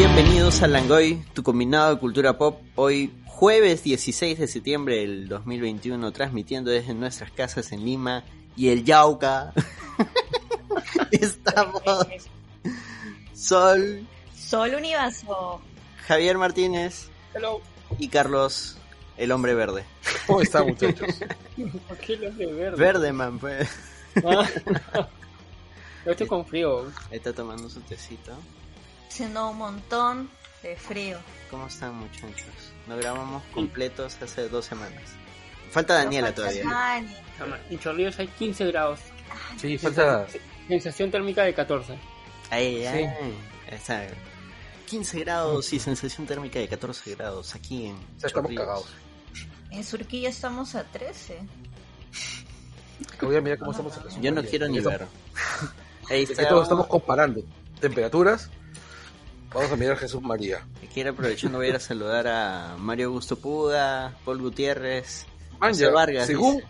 Bienvenidos a Langoy, tu combinado de cultura pop. Hoy, jueves 16 de septiembre del 2021, transmitiendo desde nuestras casas en Lima y el Yauca. Estamos Sol, Sol Univaso. Javier Martínez Hello. y Carlos, el hombre verde. ¿Cómo están, muchachos? ¿Por qué los de verde? Verde, man, pues. Ah. Yo estoy con frío. Ahí está tomando su tecito. Haciendo un montón de frío. ¿Cómo están, muchachos? Nos grabamos completos hace dos semanas. Falta Daniela todavía. Dani. En Chorrillos hay 15 grados. Sí, falta. Sensación térmica de 14. Ahí, ahí. Está. 15 grados y sensación térmica de 14 grados aquí en. Ya estamos Chorrillos. cagados. En Surquilla estamos a 13. Que voy a mirar cómo estamos en la Yo no quiero ni ver. Ahí está. todos estamos comparando temperaturas. Vamos a mirar Jesús María. Quiero aprovechando voy a ir a saludar a Mario Augusto Puga, Paul Gutiérrez, Man, José ya, Vargas. según, dice.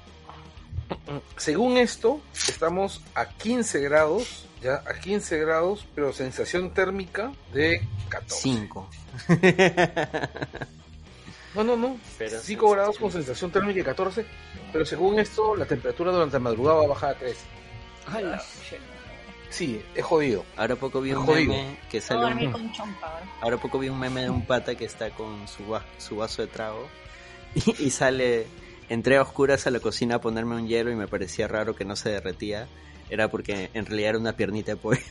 según esto, estamos a 15 grados, ya a 15 grados, pero sensación térmica de 14. 5. No, no, no. Pero 5 grados con sensación térmica de 14, pero según esto, la temperatura durante la madrugada va a bajar a 3. ¡Hala! Sí, es jodido. Ahora poco vi un Jodido. meme que sale un- con chompa ahora. Poco vi un meme de un pata que está con su, va- su vaso de trago y, y sale, entré a oscuras a la cocina a ponerme un hielo y me parecía raro que no se derretía. Era porque en realidad era una piernita de pollo.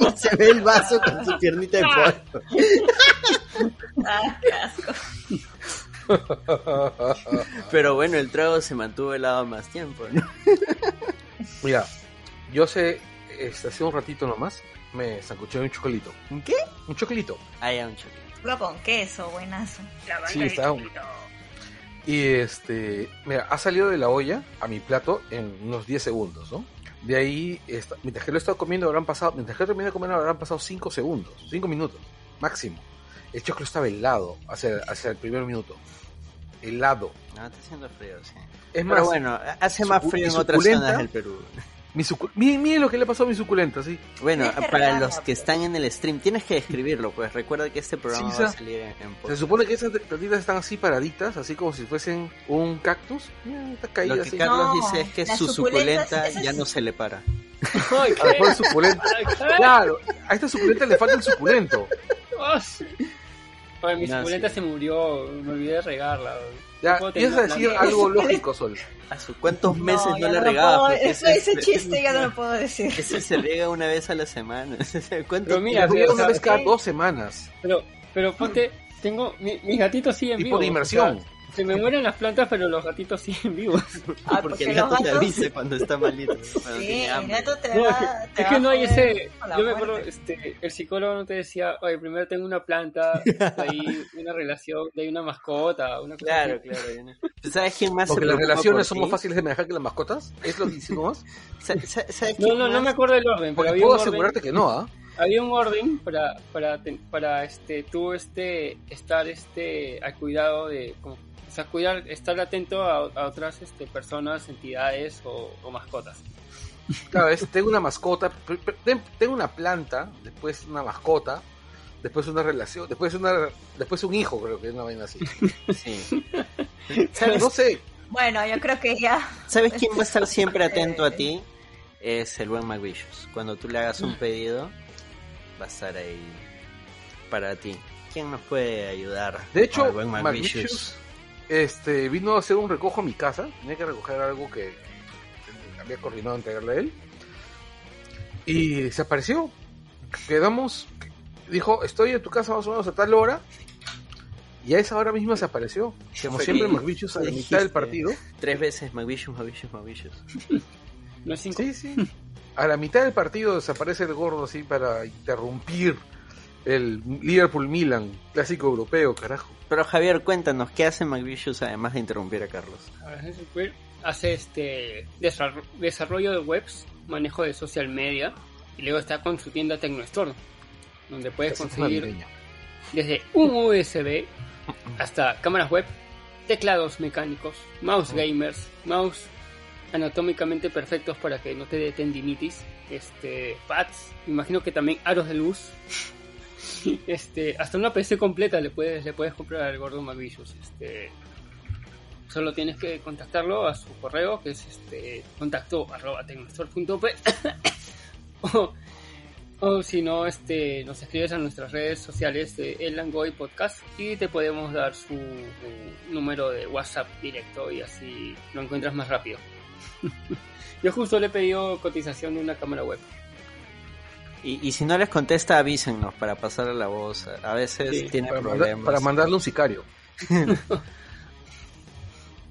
Y se ve el vaso con su piernita de pollo. Ah, qué asco. Pero bueno, el trago se mantuvo helado más tiempo, ¿no? Mira, yo hace, este, hace un ratito nomás me sancuché un chocolito. ¿Un qué? Un chocolito. Ah, ya, un chocolate. Lo con queso, buenazo. Sí, está. Y este, mira, ha salido de la olla a mi plato en unos 10 segundos, ¿no? De ahí, esta- mientras que lo he estado comiendo, habrán pasado, mientras que he terminado de comer, habrán pasado 5 segundos, 5 minutos, máximo. El chocolate estaba helado hacia, hacia el primer minuto. Helado. No, está haciendo frío, sí. Es Pero más, bueno, hace más frío en otras zonas del Perú. Mi sucu- miren, miren lo que le pasó a mi suculenta, sí. Bueno, que para los que están en el stream, tienes que describirlo, pues recuerda que este programa Sí, va a sa- salir en, en Se supone que esas plantitas están así paraditas, así como si fuesen un cactus. Está caída Lo que así. Carlos No, dice es que su suculenta ya no se le para. ¡Ay, A suculenta. Claro, a esta suculenta le falta el suculento. Oye, mi No, suculenta se murió. Me olvidé de regarla. Ya, No piensa decir algo lógico, Sol. ¿A su cuántos meses no, le lo regaba? Porque ese, ese chiste ya no lo puedo decir. Ese se riega una vez a la semana. ¿Cuánto Pero mira, La comida o una sea, vez cada sí. dos semanas. Pero, pero ponte, tengo, mi- mis gatitos siguen Tipo vivos. de inmersión. o sea, se me mueren las plantas, pero los gatitos siguen vivos. Ah, porque porque el gato te avisa cuando está malito. cuando Sí, tiene el gato te No, va, es que, te es va que no hay ese. Yo me acuerdo, este, el psicólogo no te decía, oye, primero tengo una planta, de ahí una relación, de ahí una mascota, una cosa Claro, así. claro. no. ¿Sabes quién más Porque se las relaciones más fáciles de manejar que las mascotas. ¿Es lo que hicimos? Sa- sa- ¿Sabes No, no, no me acuerdo el orden, pero había puedo asegurarte que no, ¿ah? había un orden para, para, para este, tú este, estar este, al cuidado de, como, sea, cuidar, estar atento a, a otras este, personas, entidades o, o mascotas. Claro, es, tengo una mascota, tengo una planta, después una mascota, después una relación, después una después un hijo, creo que es una vaina así. Sí. ¿Sabes? No sé. Bueno, yo creo que ya. ¿Sabes quién va a estar siempre atento a ti? Es el buen McVicious. Cuando tú le hagas un pedido, va a estar ahí para ti. ¿Quién nos puede ayudar? De hecho? McVicious este, vino a hacer un recojo a mi casa. Tenía que recoger algo que, había coordinado entregarle a él. Y se apareció. Quedamos. Dijo: Estoy en tu casa más o menos a tal hora. Y a esa hora misma se apareció. Como siempre, McVicious a la dijiste? mitad del partido. Tres veces McVicious, McVicious, McVicious. No es cinco. Sí, sí. A la mitad del partido desaparece el gordo así para interrumpir el Liverpool-Milan, clásico europeo, carajo. Pero Javier, cuéntanos, ¿qué hace McVicious además de interrumpir a Carlos? A ver, es súper- Hace este desarro- desarrollo de webs, manejo de social media y luego está con su tienda Tecnostore, donde puedes conseguir desde un USB hasta cámaras web, teclados mecánicos, mouse gamers, mouse anatómicamente perfectos para que no te dé tendinitis, este, pads, imagino que también aros de luz Este, hasta una PC completa le puedes, comprar al gordo McVicious. Este, solo tienes que contactarlo a su correo, que es este contacto arroba o, o si no, este, nos escribes a nuestras redes sociales de El Langoy Podcast y te podemos dar su número de WhatsApp directo y así lo encuentras más rápido. Yo justo le he pedido cotización de una cámara web. Y, y si no les contesta, avísennos para pasarle la voz. A veces Sí, tiene Para, mandar- problemas. para mandarle un sicario.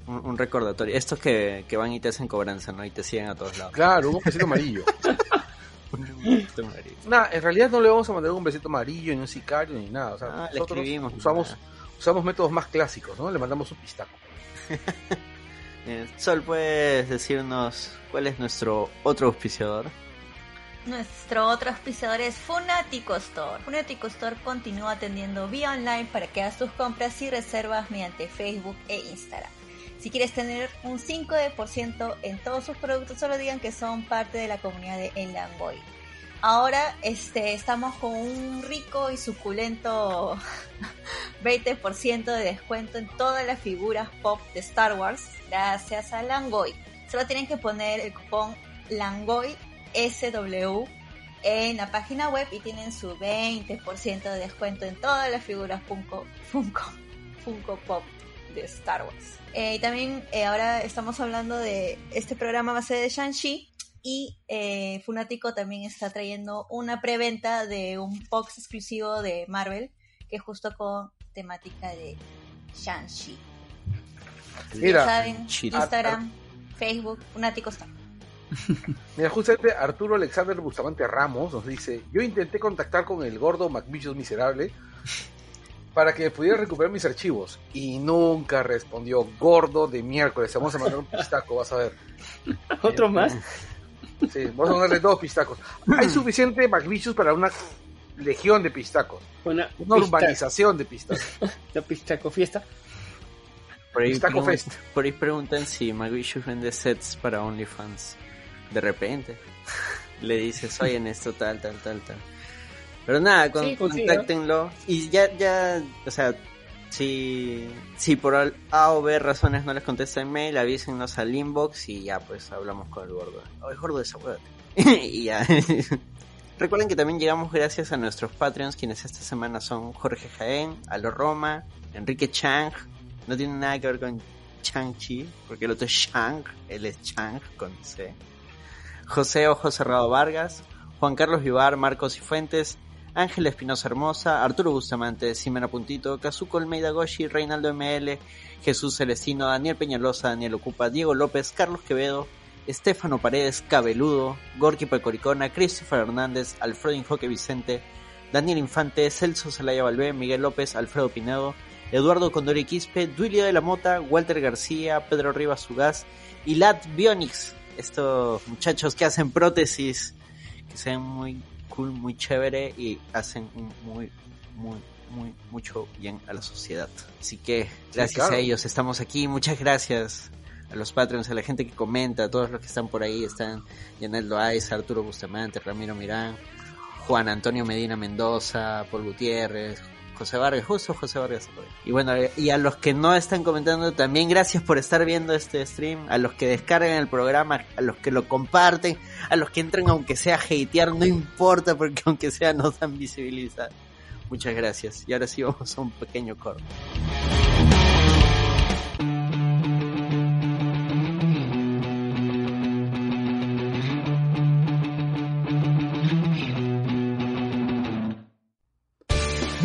un, un recordatorio. Estos que, que van y te hacen cobranza, ¿no? Y te siguen a todos lados. Claro, un besito amarillo. Nada, en realidad no le vamos a mandar un besito amarillo, ni un sicario, ni nada. O sea, Ah, nosotros usamos, nada. usamos métodos más clásicos, ¿no? Le mandamos un pistaco. Sol, ¿puedes decirnos cuál es nuestro otro auspiciador? Nuestro otro auspiciador es Funatico Store. Funatico Store continúa atendiendo vía online para que hagas tus compras y reservas mediante Facebook e Instagram. Si quieres tener un 5% en todos sus productos, solo digan que son parte de la comunidad de El Langoy. Ahora este, estamos con un rico y suculento 20% de descuento en todas las figuras pop de Star Wars gracias a Langoy. Solo tienen que poner el cupón Langoy SW en la página web y tienen su 20% de descuento en todas las figuras Funko, Funko, Funko Pop de Star Wars. Eh, y también eh, ahora estamos hablando de este programa base de Shang-Chi y eh, Funatico también está trayendo una preventa de un box exclusivo de Marvel que es justo con temática de Shang-Chi. Mira, ya saben, Chile. Instagram, Facebook, Funatico está. Mira, justamente Arturo Alexander Bustamante Ramos nos dice, yo intenté contactar con el gordo McVicious miserable para que pudiera recuperar mis archivos y nunca respondió, gordo de miércoles, vamos a mandar un pistaco, vas a ver. ¿Otro más? Sí, vamos a mandarle dos pistacos. Hay suficiente McVicious para una legión de pistacos, Una, una urbanización de pistacos. La pistaco fiesta. Por ahí, Pistaco pregun- Fest. por ahí preguntan si McVicious vende sets para OnlyFans. De repente. Le dices, oye, en esto tal, tal, tal, tal. Pero nada, con, Sí, consigue, contáctenlo. Y ya, ya, o sea, si, si por A o B razones no les contesta el mail, avísennos al inbox y ya, pues hablamos con el gordo. Oye, gordo, desacuérdate. y ya. Recuerden que también llegamos gracias a nuestros Patreons, quienes esta semana son Jorge Jaén, Alo Roma, Enrique Chang, no tiene nada que ver con Chang-Chi, porque el otro es Shang, él es Chang con C. José Ojo Cerrado Vargas, Juan Carlos Vivar, Marcos y Ángel Espinosa Hermosa, Arturo Bustamante, Simena Puntito, Kazuko Almeida Goshi, Reinaldo ML, Jesús Celestino, Daniel Peñalosa, Daniel Ocupa, Diego López, Carlos Quevedo, Estefano Paredes, Cabeludo, Gorky Pecoricona, Christopher Hernández, Alfredo Infoque Vicente, Daniel Infante, Celso Zelaya Valvé, Miguel López, Alfredo Pinedo, Eduardo Condori Quispe, Duilio de la Mota, Walter García, Pedro Rivas Sugaz y Lat Bionics. Estos muchachos que hacen prótesis, que se ven muy cool, muy chévere y hacen un muy, muy, muy, mucho bien a la sociedad. Así que gracias claro. a ellos estamos aquí. Muchas gracias a los Patreons, a la gente que comenta, a todos los que están por ahí. Están Yanel Loaiza, Arturo Bustamante, Ramiro Mirán, Juan Antonio Medina Mendoza, Paul Gutiérrez, José Vargas, justo José Vargas. Y bueno, y a los que no están comentando, también gracias por estar viendo este stream, a los que descargan el programa, a los que lo comparten, a los que entran aunque sea a hatear, no importa porque aunque sea nos dan visibilidad. Muchas gracias. Y ahora sí vamos a un pequeño corte.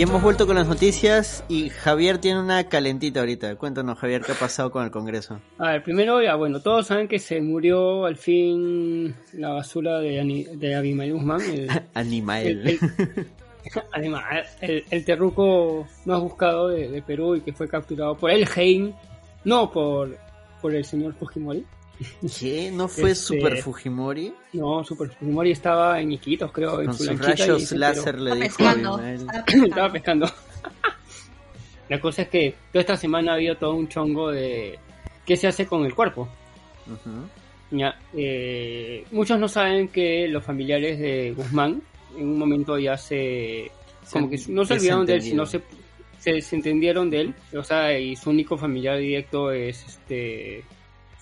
Y hemos vuelto con las noticias y Javier tiene una calentita ahorita. Cuéntanos, Javier, qué ha pasado con el Congreso. A ver, primero, ya, bueno, todos saben que se murió al fin la basura de, Ani- de Abimael Guzmán, el, Animal. el, el- además, el- terruco más buscado de, de Perú y que fue capturado por el Hein, no por, por el señor Fujimori. ¿Qué? ¿No fue Este- Super Fujimori? No, Super Fujimori estaba en Iquitos, creo, en Con su sus rayos se láser le Estaba dijo pescando. Estaba pescando. La cosa es que toda esta semana ha habido todo un chongo de qué se hace con el cuerpo. Ya, eh, muchos no saben que los familiares de Guzmán en un momento ya se... como que no se olvidaron de él, sino se, se desentendieron de él. O sea, y su único familiar directo es este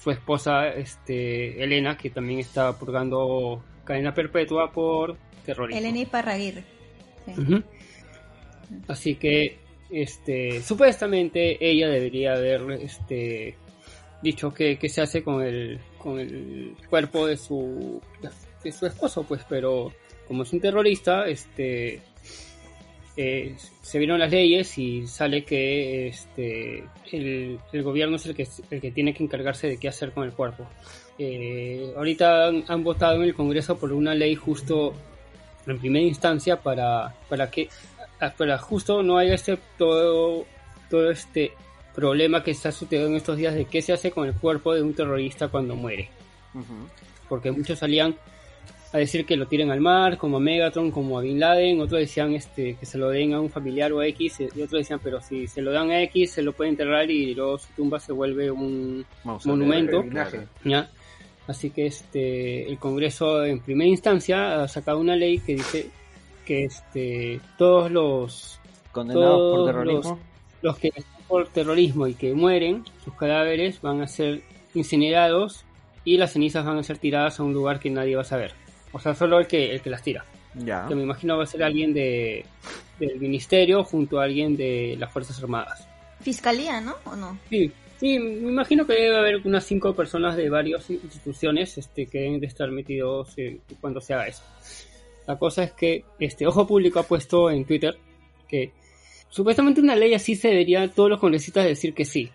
su esposa, este Elena, que también está purgando cadena perpetua por terrorismo. Eleni Parraguirre. Sí. Así que, este, supuestamente ella debería haber, este, dicho que, que se hace con el, con el cuerpo de su, de su esposo, pues, pero como es un terrorista, este, eh, se vieron las leyes y sale que, este, el, el gobierno es el que, el que tiene que encargarse de qué hacer con el cuerpo. Eh, ahorita han, han votado en el Congreso por una ley justo en primera instancia para, para que ah, para justo no haya este todo, todo este problema que está sucediendo en estos días de qué se hace con el cuerpo de un terrorista cuando muere. Porque muchos salían a decir que lo tiren al mar, como a Megatron, como a Bin Laden, otros decían este, que se lo den a un familiar o a X, y otros decían, pero si se lo dan a X, se lo puede enterrar y luego su tumba se vuelve un. Monumento. Así que este el Congreso en primera instancia ha sacado una ley que dice que este todos los Condenados por terrorismo. los que están por terrorismo y que mueren, sus cadáveres van a ser incinerados y las cenizas van a ser tiradas a un lugar que nadie va a saber. O sea, solo el que el que las tira. Ya. Que me imagino va a ser alguien de del ministerio junto a alguien de las Fuerzas Armadas. Fiscalía, ¿no? ¿O no? Sí, sí, me imagino que debe haber unas cinco personas de varias instituciones este, que deben de estar metidos eh, cuando se haga eso. La cosa es que este Ojo Público ha puesto en Twitter que supuestamente una ley así se debería todos los congresistas decir que sí,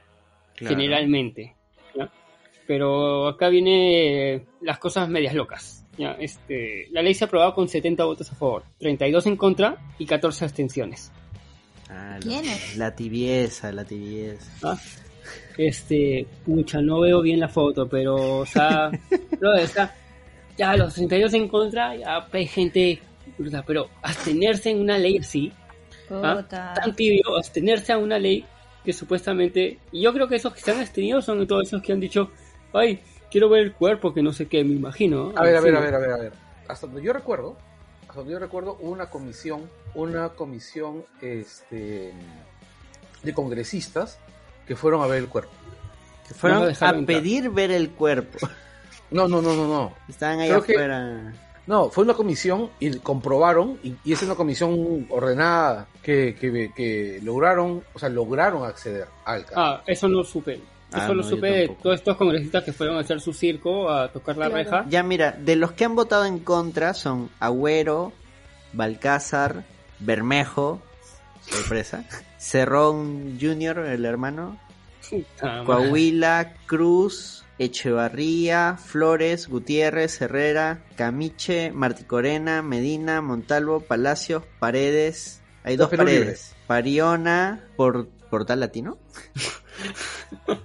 Claro. generalmente. ¿ya? Pero acá viene las cosas medias locas. ¿Ya? Este, la ley se ha aprobado con 70 votos a favor, 32 en contra y 14 abstenciones. Ah, ¿Quién es? La tibieza, la tibieza. ¿ah? Este, pucha, no veo bien la foto, pero, o sea, brother, está, ya los 62 en contra, ya hay gente, pero abstenerse en una ley así, ¿ah? Tan tibio, abstenerse a una ley que supuestamente, y yo creo que esos que se han abstenido son todos esos que han dicho, ay, quiero ver el cuerpo, que no sé qué, me imagino. ¿no? A ver, a ver, a ver, a ver, a ver. Hasta donde yo recuerdo, hasta donde yo recuerdo, hubo una comisión, una comisión este, de congresistas que fueron a ver el cuerpo. Que fueron No a pedir ver el cuerpo. No, no, no, no, no. Estaban ahí Creo que- afuera. No, fue una comisión y comprobaron, y, y es una comisión ordenada, que, que, que lograron, o sea, lograron acceder al. Ah, eso no supe. Ah, Eso no, supe todos estos congresistas que fueron a hacer su circo, a tocar la Claro. reja. Ya mira, de los que han votado en contra son Agüero, Balcázar, Bermejo, sorpresa, Cerrón Jr., el hermano, Ah, Coahuila, Cruz, Echevarría, Flores, Gutiérrez, Herrera, Camiche, Marticorena, Medina, Montalvo, Palacios, Paredes. Hay dos Perú paredes. Pariona, por, Portal Latino.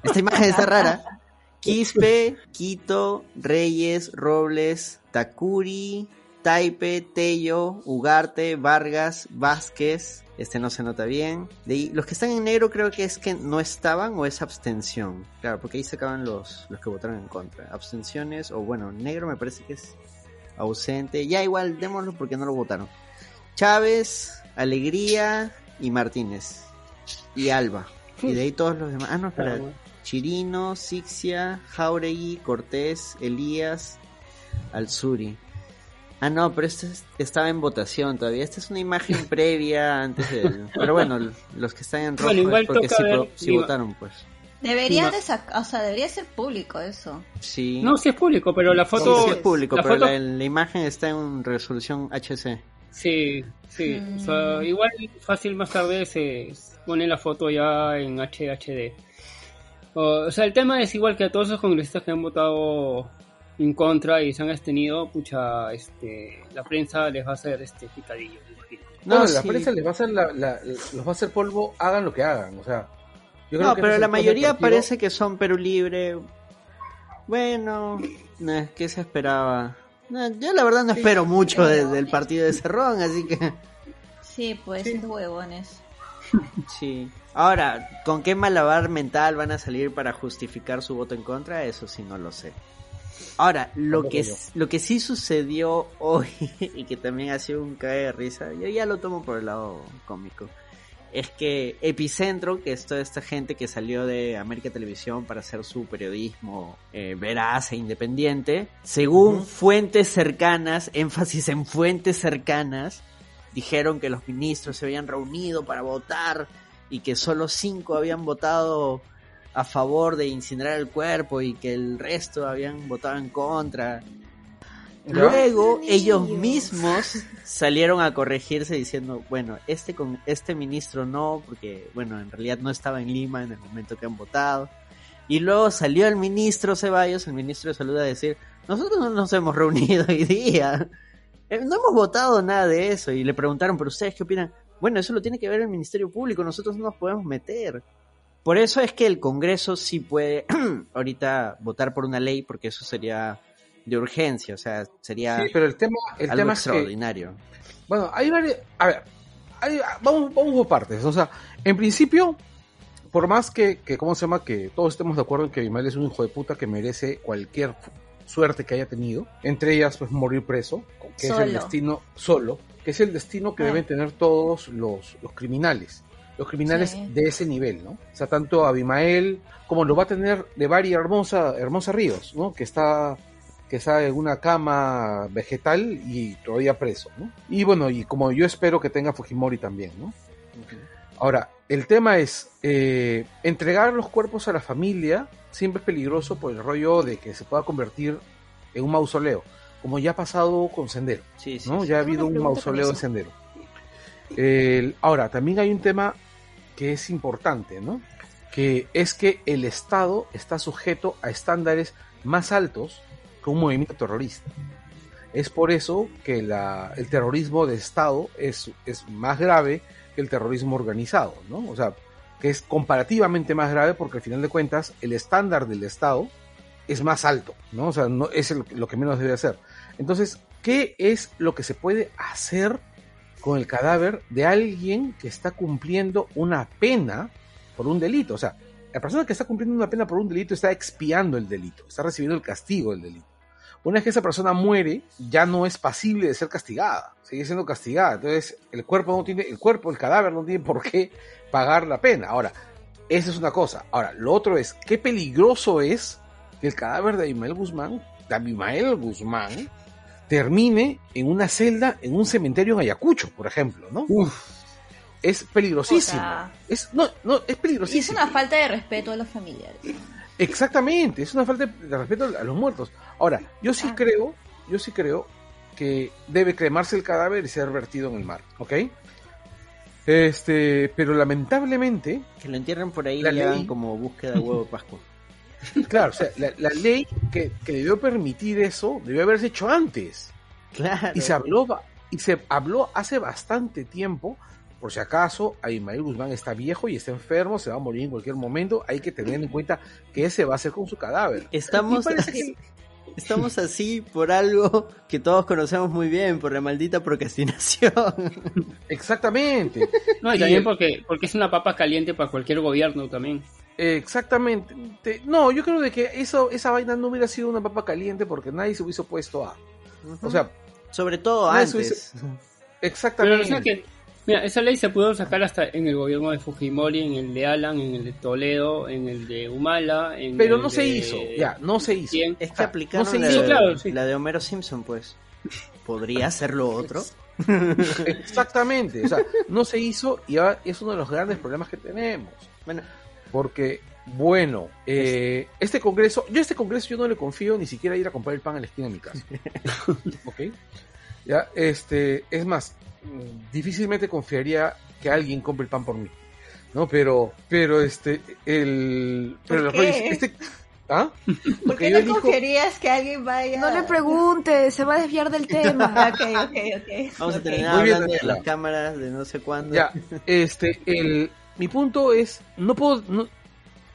Esta imagen está rara. Quispe, Quito, Reyes, Robles, Takuri, Taipe, Tello, Ugarte, Vargas, Vázquez. Este no se nota bien. De ahí, los que están en negro creo que es que no estaban o es abstención. Claro, porque ahí se acaban los, los que votaron en contra. Abstenciones o bueno, negro me parece que es ausente. Ya igual, démoslo porque no lo votaron. Chávez, Alegría y Martínez. Y Alba. Y de ahí todos los demás. Ah, no, espera. Ah. Chirino, Sixia, Jauregui, Cortés, Elías, Alzuri. Ah, no, pero esto es- estaba en votación todavía. Esta es una imagen previa antes del... Pero bueno, los que están en rojo Bueno, igual es porque sí, ver sí votaron, pues. Debería de o sea, debería ser público eso. Sí. No, sí es público, pero la Sí, foto... sí es público, la pero foto- la, la imagen está en resolución HC. Sí, sí. O Mm. sea, igual fácil más tarde se pone la foto ya en HHD. O, o sea, el tema es igual que a todos esos congresistas que han votado en contra y se han abstenido, pucha, este, la prensa les va a hacer este picadillo. No, No, la sí. prensa les va a hacer la, la- los va a hacer polvo, hagan lo que hagan, o sea. yo creo No, que pero es la mayoría partido. parece que son Perú Libre. Bueno, no, ¿qué se esperaba? No, yo la verdad no espero mucho de- del partido de Cerrón, así que Sí, pues, Sí. huevones. sí. Ahora, ¿con qué malabar mental van a salir para justificar su voto en contra? Eso sí no lo sé. Ahora, lo que, lo que sí sucedió hoy y que también ha sido un cae de risa, yo ya lo tomo por el lado cómico, es que Epicentro, que es toda esta gente que salió de América Televisión para hacer su periodismo eh, veraz e independiente, según fuentes cercanas, énfasis en fuentes cercanas, dijeron que los ministros se habían reunido para votar y que solo cinco habían votado a favor de incinerar el cuerpo y que el resto habían votado en contra. Luego ellos mismos salieron a corregirse diciendo, bueno, este con este ministro no, porque bueno, en realidad no estaba en Lima en el momento que han votado. Y luego salió el ministro Ceballos, el ministro de Salud, a decir, nosotros no nos hemos reunido hoy día. Eh, No hemos votado nada de eso. Y le preguntaron, pero ustedes qué opinan? Bueno, eso lo tiene que ver el Ministerio Público, nosotros no nos podemos meter. Por eso es que el Congreso sí puede ahorita votar por una ley, porque eso sería de urgencia, o sea, sería Sí, pero el tema, el algo tema es que, extraordinario. bueno, hay varias, a ver, hay- vamos, vamos por partes, o sea, en principio, por más que, que, ¿cómo se llama? Que todos estemos de acuerdo en que Abimael es un hijo de puta que merece cualquier suerte que haya tenido, entre ellas, pues, morir preso, que es el destino solo, que es el destino que Ah. deben tener todos los, los criminales. Los criminales Sí. de ese nivel, ¿no? O sea, tanto Abimael como lo va a tener de Varia Hermosa, Hermosa Ríos, ¿no? Que está que está en una cama vegetal y todavía preso, ¿no? Y bueno, y como yo espero que tenga Fujimori también, ¿no? Ahora, el tema es, eh, entregar los cuerpos a la familia siempre es peligroso por el rollo de que se pueda convertir en un mausoleo, como ya ha pasado con Sendero, Sí, sí, ¿no? sí. Ya ha habido un mausoleo de. Sendero. El- ahora, también hay un tema que es importante, ¿no? Que es que el Estado está sujeto a estándares más altos un movimiento terrorista. Es por eso que el terrorismo de Estado es, es más grave que el terrorismo organizado, ¿no? O sea, que es comparativamente más grave porque al final de cuentas el estándar del Estado es más alto, ¿no? O sea, no es lo que menos debe hacer. Entonces, ¿qué es lo que se puede hacer con el cadáver de alguien que está cumpliendo una pena por un delito? O sea, la persona que está cumpliendo una pena por un delito está expiando el delito, está recibiendo el castigo del delito. Una vez que esa persona muere, ya no es pasible de ser castigada, sigue siendo castigada. Entonces, el cuerpo no tiene, el cuerpo, el cadáver no tiene por qué pagar la pena. Ahora, esa es una cosa. Ahora, lo otro es, qué peligroso es que el cadáver de Abimael Guzmán, de Abimael Guzmán, termine en una celda en un cementerio en Ayacucho, por ejemplo, ¿no? Es peligrosísimo. O sea- es, no, no, es Y es peligrosísimo. una falta de respeto a los familiares. Exactamente, es una falta de respeto a los muertos. Ahora, yo sí Ah. creo, yo sí creo que debe cremarse el cadáver y ser vertido en el mar, ¿ok? Este, pero lamentablemente, Que lo entierren por ahí La y hagan ley- como búsqueda de huevo de Pascua. claro, o sea, la, la ley que, que debió permitir eso debió haberse hecho antes. Claro. Y se habló, y se habló hace bastante tiempo, por si acaso, Abimael Guzmán está viejo y está enfermo, se va a morir en cualquier momento, hay que tener en cuenta qué se va a hacer con su cadáver. Estamos, que- estamos así por algo que todos conocemos muy bien, por la maldita procrastinación. Exactamente. No, y también porque, porque es una papa caliente para cualquier gobierno también. Exactamente. Te- No, yo creo de que eso, esa vaina no hubiera sido una papa caliente porque nadie se hubiese opuesto a. O sea, sobre todo antes. Pero exactamente. que, mira, esa ley se pudo sacar hasta en el gobierno de Fujimori, en el de Alan, en el de Toledo, en el de Humala. En Pero el no se de- hizo, ya, no se hizo. Es que sea, aplicaron no se la, hizo. de, claro, sí. la de Homero Simpson, pues. ¿Podría ser lo otro? Exactamente. O sea, no se hizo y ahora es uno de los grandes problemas que tenemos. Bueno, Porque, bueno, eh, este congreso, yo a este congreso yo no le confío ni siquiera ir a comprar el pan a la esquina de mi casa. ¿Ok? Ya, este, es más, difícilmente confiaría que alguien compre el pan por mí. ¿No? Pero, pero este, el, pero ¿Por qué? este, ¿ah? ¿Por Porque qué no elijo- confiarías que alguien vaya? No le preguntes, se va a desviar del tema. Ok, ok, ok. Vamos a terminar Muy bien, de las cámaras de no sé cuándo. Ya, este, el, mi punto es, no puedo, no-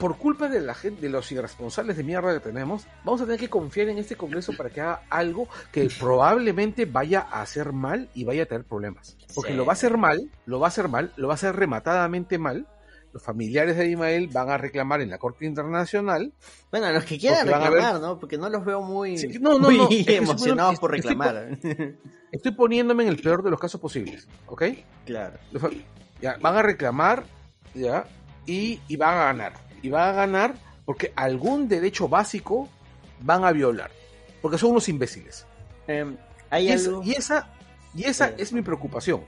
por culpa de la gente, de los irresponsables de mierda que tenemos, vamos a tener que confiar en este Congreso para que haga algo que probablemente vaya a hacer mal y vaya a tener problemas. Porque Sí. lo va a hacer mal, lo va a hacer mal, lo va a hacer rematadamente mal. Los familiares de Ismael van a reclamar en la Corte Internacional. Bueno, los que quieran reclamar, ¿no? Porque no los veo muy, Sí, no, no, muy no, emocionados estoy- por reclamar. Estoy poniéndome en el peor de los casos posibles, ¿ok? claro. Los ya, van a reclamar, ya, y, y van a ganar. Y van a ganar porque algún derecho básico van a violar. Porque son unos imbéciles. Em, hay Y, es- algo... y esa, y esa Sí. es mi preocupación,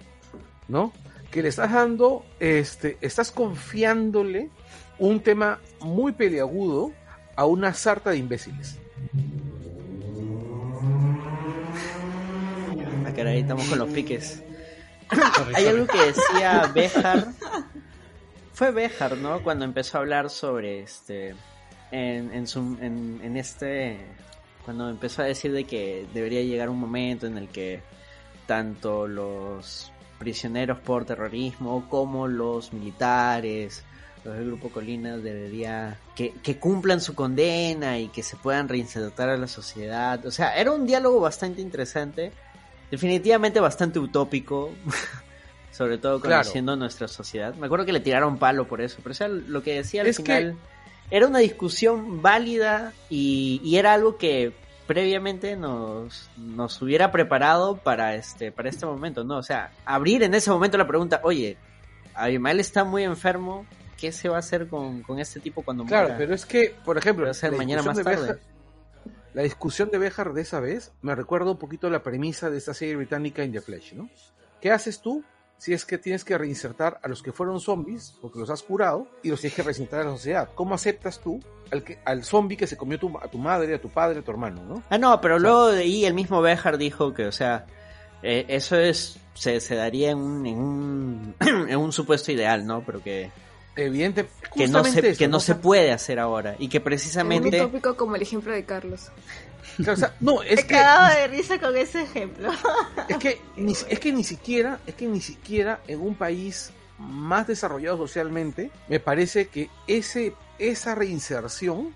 ¿no? Que le estás dando, este, estás confiándole un tema muy peleagudo a una sarta de imbéciles. Ah, caray, estamos con los piques. Hay algo que decía Béjar. Fue Béjar, ¿no? Cuando empezó a hablar sobre este. En, en, su, en, en este. Cuando empezó a decir de que debería llegar un momento en el que tanto los prisioneros por terrorismo como los militares, los del Grupo Colina, debería que, que cumplan su condena y que se puedan reinsertar a la sociedad. O sea, era un diálogo bastante interesante definitivamente bastante utópico, sobre todo Claro. conociendo nuestra sociedad. Me acuerdo que le tiraron palo por eso, pero o sea, lo que decía al Es que- final era una discusión válida y, y era algo que previamente nos, nos hubiera preparado para este, para este momento, ¿no? O sea, abrir en ese momento la pregunta, oye, Abimael está muy enfermo, ¿qué se va a hacer con, con este tipo cuando Claro, muera? pero es que, por ejemplo, la mañana discusión más de tarde. La discusión de Béjar de esa vez me recuerda un poquito la premisa de esta serie británica In the Flesh, ¿no? ¿Qué haces tú si es que tienes que reinsertar a los que fueron zombies porque los has curado y los tienes que reinsertar a la sociedad? ¿Cómo aceptas tú al, que, al zombie que se comió tu- a tu madre, a tu padre, a tu hermano, ¿no? Ah, no, pero O sea- luego de ahí el mismo Bejar dijo que, o sea, eh, eso es se, se daría en un, en un en un supuesto ideal, ¿no? Pero que, Evidente, que no se eso, que no O se puede hacer ahora y que Un precisamente tópico como el ejemplo de Carlos. Claro, o sea, no, es He que de risa con ese ejemplo. Es que, ni, es que ni siquiera, es que ni siquiera en un país más desarrollado socialmente, me parece que ese, esa reinserción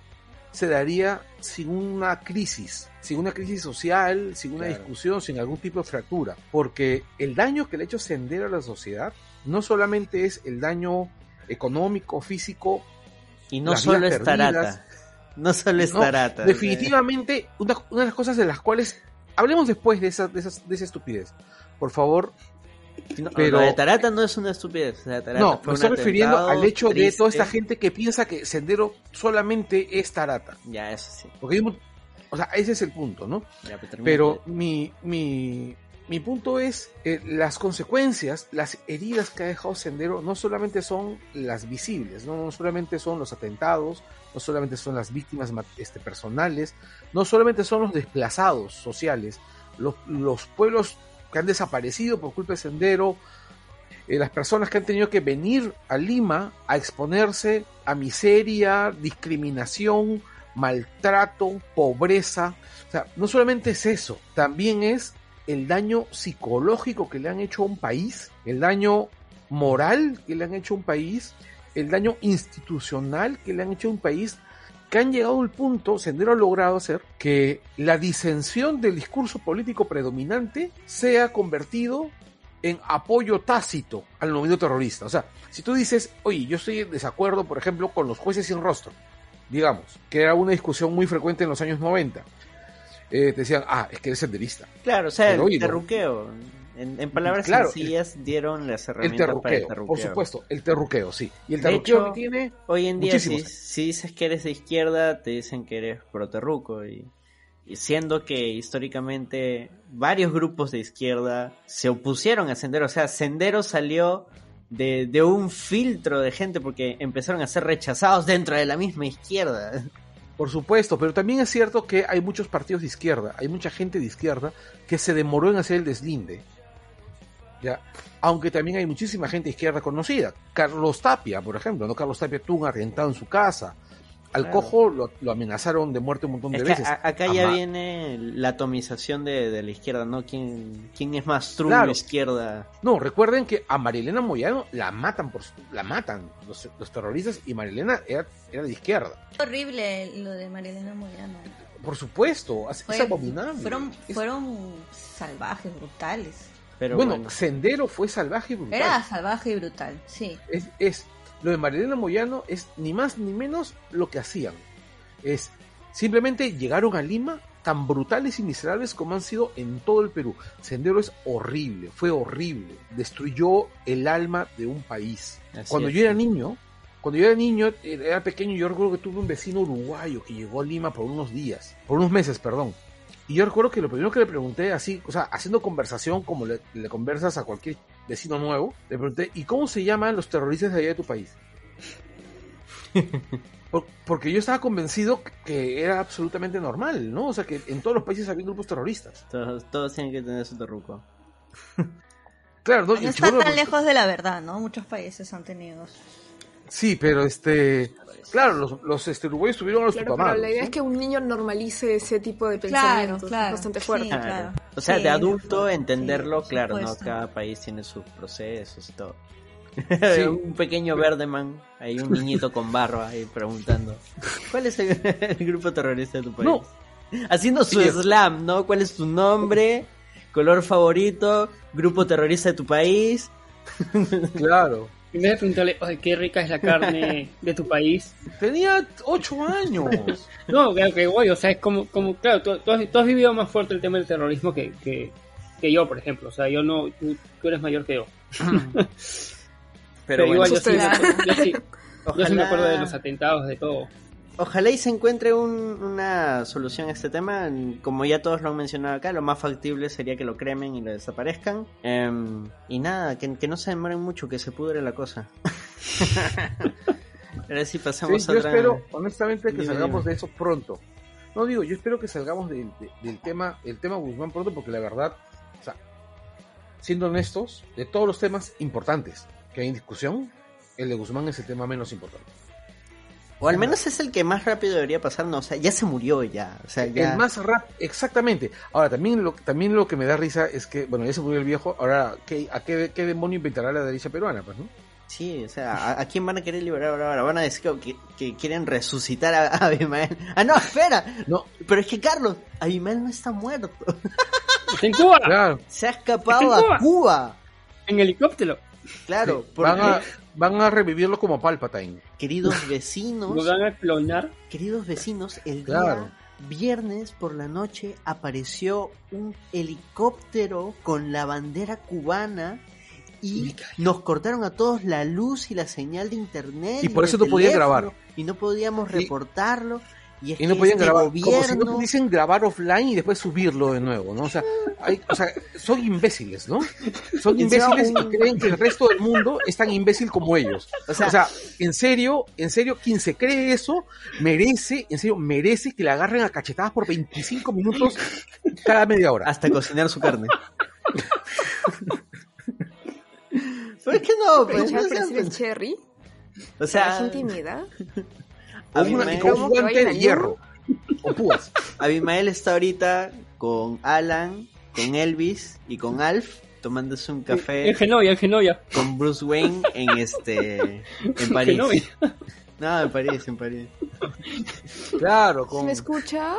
se daría sin una crisis, sin una crisis social, sin una Claro. discusión, sin algún tipo de fractura. Porque el daño que le ha hecho Sendero a la sociedad no solamente es el daño económico, físico, y no solo es Tarata. No solo es No, Tarata. Definitivamente, una, una de las cosas de las cuales hablemos después de esa, de esas, de esa estupidez. Por favor, No, pero- de Tarata no es una estupidez. Tarata no, me estoy refiriendo al hecho de toda esta gente que piensa que Sendero solamente es Tarata. Ya, eso sí. Porque o sea, ese es el punto, ¿no? Ya, pero termina Pero tú. mi, mi, mi punto es eh, las consecuencias, las heridas que ha dejado Sendero no solamente son las visibles, no, solamente son los atentados, no solamente son las víctimas ma- este, personales, no solamente son los desplazados sociales, los, los pueblos que han desaparecido por culpa de Sendero, eh, las personas que han tenido que venir a Lima a exponerse a miseria, discriminación, maltrato, pobreza. O sea, no solamente es eso, también es el daño psicológico que le han hecho a un país, el daño moral que le han hecho a un país, el daño institucional que le han hecho a un país, que han llegado al punto, Sendero ha logrado hacer que la disensión del discurso político predominante sea convertido en apoyo tácito al movimiento terrorista. O sea, si tú dices, oye, yo estoy en desacuerdo, por ejemplo, con los jueces sin rostro, digamos, que era una discusión muy frecuente en los años 90, eh, te decían, ah, es que eres senderista. Claro, o sea, Pero, el no. terruqueo. En, en palabras Claro, sencillas dieron las El herramientas para el terruqueo, terruqueo. por supuesto, el terruqueo, sí. Y el terruqueo hecho, que tiene, Hoy en día, si, dices que eres de izquierda, te dicen que eres proterruco. Y, y siendo que históricamente varios grupos de izquierda se opusieron a Sendero. O sea, Sendero salió de, de un filtro de gente porque empezaron a ser rechazados dentro de la misma izquierda. Por supuesto, pero también es cierto que hay muchos partidos de izquierda, hay mucha gente de izquierda que se demoró en hacer el deslinde. Ya, aunque también hay muchísima gente de izquierda conocida. Carlos Tapia, por ejemplo, ¿no? Carlos Tapia tuvo un atentado en su casa. Al Claro. cojo lo, lo amenazaron de muerte un montón de Es que veces. a- acá ya viene la atomización de, de la izquierda, ¿no? ¿Quién, quién es más true Claro. izquierda? No, recuerden que a Marilena Moyano la matan por su- la matan los, los terroristas y Marilena era, era de izquierda. Horrible lo de Marilena Moyano. Por supuesto, es, es Fue- abominable. Fueron, Es- fueron salvajes, brutales. Pero bueno, bueno, Sendero fue salvaje y brutal. Era salvaje y brutal, sí. Es, es lo de Marilena Moyano es ni más ni menos lo que hacían. Es simplemente llegaron a Lima tan brutales y miserables como han sido en todo el Perú. Sendero es horrible, fue horrible, destruyó el alma de un país. Así cuando es. yo era niño, cuando yo era niño, era pequeño, yo recuerdo que tuve un vecino uruguayo que llegó a Lima por unos días, por unos meses, perdón. Y yo recuerdo que lo primero que le pregunté, así, o sea, haciendo conversación como le, le conversas a cualquier vecino nuevo, le pregunté, ¿y cómo se llaman los terroristas de allá de tu país? Por- porque yo estaba convencido que era absolutamente normal, ¿no? O sea, que en todos los países había grupos terroristas. todos, todos tienen que tener su terruco. Claro, ¿no? No está tan lejos de la verdad, ¿no? Muchos países han tenido. Sí, pero este... Claro, los, los este, uruguayos tuvieron a los Claro, pero la idea es que un niño normalice ese tipo de pensamientos. claro. Es bastante fuerte. Sí, Claro. O sea, Sí, de adulto sí, entenderlo, claro, ¿no? Cada país tiene sus procesos y todo. Sí. un pequeño Verdeman, hay un niñito con barba ahí preguntando, ¿cuál es el, el grupo terrorista de tu país? No. Haciendo su Sí. slam, ¿no? ¿Cuál es tu nombre? ¿Color favorito? ¿Grupo terrorista de tu país? Claro. En vez de preguntarle, oye, qué rica es la carne de tu país. Tenía ocho años. No, claro que voy, o sea, es como, como claro, tú, tú has, tú has vivido más fuerte el tema del terrorismo que, que, que yo, por ejemplo. O sea, yo no, tú, tú eres mayor que yo. Pero, bueno, igual yo sí, yo, sí, yo sí me acuerdo de los atentados, de todo. Ojalá y se encuentre un- una solución a este tema. Como ya todos lo han mencionado acá, lo más factible sería que lo cremen y lo desaparezcan. Em, y nada, que, que no se demoren mucho, que se pudre la cosa. Ahora sí Sí, pasamos a yo otra... espero, honestamente, que Dime, salgamos dime. de eso pronto. No digo, yo espero que salgamos del, de- del tema, el tema Guzmán pronto, porque la verdad, o sea, siendo honestos, de todos los temas importantes que hay en discusión, el de Guzmán es el tema menos importante. O al menos es el que más rápido debería pasar, no, o sea, ya se murió ya, o sea, ya... El más rápido, exactamente. Ahora, también lo, también lo que me da risa es que, bueno, ya se murió el viejo, ahora, ¿qué, ¿a qué, qué demonio inventará la derecha peruana? Pues, ¿no? Sí, o sea, ¿a, a quién van a querer liberar ahora? Van a decir que, que- que quieren resucitar a, a Abimael. Ah, no, espera, No, pero es que Carlos, Abimael no está muerto, Está en Cuba, claro, se ha escapado ¿Está en a Cuba? Cuba, en helicóptero. claro, porque, van a, van a revivirlo como Palpatine. queridos vecinos, Lo van a clonar. queridos vecinos, el Claro. día viernes por la noche apareció un helicóptero con la bandera cubana y nos cortaron a todos la luz y la señal de internet. Y por eso no teléfono, grabar. Y no podíamos reportarlo. Y, es Y no que podían este grabar, como si no pudiesen grabar offline y después subirlo de nuevo, ¿no? O sea, hay, o sea son imbéciles, ¿no? Son imbéciles y creen que el resto del mundo es tan imbécil como ellos. O O sea, en serio, en serio, quien se cree eso, merece, en serio, merece que le agarren a cachetadas por 25 minutos cada media hora. hasta cocinar su carne. Pero es que no, pues, no el cherry. o sea, intimidad. O, una- Abimael- con ¿Cómo un guante de hierro. O púas. Abimael está ahorita con Alan, con Elvis y con Alf tomándose un café En Genovia, en Genovia. con Bruce Wayne en este en París. Genovia. No, en París, en París. Claro, ¿Se con... me escucha?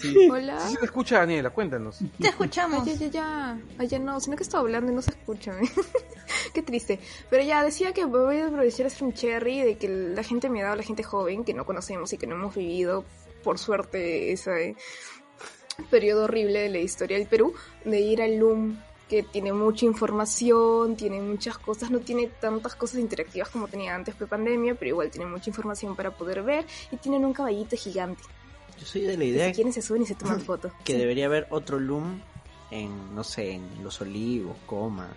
Sí. Hola. Sí se te escucha, Daniela, cuéntanos. Te Ay, escuchamos. ya, ya, ya. Ay, ya no, sino que estaba hablando y no se escucha. Qué triste. Pero ya decía que voy a aprovechar a hacer un cherry de que la gente me ha dado, la gente joven que no conocemos y que no hemos vivido, por suerte, ese periodo horrible de la historia del Perú, de ir al LUM, que tiene mucha información, tiene muchas cosas, no tiene tantas cosas interactivas como tenía antes pre-pandemia, pero igual tiene mucha información para poder ver y tienen un caballito gigante. Yo soy de la idea si quieren se suben y se toman fotos. que Sí. debería haber otro Loom en, no sé, en Los Olivos, Comas.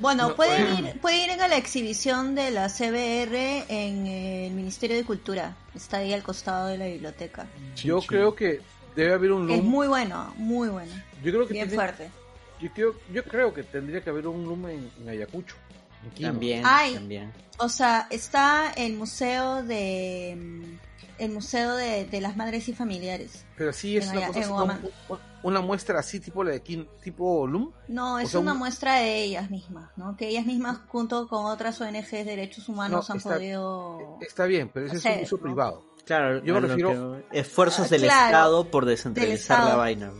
Bueno, No, pueden, bueno. ir, pueden ir a la exhibición de la CBR en el Ministerio de Cultura. Está ahí al costado de la biblioteca. Yo creo que debe haber un Es loom. muy bueno, muy bueno. Yo creo que Bien tiene- fuerte. yo creo, yo creo que tendría que haber un loom en, en Ayacucho. en. También, Ay. también. O sea, está el museo de mm, el museo de, de las madres y familiares. Pero sí es una, cosa muestra así tipo la de Quin- tipo loom. No, es sea, una un- muestra de ellas mismas, ¿no? Que ellas mismas junto con otras ONGs de derechos humanos No, han está- podido Está bien, pero ese es un uso ¿no? privado. Claro, Yo me refiero- esfuerzos Ah, del claro, Estado por descentralizar la vaina.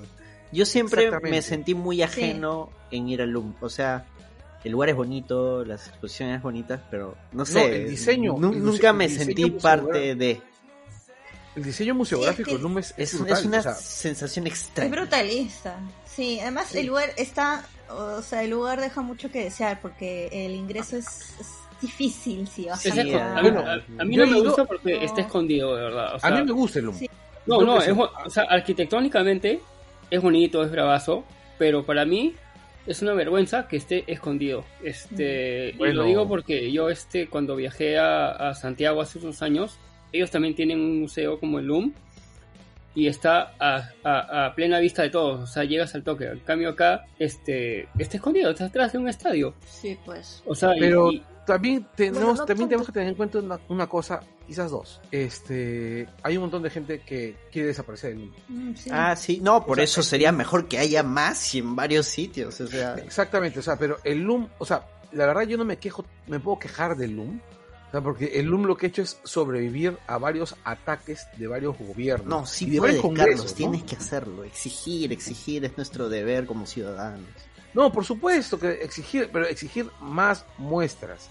Yo siempre me sentí muy ajeno en ir al LUM. O sea, el lugar es bonito, las exposiciones bonitas, pero no sé. el diseño, el nunca me diseño sentí parte de. El diseño museográfico Sí, es que es, Es, brutal, es una o sea, sensación Es extraña. brutalista. Sí, además Sí. el lugar está, o sea, el lugar deja mucho que desear porque el ingreso es, es difícil si vas Es Sí, ah, a, mí, bueno, a- a mí yo no me gusta porque No. está escondido, de verdad. o sea, a mí me gusta el. Sí. No, no, es, o sea, arquitectónicamente es bonito, es bravazo, pero para mí es una vergüenza que esté escondido. Este, y lo digo porque yo este cuando viajé a, a Santiago hace unos años, ellos también tienen un museo como el LUM y está a, a- a plena vista de todos, o sea, llegas al toque. En cambio acá este está escondido, está atrás de un estadio. Sí, pues. O sea, Pero y- también tenemos, Bueno, no también tenemos que tener en cuenta una, una cosa, quizás dos. Este, hay un montón de gente que quiere desaparecer del loom. Mm, sí. Ah, sí, no, por O sea, eso sería mejor que haya más y en varios sitios. O sea, Exactamente, o sea, pero el Loom, o sea, la verdad yo no me quejo, me puedo quejar del Loom, o sea, porque el Loom lo que ha hecho es sobrevivir a varios ataques de varios gobiernos. no, sí y de puedes, Carlos, ¿no? tienes que hacerlo. Exigir, exigir es nuestro deber como ciudadanos. No, por supuesto que exigir, pero exigir más muestras.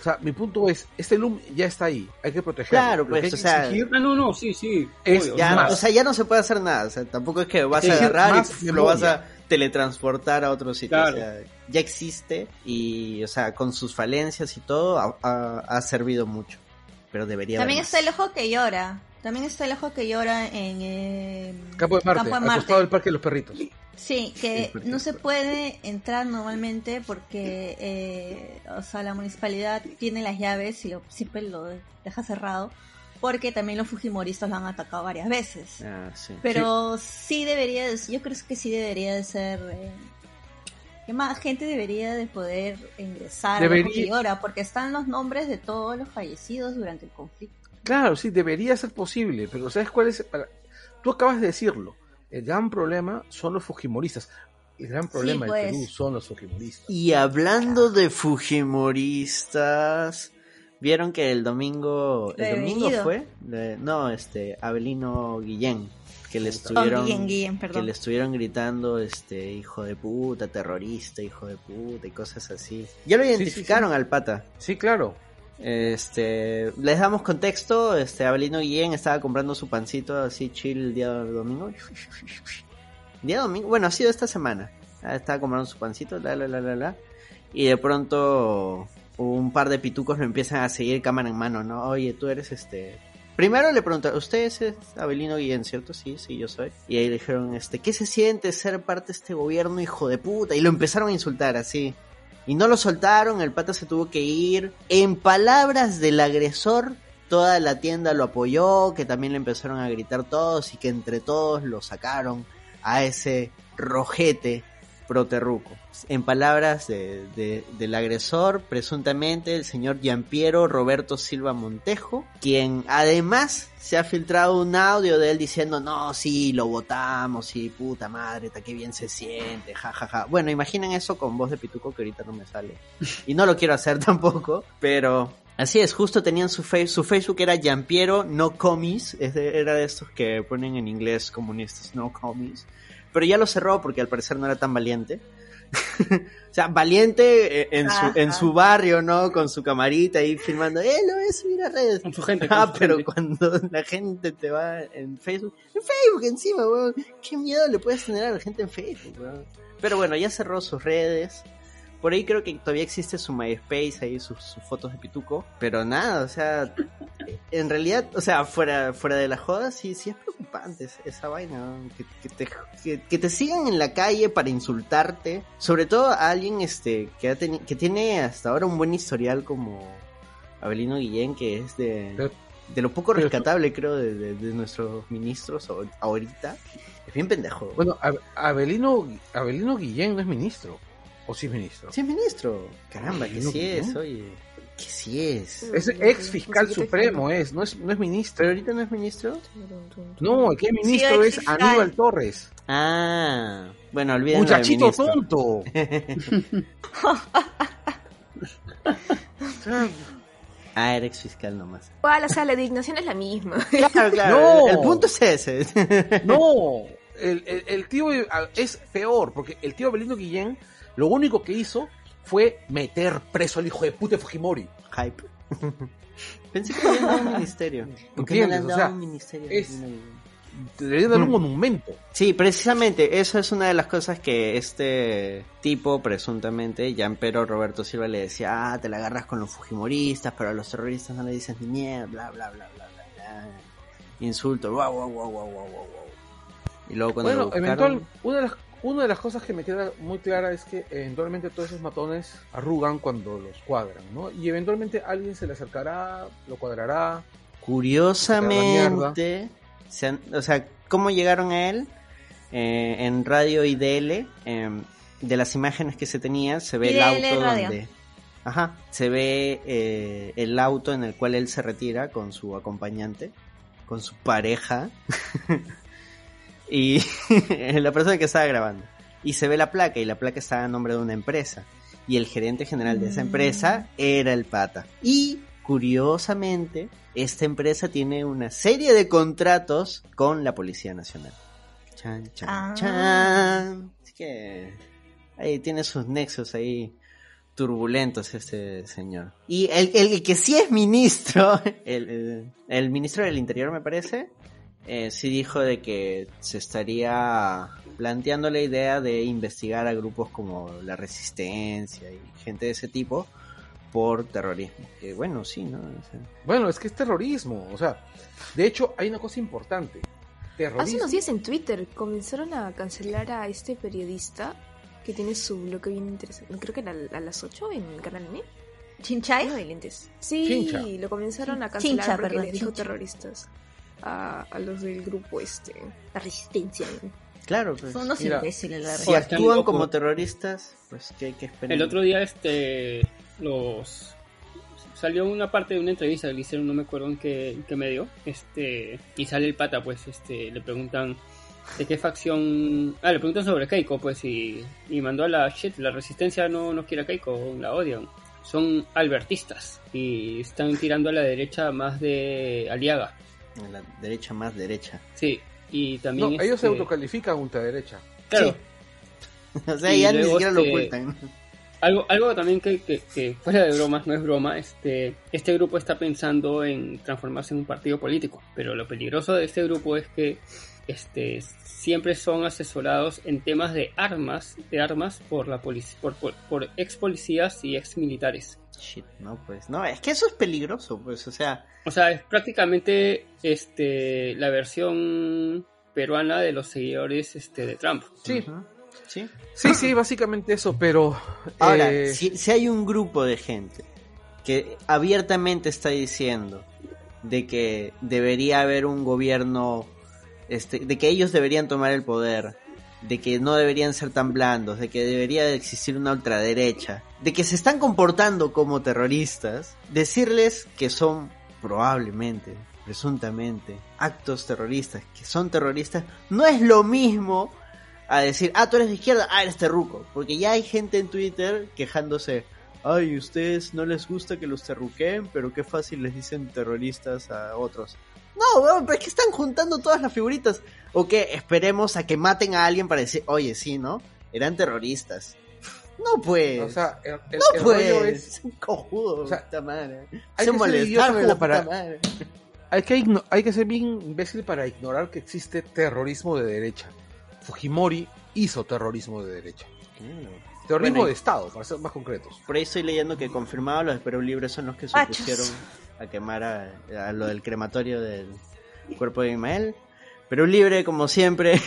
O sea, mi punto es, este Loom ya está ahí, hay que protegerlo. Claro, pues, que o sea, exigir Ah, no, no, sí, sí. Es Ya, o sea, más. o sea, ya no se puede hacer nada. O sea, tampoco es que vas a agarrar y lo vas a teletransportar a otro sitio. Claro. O sea, ya existe y, o sea, con sus falencias y todo, ha, ha- ha servido mucho. Pero debería También haber está el ojo que llora. También está el ojo que llora en eh, Campo de Marte, Campo de Marte. del Parque de los Perritos. Sí, que no se puede entrar normalmente porque, eh, o sea, la municipalidad tiene las llaves y lo, siempre lo deja cerrado porque también los fujimoristas lo han atacado varias veces. Ah, sí. Pero sí, debería, de- yo creo que sí debería de ser, eh, que más gente debería de poder ingresar Debería- a llora porque están los nombres de todos los fallecidos durante el conflicto. Claro, sí, debería ser posible, pero ¿sabes cuál es? Para... Tú acabas de decirlo, el gran problema son los fujimoristas. El gran problema pues. del Perú son los fujimoristas. Y hablando de Fujimoristas, ¿vieron que el domingo, el de domingo fue? No, este, Abelino Guillén, que le Oh, estuvieron, Guillén, Guillén, que le estuvieron gritando, este, hijo de puta, terrorista, hijo de puta y cosas así. Ya lo sí, identificaron al pata. Sí, claro. Este, les damos contexto, este, Abelino Guillén estaba comprando su pancito así chill el día domingo. Día domingo, bueno, ha sido esta semana. Ah, Estaba comprando su pancito, la, la, la, la, la. Y de pronto un par de pitucos lo empiezan a seguir cámara en mano, ¿no? Oye, tú eres este... Primero le preguntaron, ¿usted es Abelino Guillén, cierto? Sí, sí, yo soy. Y ahí le dijeron, este, ¿qué se siente ser parte de este gobierno, hijo de puta? Y lo empezaron a insultar así. Y no lo soltaron, el pata se tuvo que ir. En palabras del agresor, toda la tienda lo apoyó, que también le empezaron a gritar todos y que entre todos lo sacaron a ese rojete proterruco. En palabras de- de- del agresor, presuntamente el señor Giampiero Roberto Silva Montejo, quien además se ha filtrado un audio de él diciendo, no, sí, lo votamos, sí, puta madre, ta, qué bien se siente, jajaja. Ja, ja". Bueno, imaginen eso con voz de pituco que ahorita no me sale. Y no lo quiero hacer tampoco, pero así es, justo tenían su, fe- su Facebook era Giampiero No Comis, era de estos que ponen en inglés comunistas, No Comis. Pero ya lo cerró porque al parecer no era tan valiente. o sea, valiente eh, en su, en su barrio, ¿no? Con su camarita ahí filmando, eh, lo voy a subir a redes. Con su gente. con Ah, su pero gente. cuando la gente te va en Facebook, en Facebook encima, weón, qué miedo le puedes tener a la gente en Facebook, weón. Pero bueno, ya cerró sus redes, Por ahí creo que todavía existe su MySpace, ahí sus, sus fotos de pituco. Pero nada, o sea, en realidad, o sea, fuera, fuera de la joda, sí, sí es preocupante es- esa vaina. ¿no? Que, que te, que, que te sigan en la calle para insultarte. Sobre todo a alguien este, que, ha que tiene hasta ahora un buen historial como Abelino Guillén, que es de, Pero- de lo poco rescatable, creo, de, de- de nuestros ministros ahor- ahorita. Es bien pendejo. Bueno, Ab- Abelino, Abelino Guillén no es ministro. ¿O sí es ministro? Sí es ministro. Caramba, que Abelino sí es, oye. Que sí es. Es ex fiscal supremo, es, no es, no es ministro. Pero ahorita no es ministro. No, el que es ministro Sí, es. Aníbal Torres. Ah, bueno, olvídenlo de Muchachito tonto. Ah, era ex fiscal nomás. Igual, o sea, la indignación es la misma. Claro, claro. No. El punto es ese. No, el, el, el tío es peor, porque el tío Abelino Guillén lo único que hizo fue meter preso al hijo de puta de Fujimori. Hype. Pensé que le habían dado un ministerio. ¿Por qué no le han ¿Entiendes? O dado sea, un ministerio? es- No, no. Debería dar un Mm. monumento. Sí, precisamente, eso es una de las cosas que este tipo, presuntamente, Pero Roberto Silva le decía, ah, te la agarras con los fujimoristas, pero a los terroristas no le dices ni mierda, bla, bla, bla, bla, bla, bla. Insulto, guau, guau, guau, guau, guau, guau. Y luego cuando Bueno, lo buscaron, eventual, una de las una de las cosas que me queda muy clara es que eventualmente todos esos matones arrugan cuando los cuadran, ¿no? Y eventualmente alguien se le acercará, lo cuadrará. curiosamente, se han- o sea, ¿cómo llegaron a él? Eh, en Radio IDL, em, de las imágenes que se tenía, se ve el auto Radio. donde... Ajá, se ve eh, el auto en el cual él se retira con su acompañante, con su pareja, y la persona que estaba grabando. Y se ve la placa, y la placa estaba a nombre de una empresa. Y el gerente general de esa Mm. empresa era el pata. Y curiosamente, esta empresa tiene una serie de contratos con la Policía Nacional. Chan, chan, Ah. chan. Así que ahí tiene sus nexos ahí turbulentos este señor. Y el, el que sí es ministro, el, el- el ministro del Interior me parece, eh, sí dijo de que se estaría planteando la idea de investigar a grupos como la Resistencia y gente de ese tipo por terrorismo. Que bueno, sí, ¿no? O sea, Bueno, es que es terrorismo, o sea, de hecho hay una cosa importante. Hace Terrorismo. unos días en Twitter comenzaron a cancelar a este periodista que tiene su bloque bien interesante. Creo que era a las 8 en Canal N. ¿Chinchay? De lentes. Sí, Chincha. lo comenzaron a cancelar Chincha, porque perdón, les dijo Chincha. terroristas a, a los del grupo este, la resistencia. claro, pues. Son unos Mira, imbéciles, la Si actúan como terroristas, pues que hay que esperar. El otro día este los salió una parte de una entrevista que le hicieron, no me acuerdo en qué, en qué medio, este, y sale el pata, pues, este, le preguntan de qué facción, ah, le preguntan sobre Keiko, pues, y, y mandó a la shit, la resistencia no, no quiere a Keiko, la odian, son albertistas, y están tirando a la derecha más de Aliaga, En la derecha más derecha. sí, y también, No, ellos se este, autocalifican ultraderecha. claro, o sea, Y ya ni siquiera lo este, ocultan. Algo, algo también que, que, que fuera de bromas, no es broma, este, este grupo está pensando en transformarse en un partido político, pero lo peligroso de este grupo es que este, siempre son asesorados en temas de armas, de armas por la policía, por, por, por ex policías y ex militares. Shit, no, pues. No, es que eso es peligroso, pues. O sea, O sea, es prácticamente este, la versión peruana de los seguidores este, de Trump. Sí, sí. sí, sí, básicamente eso, pero... Ahora, eh, si, si hay un grupo de gente que abiertamente está diciendo de que debería haber un gobierno, este, de que ellos deberían tomar el poder, de que no deberían ser tan blandos, de que debería de existir una ultraderecha, de que se están comportando como terroristas, decirles que son probablemente, presuntamente, actos terroristas, que son terroristas, no es lo mismo a decir, ah, tú eres de izquierda, ah, eres terruco. Porque ya hay gente en Twitter quejándose, ay, ustedes no les gusta que los terruqueen, pero qué fácil les dicen terroristas a otros. No, pero es que están juntando todas las figuritas. O que esperemos a que maten a alguien para decir, oye, sí, ¿no? Eran terroristas. No, pues. o sea, el, el- no, el pues. rollo es... Es un cojudo, o sea, puta madre. hay Se que ser idiota molestaron la para- puta madre. Hay que, hay que ser bien imbécil para ignorar que existe terrorismo de derecha. Fujimori hizo terrorismo de derecha. Terrorismo Bueno, de Estado, para ser más concretos. Por ahí estoy leyendo que confirmados los Perú Libre son los que se opusieron a quemar a, a lo del crematorio del cuerpo de Ismael. Perú Libre, como siempre,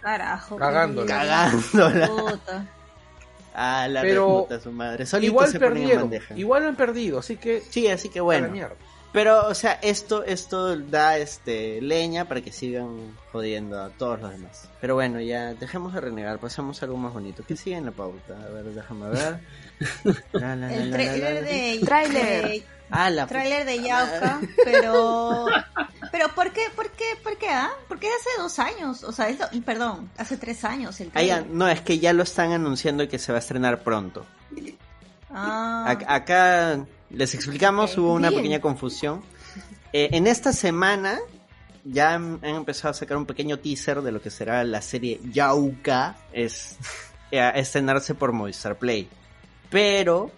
Carajo. Cagándola. cagándola Puta. a la Pero reputa su madre. Solitos Igual se perdieron, bandeja. igual han perdido, así que Sí, así que bueno. Pero, o sea, esto, esto da este leña para que sigan jodiendo a todos los demás. Pero bueno, ya dejemos de renegar, pasamos a algo más bonito. ¿Qué sigue en la pauta? A ver, déjame ver. La, la, la, El la, la, la, trailer la. de... Tráiler. Ah, la Tráiler de Yauca, pero... Pero ¿por qué? ¿Por qué? ¿Por qué? Ah? Porque hace dos años, o sea, es lo- perdón, hace tres años el trailer. no, es que ya lo están anunciando que se va a estrenar pronto. Ah, Ac- Acá les explicamos, hubo una Bien. pequeña confusión. Eh, en esta semana ya han, han empezado a sacar un pequeño teaser de lo que será la serie Yauka, es eh, a estrenarse por Movistar Play. Pero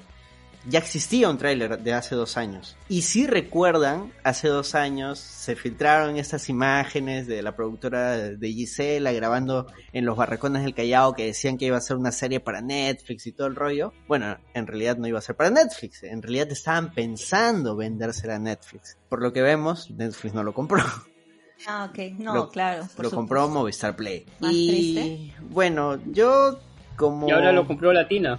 ya existía un tráiler de hace dos años. Y si recuerdan, hace dos años se filtraron estas imágenes de la productora de Gisela grabando en los barracones del Callao que decían que iba a ser una serie para Netflix y todo el rollo. Bueno, en realidad no iba a ser para Netflix. En realidad estaban pensando vendérsela a Netflix. Por lo que vemos, Netflix no lo compró. ah, ok, no, lo- claro. por lo supuesto. compró Movistar Play. Más y triste. bueno, yo como... Y ahora lo compró Latina.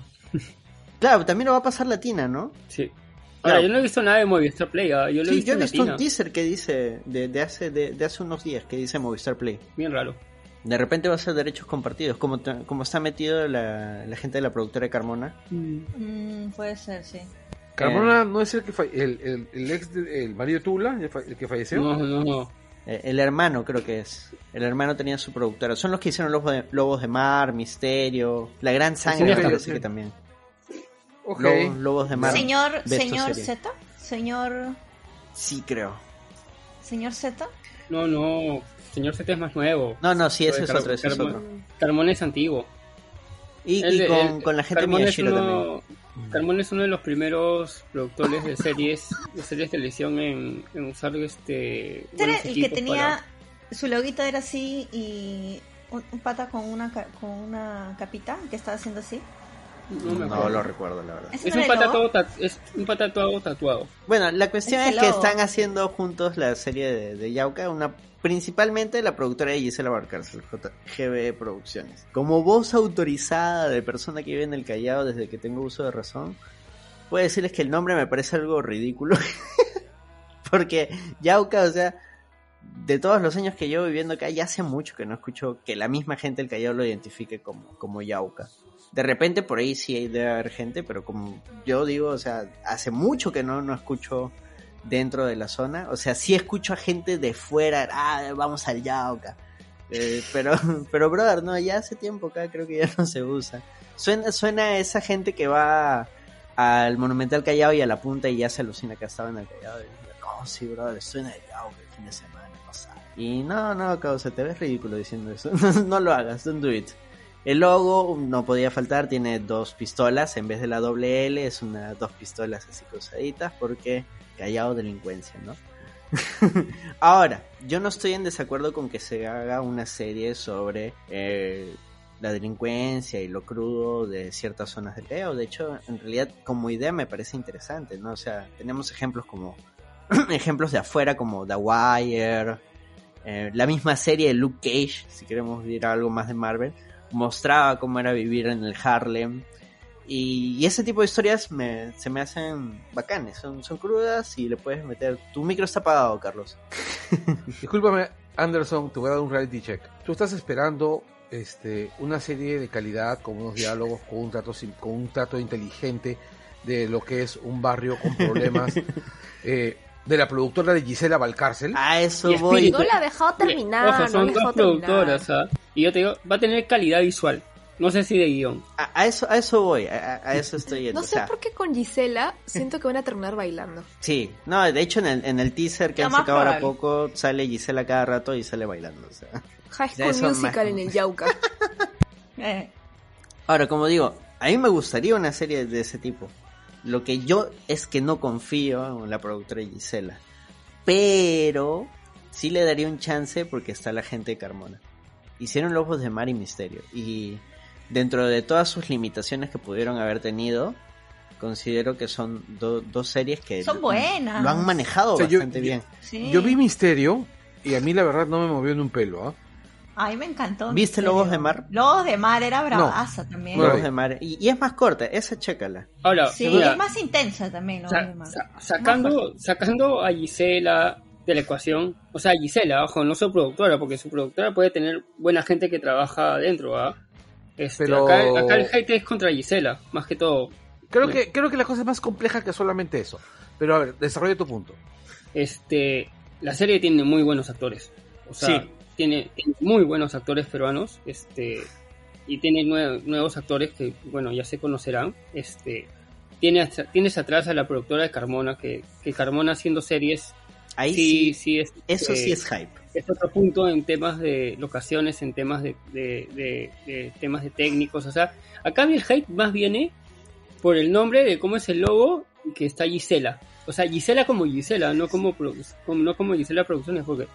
Claro, también lo va a pasar Latina, ¿no? Sí. Ahora, Claro. yo no he visto nada de Movistar Play, ah, yo lo he Sí, visto yo he visto Latina. un teaser que dice de, de hace de, de hace unos días que dice Movistar Play. Bien raro. De repente va a ser derechos compartidos, como, como está metido la, la gente de la productora de Carmona. Mm, puede ser, sí. Carmona no es el que fa- el, el, el ex de- el marido de Tula, el, fa- el que falleció. No, no, no. Eh, el hermano creo que es. El hermano tenía su productora. Son los que hicieron Lobos de, Lobos de Mar, Misterio, La Gran Sangre Sí, sí, parece sí. que también. Ok. Lobos, Lobos de Mar. Señor, señor. Z, señor, Sí, creo. señor Z. No, no. Señor Z es más nuevo. No, no, sí, ese es otro, ese es otro. Carmona es antiguo. Y, El y de- con, el- con la gente es Miyashiro también. uno- Carmona es uno de los primeros productores de series de series de televisión en, en usar este era el que tenía, su loguito era así y un, un pata con una ca- con una capita que estaba haciendo así. No me No lo recuerdo, la verdad. ¿Ese es un pata es un tatuado Bueno, la cuestión es que están haciendo juntos la serie de, de Yauca, una principalmente la productora de Gisela Barcárcel, JGB Producciones. Como voz autorizada de persona que vive en el Callao desde que tengo uso de razón, puedo decirles que el nombre me parece algo ridículo. Porque Yauca, o sea, de todos los años que llevo viviendo acá, ya hace mucho que no escucho que la misma gente del Callao lo identifique como, como Yauca. De repente por ahí sí debe haber gente, pero como yo digo, o sea, hace mucho que no, no escucho dentro de la zona. O sea, sí escucho a gente de fuera, ah, vamos al Yauca. Eh, pero, pero brother, no, ya hace tiempo acá creo que ya no se usa. Suena, suena a esa gente que va al Monumental Callao y a la punta y ya se alucina que estaba en el Callao. Y, no, sí, brother, suena el Yauca el fin de semana. Y no, no, causa, te ves ridículo diciendo eso. no lo hagas, don't do it. El logo no podía faltar, tiene dos pistolas, en vez de la doble L es una dos pistolas así cruzaditas porque callado delincuencia, ¿no? Ahora, yo no estoy en desacuerdo con que se haga una serie sobre eh, la delincuencia y lo crudo de ciertas zonas del Callao. De hecho, en realidad como idea me parece interesante, ¿no? O sea, tenemos ejemplos como ejemplos de afuera como The Wire, eh, la misma serie de Luke Cage, si queremos ver algo más de Marvel, mostraba cómo era vivir en el Harlem. Y, y ese tipo de historias me, se me hacen bacanes, son, son crudas y le puedes meter... Tu micro está apagado, Carlos. Discúlpame, Anderson, te voy a dar un reality check. Tú estás esperando este, una serie de calidad, con unos diálogos, con un trato, sim- con un trato inteligente de lo que es un barrio con problemas, eh, de la productora de Gisela Valcárcel. A eso Y voy. No la ha dejado terminar, Ojo, no son ha dos productoras, ¿ah? Y yo te digo, va a tener calidad visual. No sé si de guion. A, a eso, a eso voy, a, eso estoy yendo. No o sé sea, por qué con Gisela siento que van a terminar bailando. Sí, no, de hecho en el, en el teaser que han sacado ahora poco sale Gisela cada rato y sale bailando. O sea. High School Musical más- en el Yauca. Eh, Ahora, como digo, a mí me gustaría una serie de ese tipo. Lo que yo es que no confío en la productora de Gisela. Pero sí le daría un chance porque está la gente de Carmona. Hicieron Lobos de Mar y Misterio. Y dentro de todas sus limitaciones que pudieron haber tenido, considero que son do- dos series que Son buenas. lo han manejado O sea, yo- bastante yo- bien. Sí. Yo vi Misterio y a mí la verdad no me movió ni un pelo, ¿ah? Ay, me encantó. ¿Viste en. Lobos de Mar? Lobos de Mar era bravaza también. Lobos de Mar. Y, y es más corta, esa chécala. Ahora, Sí, mira, es más intensa también, Lobos sa- de Mar. sa- sacando, sacando a Gisela de la ecuación, o sea, Gisela, ojo, no su productora, porque su productora puede tener buena gente que trabaja adentro, ¿ah? Este, Pero- acá, acá el hate es contra Gisela, más que todo. Creo que, creo que la cosa es más compleja que solamente eso. Pero a ver, desarrolla tu punto. Este, la serie tiene muy buenos actores. O sea, Sí. tiene, tiene muy buenos actores peruanos. Este, y tiene nue- nuevos actores que, bueno, ya se conocerán. Este, tiene, tienes atrás a la productora de Carmona, que, que Carmona haciendo series, Ahí sí, sí, sí es, eso eh, sí es hype. es otro punto en temas de locaciones, en temas de, de- de- de temas de técnicos. O sea, acá mi hate más viene por el nombre de cómo es el logo que está Gisela. O sea, Gisela como Gisela, no como, como- no como Gisela Producciones, porque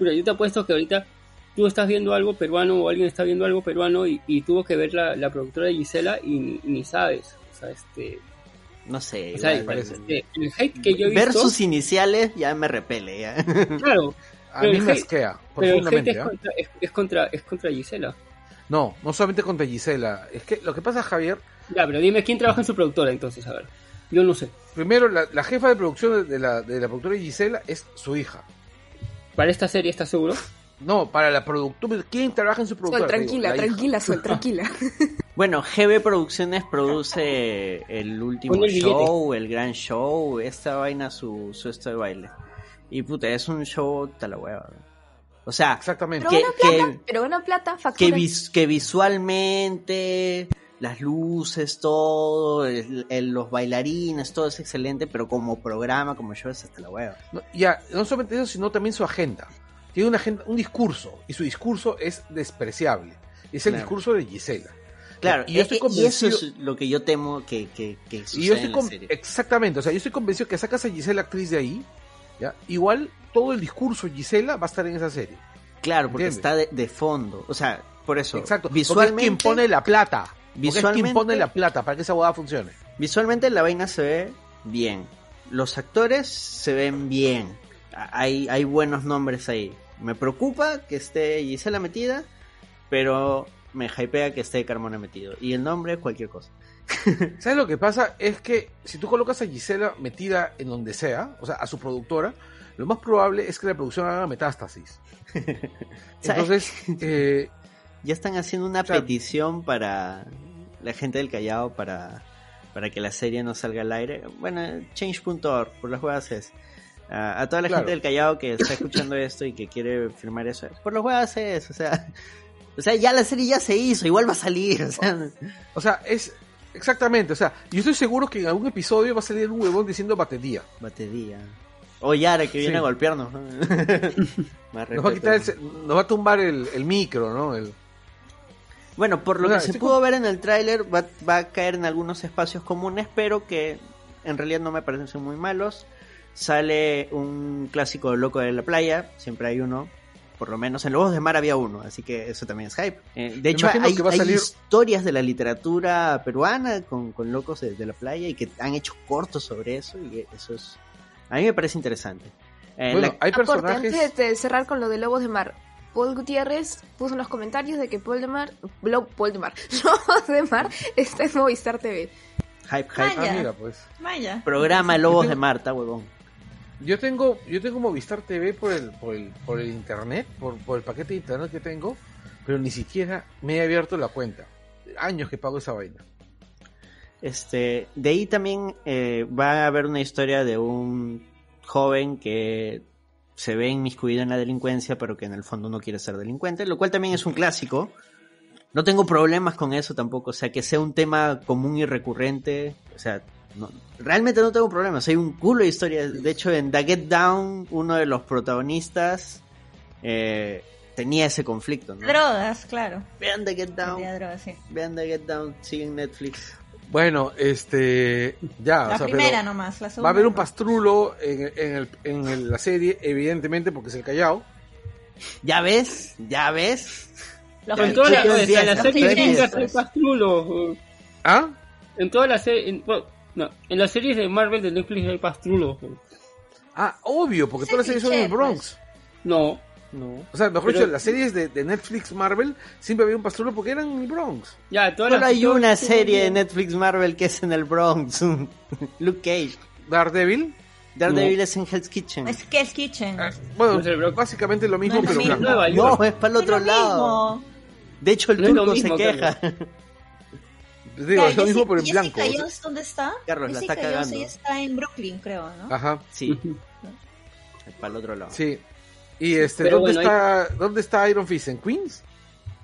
mira, yo te apuesto que ahorita tú estás viendo algo peruano o alguien está viendo algo peruano y, y tuvo que ver la, la productora de Gisela y ni, ni sabes. O sea, este, No sé. o sea, igual, el hate que yo he ver visto, sus iniciales ya me repele. Ya. claro, A mí me asquea pero el hate profundamente. es ¿ah? contra, es, es contra, es contra Gisela. No, no solamente contra Gisela. Es que lo que pasa, Javier, Ya, pero dime quién trabaja en su productora entonces, a ver. Yo no sé. primero la, la jefa de producción de la, de la productora de Gisela es su hija. Para esta serie, ¿estás seguro? No, para la productora. ¿Quién trabaja en su Sol, productora? Digo, tranquila, la hija. tranquila, Sol, tranquila. Bueno, GB Producciones produce el último el show, el gran show, esta vaina, su, su esto de baile. Y puta, es un show ta la hueva. O sea, Exactamente. Pero Que- plata, que- pero gana plata, que, vis- que visualmente, las luces, todo, el- el- los bailarines, todo es excelente, pero como programa, como show, es hasta la hueva. No, ya, no solamente eso, sino también su agenda. Tiene una agenda, un discurso, y su discurso es despreciable. Es el Claro. discurso de Gisela. Claro, y yo estoy e- y eso convencido. es lo que yo temo que, que, que Y yo suceda estoy en la serie. exactamente, o sea, yo estoy convencido que sacas a Gisela actriz de ahí, ¿ya? Igual todo el discurso Gisela va a estar en esa serie. Claro, porque ¿Entiendes? está de, de fondo. O sea, por eso. Exacto. Visualmente, Porque es quien pone la plata. Porque es quien visualmente- pone la plata para que esa boda funcione. visualmente la vaina se ve bien. Los actores se ven bien. Hay, hay buenos nombres ahí. Me preocupa que esté Gisela metida, pero me hypea que esté Carmona metido. Y el nombre, cualquier cosa. ¿Sabes lo que pasa? Es que si tú colocas a Gisela metida en donde sea, o sea, a su productora, lo más probable es que la producción haga metástasis. Entonces, eh, Ya están haciendo una O sea- petición para la gente del Callao para, para que la serie no salga al aire. Bueno, change.org, por las huevas es. A, a toda la Claro. gente del Callao que está escuchando esto y que quiere firmar eso, por las huevas es, o sea, o sea, ya la serie ya se hizo, igual va a salir, o sea, o sea, es exactamente, o sea, yo estoy seguro que en algún episodio va a salir un huevón diciendo batería. batería. O Yara que viene Sí. a golpearnos. Nos va a quitar el, nos va a tumbar el, el micro, ¿no? El, Bueno, por lo O sea, que se pudo ver en el tráiler, va, va a caer en algunos espacios comunes, pero que en realidad no me parecen muy malos. Sale un clásico loco de la playa, siempre hay uno. Por lo menos en Lobos de Mar había uno, así que eso también es hype. Eh, de hecho, hay, que va a hay salir- historias de la literatura peruana con, con locos de, de la playa y que han hecho cortos sobre eso y eso es... A mí me parece interesante. Eh, bueno, la- hay Aporte, personajes... antes de cerrar con lo de Lobos de Mar. Paul Gutiérrez puso en los comentarios de que Paul de Mar, Lo- Paul de Mar, Lobos de Mar está en Movistar TV. hype, hype. Ay, Ah, mira, pues. Vaya. Programa Lobos de Marta, huevón. Yo tengo, yo tengo Movistar TV por el, por el, por el internet, por, por el paquete de internet que tengo, pero ni siquiera me he abierto la cuenta. Años que pago esa vaina. Este, de ahí también eh, va a haber una historia de un joven que se ve inmiscuido en la delincuencia, pero que en el fondo no quiere ser delincuente, lo cual también es un clásico. No tengo problemas con eso tampoco, o sea, que sea un tema común y recurrente, o sea, no- realmente no tengo problemas, hay un culo de historias. De hecho, en The Get Down, uno de los protagonistas eh, tenía ese conflicto, ¿no? Drogas, claro. Vean The Get Down, drogas, sí. vean The Get Down, sigue en Netflix. Bueno, este, ya, La o sea, primera pero nomás, la segunda. va a haber un pastrulo en, en, el- en el- la serie, evidentemente, porque es el Callao. ¿Ya ves? ¿Ya ves? Los En todas las la tú serie de empiezas. Gringas hay pastrulos. ¿Ah? En todas las series. Bueno, no, en las series de Marvel de Netflix hay pastrulos. Ah, obvio, porque todas las series son en el Bronx. No. No. O sea, mejor Pero- dicho, las series de, de Netflix Marvel siempre había un pastrulo porque eran en el Bronx. Ya, todas Solo las. hay una serie de Netflix Marvel que es en el Bronx. Luke Cage. Daredevil. Daredevil No. es en Hell's Kitchen. Es el Kitchen. ah, bueno, No básicamente lo mismo, No pero mismo. No, es para el otro lado. mismo. De hecho, el No turco se mismo, queja. Digo, Ya, es lo mismo, pero en Jessica blanco. Jones, ¿dónde está? Carlos, la Jessica está Jones, cagando. ella está en Brooklyn, creo, ¿no? Ajá, Sí, para el otro lado. sí. Y este, Pero ¿dónde, bueno, está, ¿dónde está Iron Fist? ¿En Queens?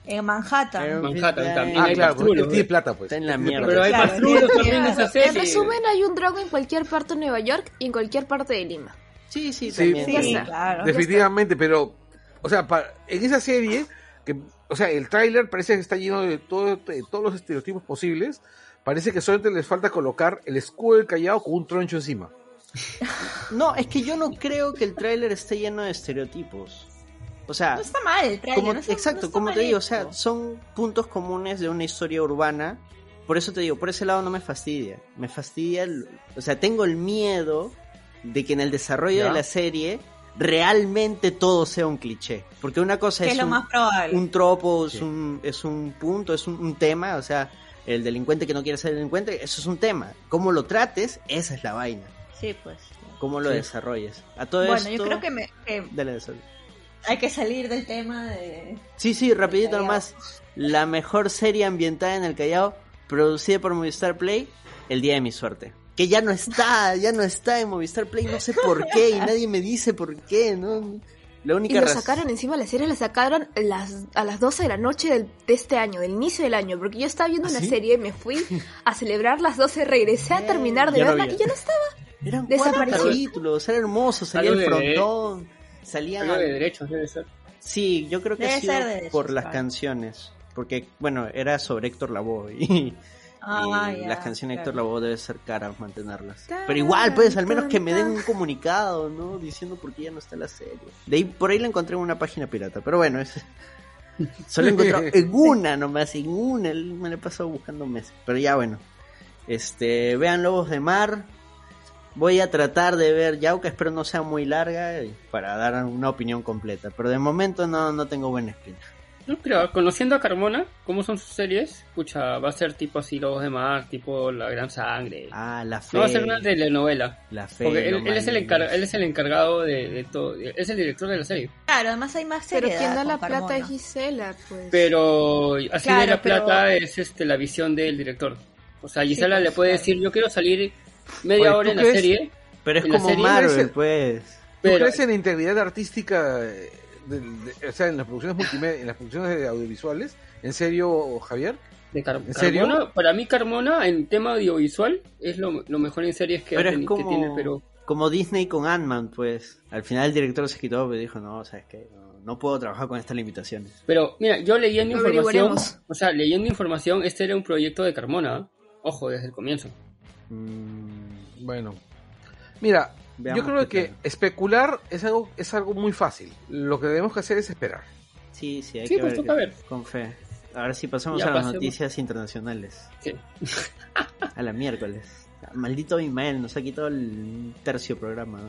En Manhattan. Iron Manhattan también Ah, hay claro, porque pastrulos, tiene ¿eh? plata, pues. Está en la mierda. Pero hay Claro, pastrulos también en esa serie. En resumen, hay un drago en cualquier parte de Nueva York y en cualquier parte de Lima. Sí, sí, Sí, también. Sí, está. claro. Definitivamente, pero, o sea, pa- en esa serie, que, o sea, el tráiler parece que está lleno de, todo, de todos los estereotipos posibles. Parece que solamente les falta colocar el escudo del Callao con un troncho encima. No, es que yo no creo que el tráiler esté lleno de estereotipos. O sea, No está mal el trailer. como, no está- exacto, no está como mal te digo, o sea, son puntos comunes de una historia urbana. Por eso te digo, por ese lado no me fastidia. Me fastidia, el- o sea, tengo el miedo de que en el desarrollo Ya. de la serie realmente todo sea un cliché. Porque una cosa es, es lo un, más probable. un tropo, es, Sí. un, es un punto, es un, un tema, o sea, el delincuente que no quiere ser delincuente, eso es un tema. Cómo lo trates, esa es la vaina. Sí, pues. Cómo lo Sí. desarrolles. A todo Bueno, esto... yo creo que, me, que Dale, dale. hay que salir del tema de... Sí, sí, rapidito nomás. La mejor serie ambientada en el Callao, producida por Movistar Play, El Día de mi Suerte. Que ya no está, ya no está en Movistar Play, no sé por qué, y nadie me dice por qué, ¿no? La Y única lo razón- sacaron encima, la serie la sacaron las, a las 12 de la noche del- de este año, del inicio del año, porque yo estaba viendo ¿Ah, una sí? serie, me fui a celebrar las 12, regresé a terminar de Ya no verla había. y ya no estaba. Eran cuatro Desapareció. capítulos, era hermoso, salía el de- frontón, salía... Algo de derechos debe ser. Sí, yo creo que Debe ha sido de por las claro. canciones, porque, bueno, era sobre Héctor Lavoe, y... Ah, y ya, las canciones de Héctor claro. Lavoe debe ser caras mantenerlas. Pero igual, pues, al menos que me den un comunicado, ¿no? Diciendo por qué ya no está la serie. De ahí, por ahí la encontré en una página pirata, pero bueno, es... Solo he encontrado en una nomás, en una, me la he pasado buscando meses. Pero ya bueno, este, vean Lobos de Mar. Voy a tratar de ver Yauca, espero no sea muy larga y- para dar una opinión completa. Pero de momento no, no tengo buena espina. No, pero conociendo a Carmona, cómo son sus series, escucha, va a ser tipo así Lobos de Mar, tipo La Gran Sangre. Ah, la fe. no va a ser una telenovela. La fe. Porque él, él es el encar- él es el encargado de, de todo. Es el director de la serie. Claro, además hay más Pero seriedad quien da la plata es Gisela, pues. Pero así Claro, de la pero- plata es este la visión del director. O sea, Sí, Gisela pues, le puede claro. decir, yo quiero salir media Oye, hora ¿tú en la crees? serie, Pero es como serie Marvel, pues. ¿Tú pero crees en la integridad artística, de- o sea, en las producciones multimedia, en las producciones de audiovisuales? ¿En serio, Javier? de Car- ¿En serio? Carmona, para mí Carmona en tema audiovisual es lo, lo mejor en series que, Pero que como, tiene, pero como Disney con Ant-Man, pues. Al final el director se quitó y dijo, no, sabes qué, no, no puedo trabajar con estas limitaciones. pero mira, yo leyendo Lo información, o sea, leyendo información, este era un proyecto de Carmona, ¿eh? ojo, desde el comienzo. Mm, Bueno, mira, Veamos yo creo que tal. especular es algo, es algo muy fácil. Lo que debemos que hacer es esperar. sí, sí, hay Sí, que pues, ver, toca qué- ver. Con fe. Ahora sí, pasamos Ya, a las pasemos. noticias internacionales. Sí. A la miércoles. Maldito Imael, nos ha quitado el tercio programa.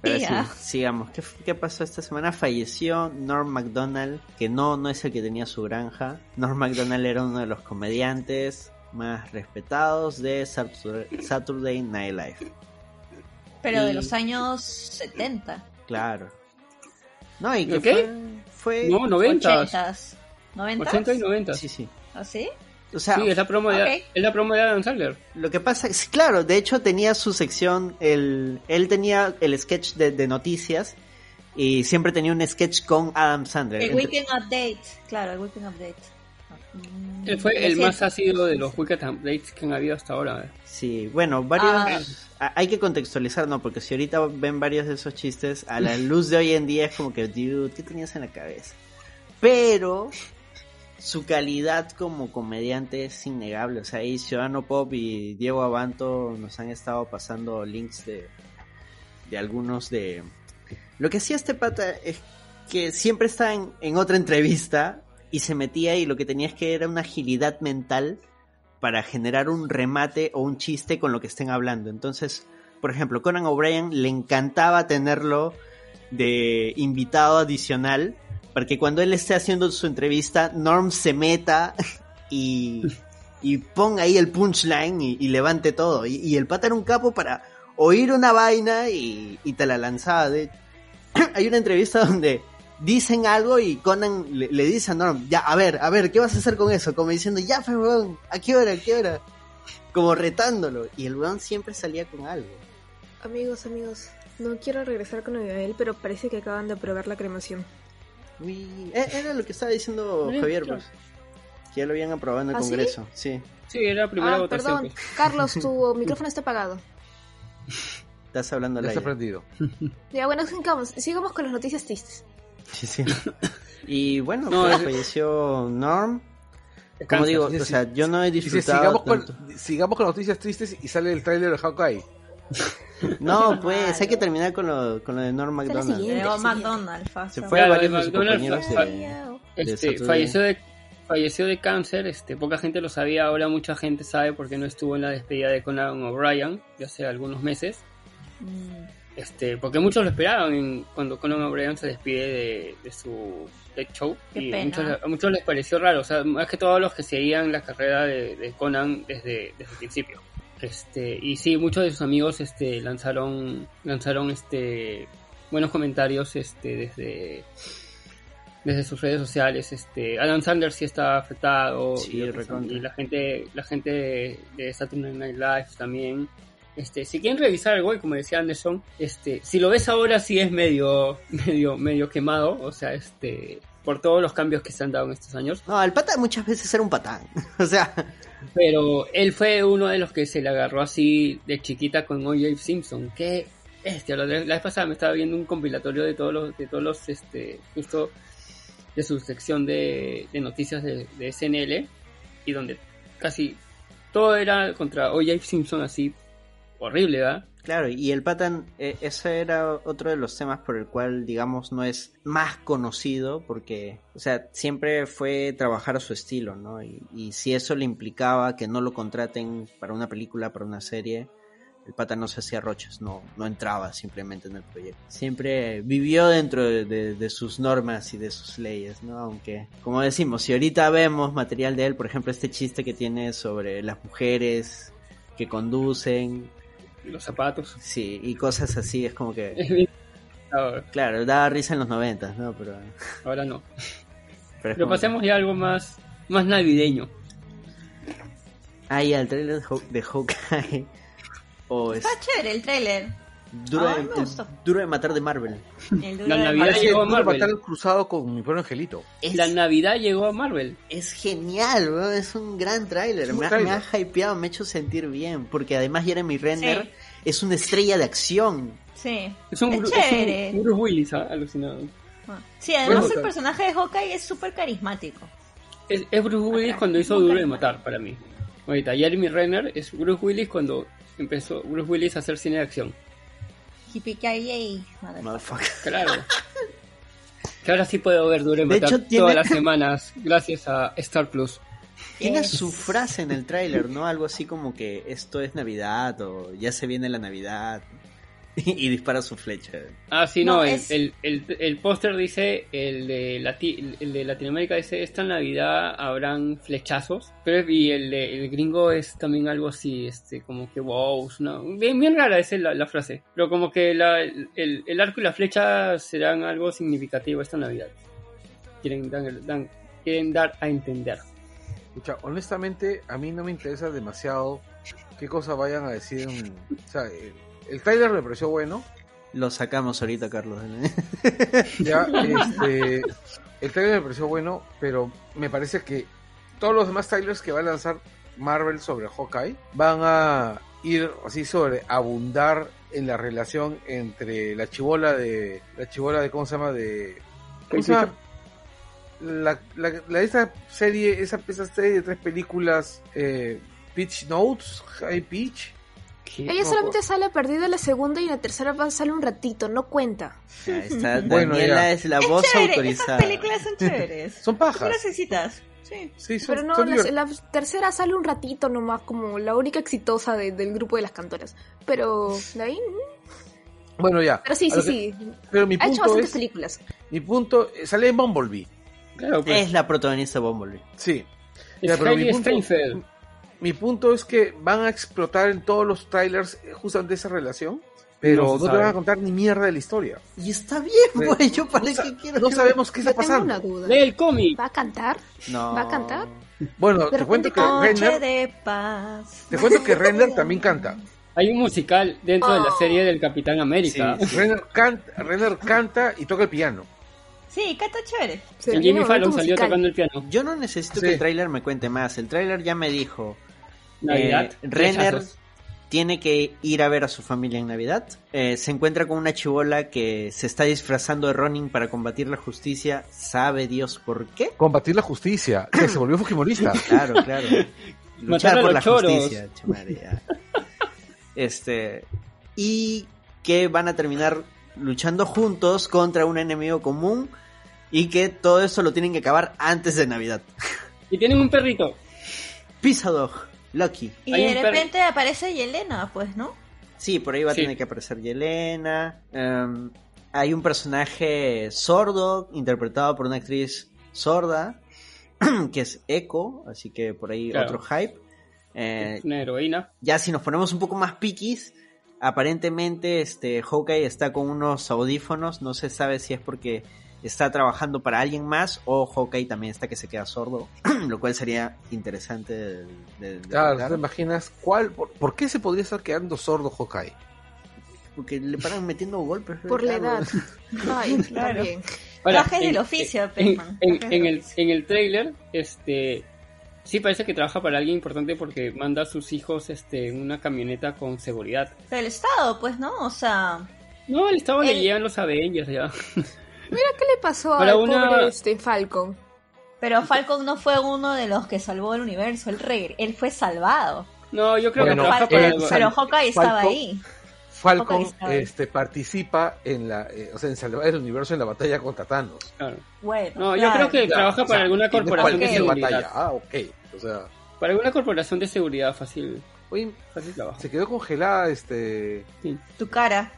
Pero sí, sigamos. ¿Qué, ¿Qué pasó esta semana? Falleció Norm MacDonald, que no, no es el que tenía su granja. Norm MacDonald era uno de los comediantes más respetados de Saturday, Saturday Night Live. Pero de los años 70. Claro. No, y que ¿Qué? fue... fue No, 90, 80s. 90 80 y 90. Sí, sí. ¿Ah, sí? O sea, Sí, es la promo de, Ok. es la promo de Adam Sandler. Lo que pasa es, claro, de hecho tenía su sección, el, él tenía el sketch de, de noticias y siempre tenía un sketch con Adam Sandler. El Entre- Weekend Update. Claro, el Weekend Update. Él fue el más ácido de los Wicked Updates que han habido hasta ahora. ¿eh? Sí, bueno, varios... Ah. Hay que contextualizar, ¿no? Porque si ahorita ven varios de esos chistes, a la luz de hoy en día es como que, dude, ¿qué tenías en la cabeza? Pero su calidad como comediante es innegable. O sea, ahí Ciudadano Pop y Diego Abanto nos han estado pasando links de, de algunos de... Lo que hacía este pata es que siempre está en, en otra entrevista y se metía y lo que tenías que era una agilidad mental para generar un remate o un chiste con lo que estén hablando. Entonces, por ejemplo, Conan O'Brien le encantaba tenerlo de invitado adicional para que cuando él esté haciendo su entrevista, Norm se meta y, y ponga ahí el punchline y, levante todo. Y, el pata era un capo para oír una vaina y, y te la lanzaba. Hay una entrevista donde dicen algo y Conan le, le, dice a Norm, ya, a ver, a ver, ¿qué vas a hacer con eso? Como diciendo, ya, fe, weón, ¿a qué hora, a qué hora? Como retándolo. Y el weón siempre salía con algo. Amigos, amigos, no quiero regresar con Abigail, pero parece que acaban de aprobar la cremación. Uy, e, era lo que estaba diciendo Javier, pues. Que ya lo habían aprobado en el ¿Ah? Congreso. Sí, Sí, era la primera ah, votación. perdón, pues. Carlos, tu micrófono está apagado. estás hablando al Ya está aire. aprendido. Ya, bueno, sigamos, sigamos con las noticias tristes. Sí, sí. Y bueno, No, pues, es- falleció Norm. Como Cáncer. digo, o sea, yo no he Dice, disfrutado sigamos con, sigamos con noticias tristes y sale el tráiler de Hawkeye. No, pues hay que terminar con lo, con lo de Norm McDonald. siguiente. Se fue a varios de sus compañeros de, Este, falleció de falleció de cáncer, este, poca gente lo sabía, ahora mucha gente sabe porque no estuvo en la despedida de Conan O'Brien de hace algunos meses. Mm. Este, porque muchos lo esperaban en- cuando Conan O'Brien se despide de, de su Dead Show Qué y pena. muchos- a muchos les pareció raro, o sea, más que todos los que seguían la carrera de, de Conan desde, desde el principio. Este, y sí, muchos de sus amigos este, lanzaron, lanzaron este, buenos comentarios este, desde, desde sus redes sociales. Este, Adam Sanders sí está afectado Sí, y, y la gente, la gente de Saturday Night Live también. Este, si quieren revisar algo, y como decía Anderson, este, si lo ves ahora sí es medio, medio, medio quemado, o sea, este, por todos los cambios que se han dado en estos años. No, el pata muchas veces era un patán. o sea, Pero él fue uno de los que se le agarró así de chiquita con O.J. Simpson. Bestia. La, la vez pasada me estaba viendo un compilatorio de todos los, de todos los, este, justo de su sección de, de noticias de, de SNL y donde casi todo era contra O.J. Simpson así horrible, ¿verdad? Claro, y el Patan, eh, ese era otro de los temas por el cual, digamos, no es más conocido, porque, o sea, siempre fue trabajar a su estilo, ¿no? Y, y si eso le implicaba que no lo contraten para una película, para una serie, el Pata no se hacía rochas, no, no entraba simplemente en el proyecto. Siempre vivió dentro de, de- de sus normas y de sus leyes, ¿no? Aunque, como decimos, si ahorita vemos material de él, por ejemplo, este chiste que tiene sobre las mujeres que conducen, Los zapatos. Sí, y cosas así, es como que... Claro, daba risa en los noventas, ¿no? Pero... Ahora no. pero Pero pasemos ya a algo más, más navideño. que- Ah, ya, el trailer de, Haw- de Hawkeye. O es Está chévere el tráiler. Duro, Ah, de, el duro de matar de Marvel. El duro La de Navidad Marvel. llegó a Duro Marvel. matar cruzado con mi pobre angelito. Es, La Navidad llegó a Marvel. es genial, weón, es un gran tráiler. Me, ha- tráiler. me ha hypeado, me ha hecho sentir bien. Porque además Jeremy Renner Sí. es una estrella de acción. Sí. Es un, Es Bru- chévere. es un Bruce Willis, ¿ah? alucinado. Ah. Sí, además el personaje de Hawkeye es súper carismático. Es, es Bruce Willis Acá, cuando hizo Duro de. Matar para mí. Ahorita, Jeremy Renner es Bruce Willis cuando empezó Bruce Willis a hacer cine de acción. Motherfucker. Motherfucker. Claro. que ahora sí puedo ver Duro de hecho, tiene- todas las semanas gracias a Star Plus. Tiene Yes. su frase en el tráiler, ¿no? Algo así como que esto es Navidad o ya se viene la Navidad. y dispara su flecha. Ah, sí, no, No, el, es- el, el, el póster dice, el de, Lati- el de Latinoamérica dice, esta Navidad habrán flechazos, pero y el, de- el gringo es también algo así, este, como que wow, es una- bien, bien rara esa es la, la frase, pero como que la, el, el arco y la flecha serán algo significativo esta Navidad. Quieren, dan- dan- quieren dar a entender. Escucha, honestamente, a mí no me interesa demasiado qué cosa vayan a decir. en- o sea, el, trailer me pareció bueno. Lo sacamos ahorita, Carlos. Ya, este, el trailer me pareció bueno, pero me parece que todos los demás trailers que va a lanzar Marvel sobre Hawkeye van a ir así sobre abundar en la relación entre la chivola de la chivola de cómo se llama de ¿cómo se llama? La, la, la- esa serie esa, esa serie de tres películas eh, Pitch Notes High Pitch ¿Qué? Ella solamente sale perdida en la segunda y en la tercera va- sale un ratito, no cuenta. Está, Bueno, Daniela ya. es la Es voz chévere, autorizada. Estas películas son chéveres. Son ¿Tú pajas. necesitas? Sí. Sí, son, Pero no, son la, tercera sale un ratito nomás, como la única exitosa de- del grupo de las cantoras. Pero de ahí, mm, Bueno, ya. pero sí, sí, que- sí. Pero mi Ha hecho punto bastantes es... películas. Mi punto... Sale en Bumblebee. Claro, pues. Es la protagonista de Bumblebee. Sí. Es Ya, pero mi punto-. Mi punto es que van a explotar en todos los trailers eh, justamente esa relación, pero No te van a contar ni mierda de la historia. Y está bien, güey. Yo para no, qué quiero no que- sabemos qué está pasando. una duda. Lee el cómic. ¿Va a cantar? No. ¿Va a cantar? Bueno, te cuento que Renner, de paz. te cuento que Renner también canta. Hay un musical dentro de la Oh. serie del Capitán América. Sí, sí. Renner canta, Renner canta y toca el piano. Sí, canta chévere. Se El Jimmy Fallon salió musical. tocando el piano. Yo no necesito Sí. que el tráiler me cuente más. El tráiler ya me dijo. Navidad. eh, Renner tiene que ir a ver a su familia en Navidad. Eh, se encuentra con una chivola que se está disfrazando de Ronin para combatir la justicia. ¿Sabe Dios por qué? Combatir la justicia, que se volvió fujimorista. Claro, claro. Luchar por la choros. justicia. Este. Y que van a terminar luchando juntos contra un enemigo común. Y que todo eso lo tienen que acabar antes de Navidad. Y tienen un perrito. Pizza Dog, Lucky. Y Hay de per- repente aparece Yelena, pues, ¿no? Sí, por ahí va a tener que aparecer Yelena. Em, hay un personaje sordo, interpretado por una actriz sorda, que es Echo, así que por ahí Claro. otro hype. Eh, Es una heroína. ya si nos ponemos un poco más piquis, aparentemente este Hawkeye está con unos audífonos, no se sabe si es porque está trabajando para alguien más o Hawkeye también está que se queda sordo, lo cual sería interesante de, de- de Claro, tocar, ¿te imaginas cuál, por, por qué se podría estar quedando sordo Hawkeye? porque le paran metiendo golpes. Por la edad. Ay, Claro. también. Ahora, Gajes en- del oficio, en, en- en el, en el trailer, este, sí parece que trabaja para alguien importante porque manda a sus hijos este, en una camioneta con seguridad. Del Estado, pues, ¿no? O sea, No, el estado le El- llegan los Avengers ya. Mira qué le pasó Para al una- pobre este, Falcon. pero Falcon no fue uno de los que salvó el universo, él, re- él fue salvado. No, yo creo Bueno, que trabaja Falcon- para eh, pero Hawkeye estaba Falcon- ahí. Falcon ahí. este, participa en la, eh, o sea, en salvar el universo en la batalla contra Thanos. Claro. Bueno, No, yo claro. creo que Ya, trabaja o sea, para alguna corporación de seguridad. batalla. Ah, ok. O sea, Para alguna corporación de seguridad fácil, oye, fácil trabajo. se quedó congelada este Tu cara,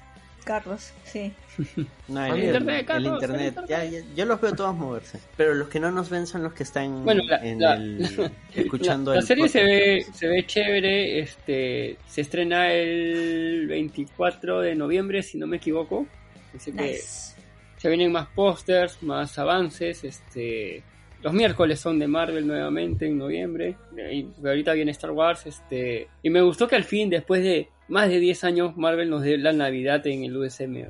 Carlos, sí. No, el, internet, el Carlos, internet, el ya, internet. ya- yo los veo todos moverse. Pero los que no nos ven son los que están Bueno, la- en la- el, escuchando la, serie se ve se ve chévere este se estrena el 24 de noviembre si no me equivoco así que Nice. se vienen más pósters más avances este los miércoles son de Marvel nuevamente en noviembre y ahorita viene Star Wars este y me gustó que al fin después de más de 10 años Marvel nos dé la Navidad en el USM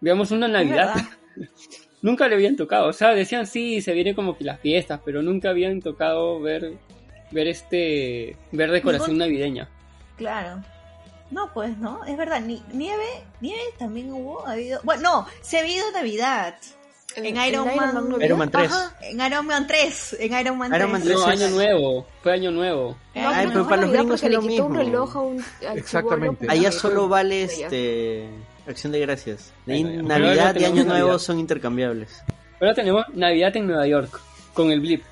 veamos una Navidad nunca le habían tocado. O sea, decían sí, se vienen como que las fiestas, pero nunca habían tocado ver, ver este, ver decoración Ningún- navideña. Claro. No, pues no, es verdad. Ni- nieve, nieve también hubo, ha habido. Bueno, no, se ha habido Navidad. En Iron Man- no Iron Man 3. Ajá. En Iron Man 3. En Iron Man Iron 3. Man No, 13. año nuevo, fue año nuevo. Eh, Ay, no, pero no, para los gringos es lo quitó un mismo. reloj a un Exactamente. chibolo Allá solo vale allá. Acción de Gracias. Ahí. Navidad y Año Nuevo Navidad. son intercambiables. Ahora tenemos Navidad en Nueva York, con el blip.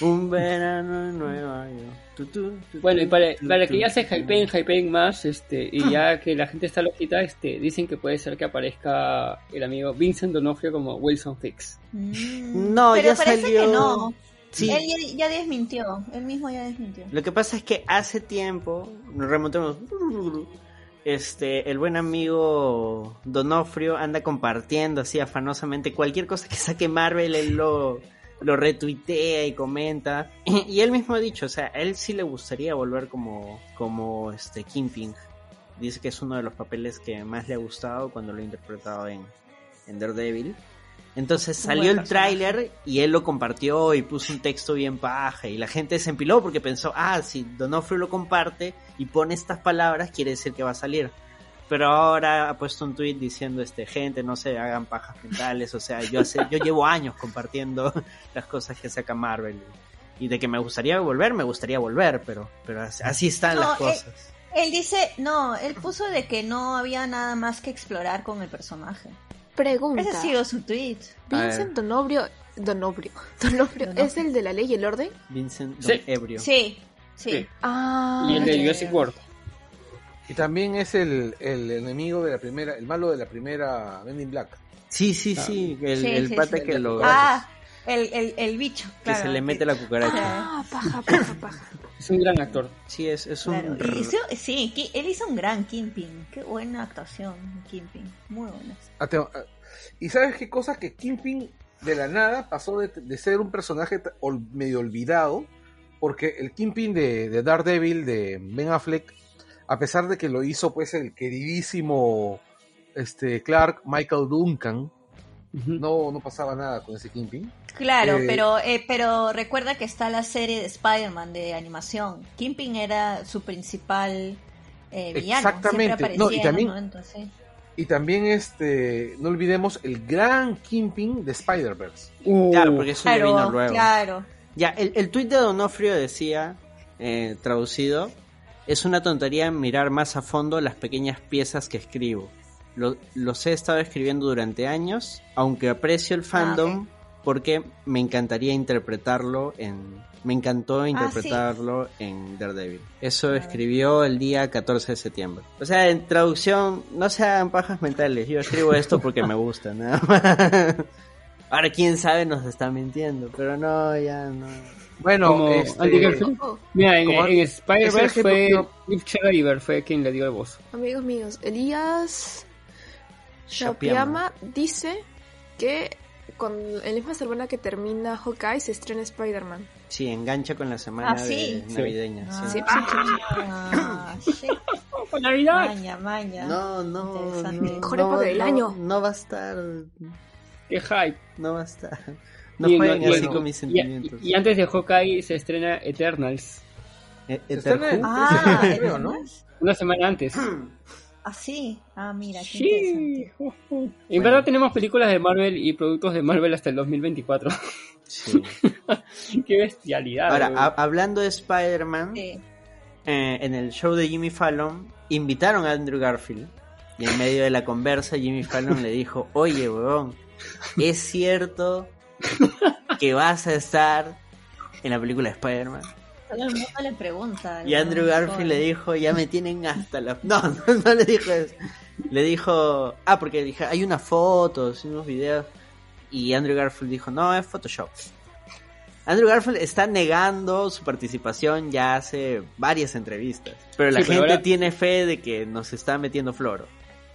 Un verano en Nueva York. Tu, tu, tu, Bueno, y para, para que ya se hypeen, hypeen más, este, y ya que la gente está loquita, este, dicen que puede ser que aparezca el amigo Vincent D'Onofrio como Wilson Fix. Mm, No, pero ya parece salió- que no. Sí, Él ya, ya desmintió. Él mismo ya desmintió. Lo que pasa es que hace tiempo, nos remontemos, este, el buen amigo Donofrio anda compartiendo así afanosamente cualquier cosa que saque Marvel, él lo, lo retuitea y comenta. Y, él mismo ha dicho, o sea, él sí le gustaría volver como, como este Kingpin. Dice que es uno de los papeles que más le ha gustado cuando lo ha interpretado en, en Daredevil. Entonces salió el tráiler y él lo compartió y puso un texto bien paja y la gente se empiló porque pensó, ah, si Donofrio lo comparte y pone estas palabras quiere decir que va a salir. Pero ahora ha puesto un tweet diciendo, este, gente, no se hagan pajas mentales, o sea, yo hace, yo llevo años compartiendo las cosas que saca Marvel y de que me gustaría volver, me gustaría volver, pero, pero así, están No, las eh, cosas. Él dice, no, él puso de que no había nada más que explorar con el personaje. Pregunta. Ese ha sido su tweet. Vincent Donobrio, Donobrio, Donobrio. ¿es el de la ley y el orden? Vincent Sí. Don Ebrio. Sí, sí. Sí. Ah, Y el de Jurassic. World. Y también es el, el enemigo de la primera, el malo de la primera Men in Black. Sí, sí, sí. El, Sí, el sí, pata sí. que lo. Ah, el, el, el bicho, que claro. se le mete la cucaracha. Ah, paja, paja, paja. Es un gran actor. Sí, es, es un. Claro, hizo- sí, él hizo un gran Kingpin. Qué buena actuación, Kingpin. Muy buena. Ah, tengo- ah, Y sabes qué cosa que Kingpin de la nada pasó de, de ser un personaje ol- medio olvidado, porque el Kingpin de, de Daredevil de Ben Affleck, a pesar de que lo hizo pues el queridísimo este Clark Michael Duncan, no, no pasaba nada con ese Kingpin. Claro, Eh, pero eh, pero recuerda que está la serie de Spider-Man de animación. Kingpin era su principal eh, villano. Exactamente. Siempre aparecía No, y en también- sí. Y también este, no olvidemos el gran Kingpin de Spider-Verse. Claro, porque eso ya Claro, vino luego. claro. Ya, el, el tuit de Donofrio decía, eh, traducido, es una tontería mirar más a fondo las pequeñas piezas que escribo. Lo- los he estado escribiendo durante años, aunque aprecio el fandom porque me encantaría interpretarlo en... Me encantó interpretarlo en Daredevil. Eso escribió el día 14 de septiembre. O sea, en traducción, no sean pajas mentales. Yo escribo esto porque me gusta, nada más. Ahora, quién sabe, nos está mintiendo. Pero no, ya no. Bueno, Como este. Oh, Mira, en, Spider-Verse fue Schreiber fue quien le dio el voz. amigos míos, Elías Shapiama. Dice que con la misma semana que termina Hawkeye se estrena Spider-Man. Sí, engancha con la semana Ah, sí. de navideña. Ah, sí. Sí, sí, sí. ah, sí. ¡Con Navidad! Maña, maña. No, no, Mejor no, época del no, año. No va a estar, ¡Qué hype! no va a estar. No Y- jueguen así con mis y- sentimientos. Y, antes de Hawkeye se estrena Eternals. En- Etherwho. Ah, creo, ¿no? Una semana antes. Ah, sí. Ah, mira, qué Sí. interesante. En verdad tenemos películas de Marvel y productos de Marvel hasta el 2024. Sí. ¡Qué bestialidad! Ahora, hablando de Spider-Man, Sí. eh, en el show de Jimmy Fallon, invitaron a Andrew Garfield. Y en medio de la conversa, Jimmy Fallon le dijo, oye, huevón, ¿es cierto que vas a estar en la película de Spider-Man? Todo el mundo le pregunta. Y Andrew Garfield le dijo, ya me tienen hasta la... No, no, no le dijo eso. Le dijo, ah, porque dije, hay unas fotos, unos videos. Y Andrew Garfield dijo, no, es Photoshop. Andrew Garfield está negando su participación ya hace varias entrevistas. Pero la Sí, pero gente ahora- tiene fe de que nos está metiendo floro.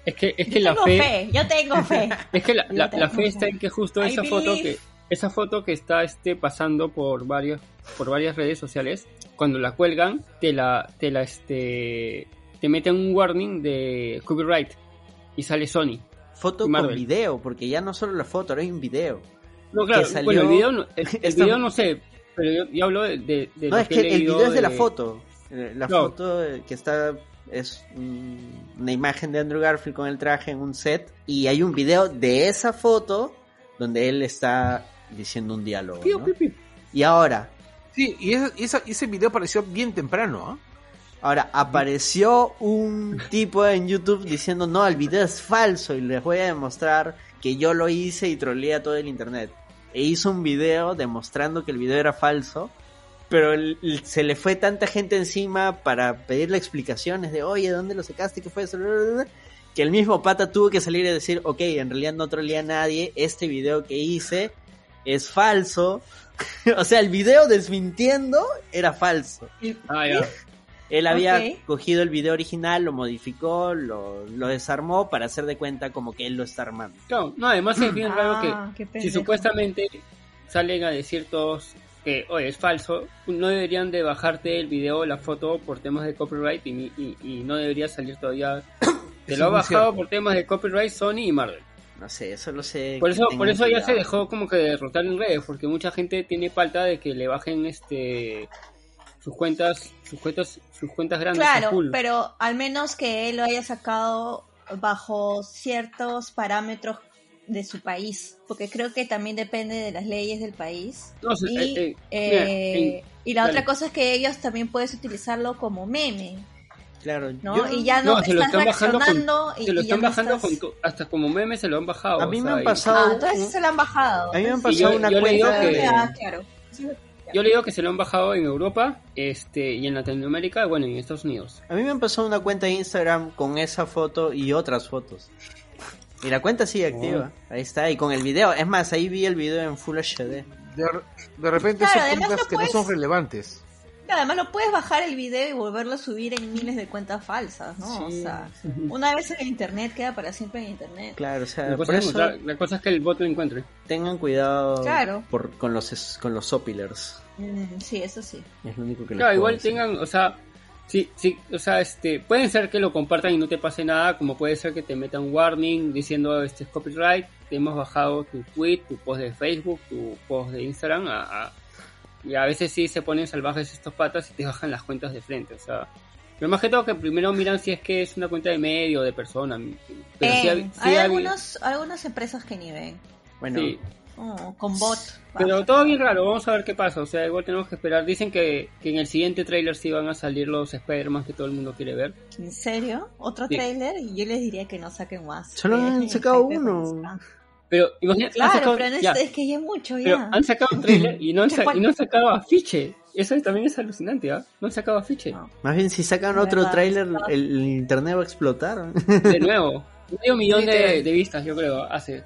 Es que, es que Yo la tengo fe, fe. Yo tengo fe. Es que la, la- fe fe. está en que justo I esa foto que esa foto que está este pasando por varios por varias redes sociales, cuando la cuelgan, te la te la este te meten un warning de copyright y sale Sony. Foto Marvel. con video, porque ya no solo la foto, ahora hay un video. No, claro, Que salió- bueno, el video no, el, video no sé, pero yo, yo hablo de, de, de No, es que el video es de la foto. Eh, La No. foto eh, que está es una imagen de Andrew Garfield con el traje en un set y hay un video de esa foto donde él está diciendo un diálogo. Y ahora, Sí, y ese, ese video apareció bien temprano, ¿ah? ahora apareció un tipo en YouTube diciendo no, el video es falso y les voy a demostrar que yo lo hice y troleé a todo el internet. E hizo un video demostrando que el video era falso pero el- el- se le fue tanta gente encima para pedirle explicaciones de, oye, ¿dónde lo sacaste? ¿Qué fue eso? Que el mismo pata tuvo que salir y decir, ok, en realidad no troleé a nadie, este video que hice es falso. o sea, el video desmintiendo era falso. Ah, ya. Él había cogido el video original, lo modificó, lo, lo desarmó para hacer de cuenta como que él lo está armando. Claro, no, además es bien raro que Ah, si supuestamente salen a decir todos que, oye, es falso, no deberían de bajarte el video o la foto por temas de copyright y, y, y no debería salir todavía. Te lo ha bajado cierto. por temas de copyright Sony y Marvel. No sé, eso lo sé. Por eso, por eso ya se dejó como que derrotar en redes, porque mucha gente tiene falta de que le bajen este sus cuentas, sus cuentas, sus cuentas grandes Claro, pero al menos que él lo haya sacado bajo ciertos parámetros de su país, porque creo que también depende de las leyes del país. No, sé, Y, eh, eh, eh, mira, y la dale. otra cosa es que ellos también puedes utilizarlo como meme. Claro, ¿no? yo- y ya no, No, se lo están bajando con- reaccionando y, Se lo y están bajando estás- con hasta como memes se lo han bajado. A mí o me sea, han pasado- Ah, entonces se lo han bajado. A mí me han pasado yo- una yo le digo cuenta que- de... Ah, claro. Yo le digo que se lo han bajado en Europa este y en Latinoamérica, bueno, en Estados Unidos. A mí me han pasado una cuenta de Instagram con esa foto y otras fotos. Y la cuenta sigue activa. Ahí está, y con el video. Es más, ahí vi el video en Full HD. De, de repente Claro, son cuentas que no son relevantes. Además lo puedes bajar el video y volverlo a subir en miles de cuentas falsas, ¿no? Sí, o sea, sí. una vez en internet queda para siempre en internet. Claro, o sea, La por cosa, es, eso la cosa es que el bot lo encuentre. tengan cuidado Claro. por, con los es- con los sopilers. Mm, sí, eso sí. Es lo único que les Claro, puedo igual decir. tengan, o sea, sí, sí, o sea, este, pueden ser que lo compartan y no te pase nada, como puede ser que te metan warning diciendo este es copyright, te hemos bajado tu tweet, tu post de Facebook, tu post de Instagram, a, a- y a veces sí se ponen salvajes estos patas y te bajan las cuentas de frente, o sea, pero más que todo que primero miran si es que es una cuenta de medio o de persona, pero sí, Eh, sí hay ha- algunos, algunas empresas que ni ven. Bueno, sí. Oh, con bot. Pero todo bien raro, vamos a ver qué pasa. O sea, igual tenemos que esperar. Dicen que, que en el siguiente tráiler sí van a salir los Spider-Man que todo el mundo quiere ver. ¿En serio? ¿Otro Sí. trailer? Y yo les diría que no saquen más. Solo han sacado uno. Pero imagínate, han Claro, sacado- pero no es, ya, es que ya es mucho, pero ya. han sacado un tráiler y, no han Ya, sa- ¿cuál? y no han sacado afiche. Eso también es alucinante, ¿ah? No han sacado afiche. No. más bien si sacan otro tráiler, verdad. el, el internet va a explotar. De nuevo. Medio millón de, vistas, yo creo, hace.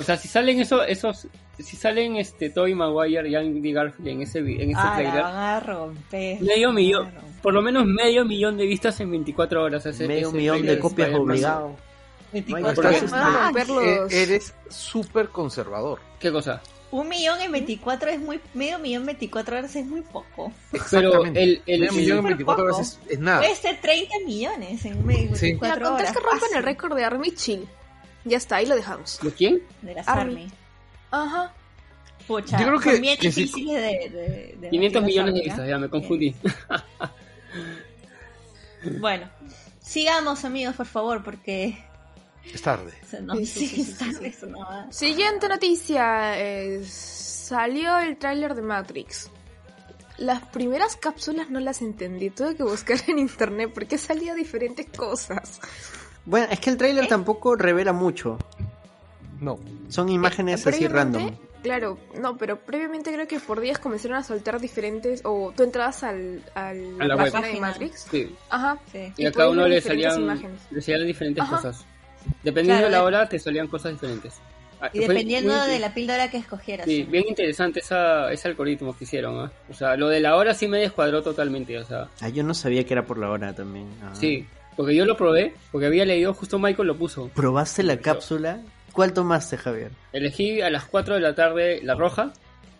O sea, si salen eso, esos, si salen este Tobey Maguire y Andy Garfield en ese, en ese Ah, la van a romper. medio millón, por lo menos medio millón de vistas en 24 horas. Ese, Medio ese millón de copias obligado. 24 Mike, horas. estás- Ah, eres súper conservador. ¿Qué cosa? Un millón en 24 es muy... Medio millón en 24 horas es muy poco. Pero Exactamente. el, el, Medio millón en súper 24 horas es, es nada. Puede ser 30 millones en medio de Sí. 24 Ya, con tal horas. que Fácil. el récord de Army, chill. Ya está, ahí lo dejamos. ¿De quién? De las Army. Army. Ajá. Pucha, Yo creo que- bien que sí. de, de, de 500 batir millones de vistas, ya me confundí. Bueno, sigamos amigos, por favor, porque Es tarde. Sí, no. Siguiente noticia. eh, salió el tráiler de Matrix. Las primeras cápsulas no las entendí. Tuve que buscar en internet porque salía diferentes cosas. Bueno, es que el ¿Eh? tráiler tampoco revela mucho. No. Son imágenes Eh, así previamente- random. Claro, no, pero previamente creo que por días comenzaron a soltar diferentes. O tú entrabas al, al A la página web. de Matrix. Sí. Ajá. Sí. Y a cada uno le salían, imágenes. le salían diferentes Ajá. cosas. Dependiendo Claro, de la hora, te salían cosas diferentes. Ah, Y fue dependiendo muy- de la píldora que escogieras. Sí, bien interesante esa, ese algoritmo que hicieron. ¿ah? O sea, lo de la hora sí me descuadró totalmente. O sea, Ah, yo no sabía que era por la hora también. Ah. sí. Porque yo lo probé, porque había leído, justo Michael lo puso. ¿Probaste la cápsula? ¿Cuál tomaste, Javier? Elegí a las 4 de la tarde la roja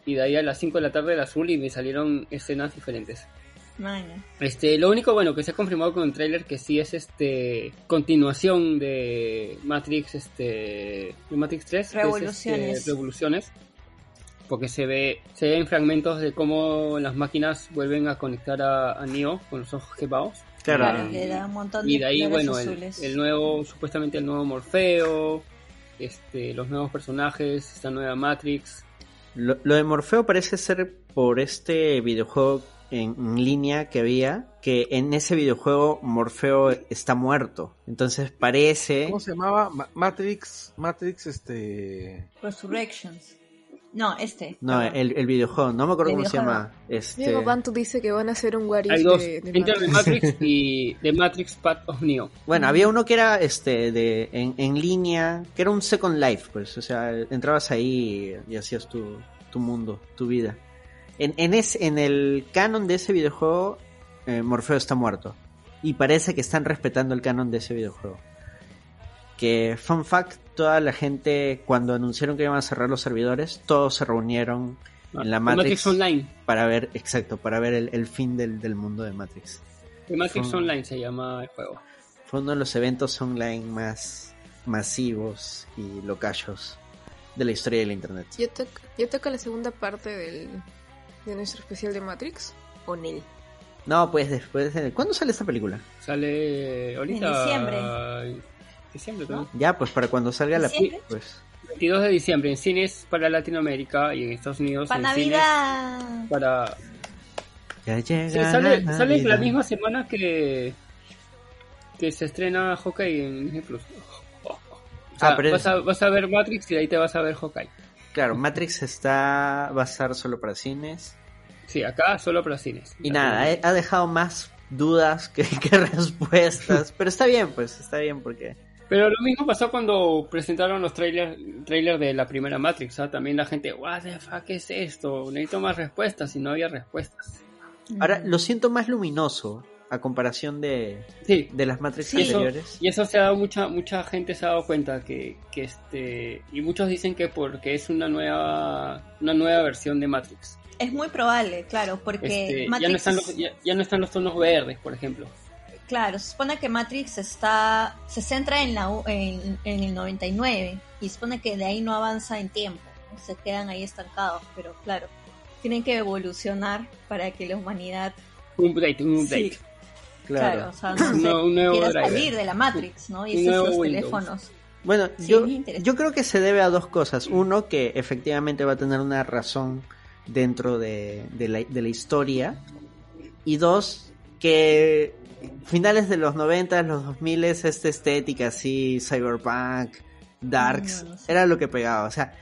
y de ahí a las 5 de la tarde la azul y me salieron escenas diferentes. Maña. Este, lo único bueno que se ha confirmado con el tráiler que sí es este continuación de Matrix este de Matrix 3, que es, Revoluciones. este, revoluciones. Porque se ve se ven fragmentos de cómo las máquinas vuelven a conectar a, a Neo con los ojos quemados. Claro. Claro, que da un montón de Y de ahí bueno, el, el nuevo supuestamente el nuevo Morfeo, este los nuevos personajes, esta nueva Matrix. Lo, lo de Morfeo parece ser por este videojuego en, en línea que había, que en ese videojuego Morfeo está muerto. Entonces parece... ¿Cómo se llamaba? Ma- Matrix. Matrix, este. Resurrections. No, este. No, el, el videojuego, no me acuerdo El cómo se llama. Este... Diego Bantu dice que van a hacer un What If Hay dos, de, de Matrix. Matrix y The Matrix Path of Neo. Bueno, había uno que era este de en, en línea, que era un Second Life, pues, o sea, entrabas ahí y, y hacías tu, tu mundo, tu vida. En, en, ese- en el canon de ese videojuego, eh, Morfeo está muerto. Y parece que están respetando el canon de ese videojuego. Que, fun fact, toda la gente, cuando anunciaron que iban a cerrar los servidores, todos se reunieron en la The Matrix, Online. para ver, exacto, para ver el, el fin del, del mundo de Matrix. The Matrix Online se llama el juego. Fue uno de los eventos online más masivos y locallos de la historia del internet. Yo toco, yo toco la segunda parte del, de nuestro especial de Matrix. O Nel. No, pues después de... ¿Cuándo sale esta película? Sale ahorita. En diciembre. Diciembre también. Ya, pues para cuando salga la... Pues 22 de diciembre en cines para Latinoamérica y en Estados Unidos Para en cines Navidad. para ya llega Sí, sale, la sale la misma semana que que se estrena Hawkeye en Disney Plus. O sea, Ah, pero es- vas, a, vas a ver Matrix y de ahí te vas a ver Hawkeye. Claro, Matrix está va a estar solo para cines. Sí, acá solo para cines. Y nada, ha dejado más dudas que, que respuestas. Pero está bien, pues, está bien porque... Pero lo mismo pasó cuando presentaron los trailers trailer de la primera Matrix. ¿ah? También la gente, what the fuck es esto? Necesito más respuestas y no había respuestas. Ahora lo siento más luminoso a comparación de, Sí, de las Matrix Sí. Eso- anteriores. y eso se ha dado mucha mucha gente se ha dado cuenta que, que este y muchos dicen que porque es una nueva una nueva versión de Matrix. Es muy probable, claro, porque Este, ya Matrix no están es- los, ya, ya no están los tonos verdes, por ejemplo. Claro, se supone que Matrix está se centra en la u- en, en el 99 y se supone que de ahí no avanza en tiempo, ¿no? se quedan ahí estancados, pero claro, tienen que evolucionar para que la humanidad, Un update, un update. sí, Claro. claro, o sea, no Un nuevo- un salir de la Matrix, ¿no? Y esos nuevo los Windows. teléfonos. Bueno, Sí, yo, yo creo que se debe a dos cosas. Uno, que efectivamente va a tener una razón dentro de, de la, de la historia. Y dos, que finales de los 90, los 2000, esta estética así, cyberpunk, darks, No, no sé. era lo que pegaba. O sea,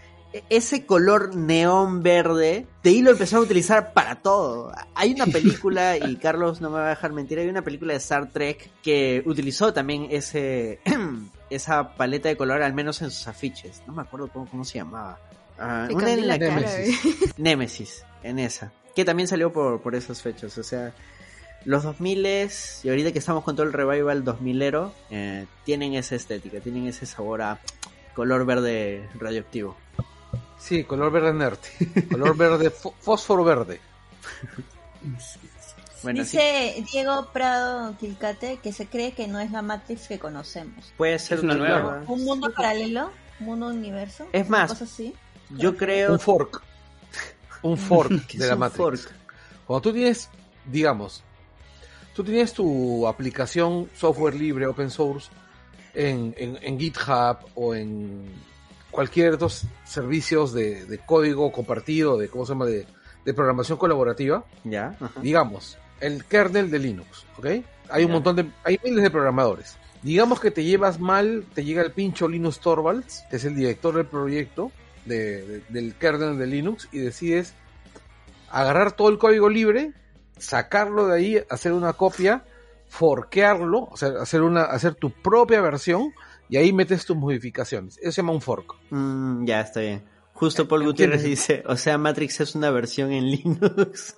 ese color neón verde, de ahí lo empezaron a utilizar para todo. Hay una película, y Carlos no me va a dejar mentir, hay una película de Star Trek que utilizó también ese esa paleta de color, al menos en sus afiches. No me acuerdo cómo, cómo se llamaba. Ah, Te una en la Nemesis. Nemesis, en esa. Que también salió por, por esas fechas. O sea, los 2000 y ahorita que estamos con todo el revival 2000ero, eh, tienen esa estética, tienen ese sabor a color verde radioactivo. Sí, color verde nerd. Color verde, fó- fósforo verde. Bueno, sí, Dice Diego Prado Quilcate que se cree que no es la Matrix que conocemos. puede ser es una nueva. ¿Un mundo paralelo? ¿Un mundo universo? Es ¿Una más, cosa así? Yo creo Un fork. Un fork que de es la un Matrix. fork. Cuando tú tienes, digamos, tú tienes tu aplicación software libre, open source, en, en- en GitHub o en cualquier de estos servicios de, de código compartido, de cómo se llama, de, de programación colaborativa, Ya, ajá. digamos, el kernel de Linux, ¿ok? Hay un Ya. montón de, hay miles de programadores. Digamos que te llevas mal, te llega el pincho Linus Torvalds, que es el director del proyecto de- de- del kernel de Linux, y decides agarrar todo el código libre, sacarlo de ahí, hacer una copia, forquearlo, o sea, hacer una, hacer tu propia versión, y ahí metes tus modificaciones. Eso se llama un fork. Mm, ya, está bien. Justo Paul Gutiérrez dice, o sea, Matrix es una versión en Linux.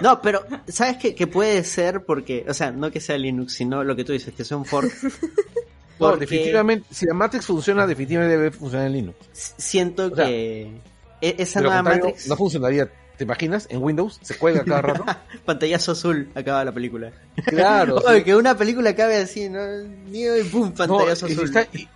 no, pero, ¿sabes qué? Que puede ser porque, o sea, no que sea Linux, sino lo que tú dices, que sea un fork. No, Porque definitivamente, si la Matrix funciona, definitivamente debe funcionar en Linux. siento O sea, que e- esa nueva Matrix, no funcionaría. ¿Te imaginas? En Windows se cuelga cada rato. pantallazo azul, acaba la película. claro. Oye, sí. que una película acabe así, ¿no? Ni y pum, No, pantallazo y, si azul. está, y,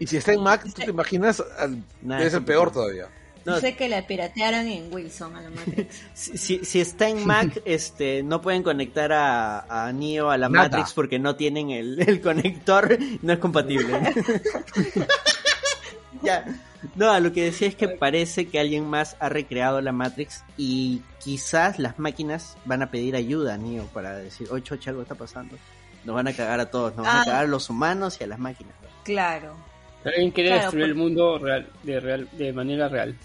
y si está en Mac, tú te imaginas, al- Nah, debe eso ser peor todavía. No, Dice que la piratearon en Wilson a la Matrix. si, si- si está en Mac, este, no pueden conectar a, a Neo a la Nada. Matrix porque no tienen el, el conector, no es compatible. ya. No, lo que decía es que parece que alguien más ha recreado la Matrix y quizás las máquinas van a pedir ayuda a Neo para decir, oye, choche, algo está pasando. Nos van a cagar a todos, nos van a Ah. cagar a los humanos y a las máquinas. Claro. Alguien quiere Claro, destruir por- el mundo real, de real, de manera real.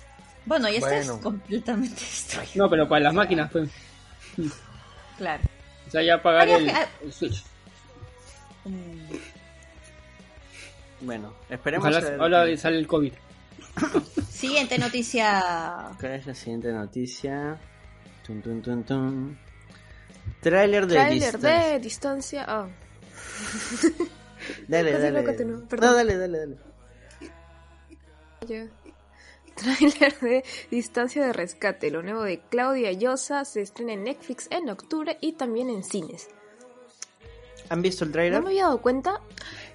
Bueno, y Bueno. es completamente destruido. No, pero para las máquinas, pues. Claro. O sea, ya apagar el, que- ah. el Switch. Mm, Bueno, esperemos Ojalá qué- sale el COVID. Siguiente noticia. ¿Cuál es la siguiente noticia? Tun, tun, tun, tun. Trailer de Trailer distancia. de distancia. Ah, Dale, Casi dale. no. No, dale, dale, dale. Trailer de Distancia de Rescate. Lo nuevo de Claudia Llosa se estrena en Netflix en octubre y también en cines. ¿Han visto el ¿No trailer? me había dado cuenta?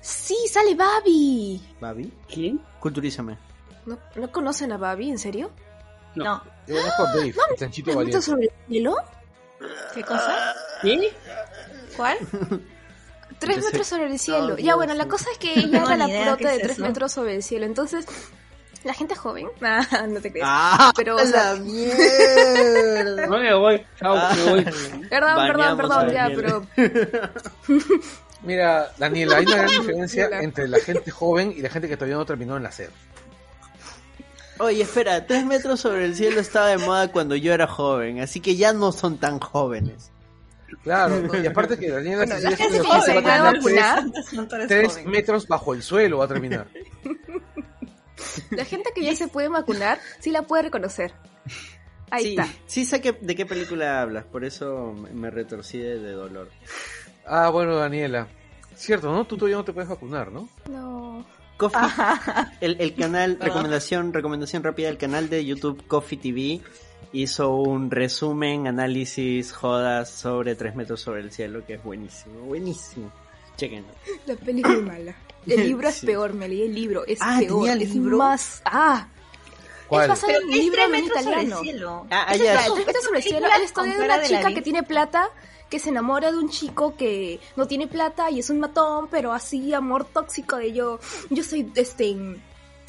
¡Sí, sale Babi! Babi, ¿Quién? culturízame. ¿No, ¿no conocen a Babi? ¿En serio? No. No. Yo conozco a Dave, el chanchito ¿Tres valiente. metros sobre el cielo? ¿Qué cosa? ¿Qué? ¿Cuál? Tres Yo sé- metros sobre el cielo. No, ya, bueno, la sí. cosa es que ella No, era la prota de es tres eso. metros sobre el cielo. Entonces, La gente joven, ah, no te creas. ¡Ah! Pero, o sea- la mierda! No me voy, chao, Ah. me voy. Perdón, perdón, Baneamos perdón, a ya, pero Mira, Daniela, hay una gran diferencia entre la gente joven y la gente que todavía no terminó de nacer. Oye, espera, tres metros sobre el cielo estaba de moda cuando yo era joven, así que ya no son tan jóvenes. Claro, y aparte que Daniela Bueno, si la gente que se va a vacunar, tres, tres metros bajo el suelo va a terminar. la gente que ya se puede vacunar, sí la puede reconocer. Ahí sí, está. sí sé que- de qué película hablas, por eso me- me retorcí de, de dolor. Ah, bueno, Daniela. Cierto, ¿no? Tú todavía no te puedes vacunar, ¿no? No. Coffee, el, el canal, recomendación, recomendación rápida, el canal de YouTube Coffee TV hizo un resumen, análisis, jodas sobre tres metros sobre el cielo, que es buenísimo, buenísimo. Chequenlo. La película es mala. El libro es Sí. peor, me leí el libro, es Ah, peor, ¿tenía el es libro? más... ¡Ah! ¿Cuál? Es basado en un ¿qué es libro tres en metros sobre el italiano. cielo? Ah, allá. es metros sobre el cielo es la historia de una chica que tiene plata, que se enamora de un chico que no tiene plata y es un matón, pero así amor tóxico de yo, yo soy este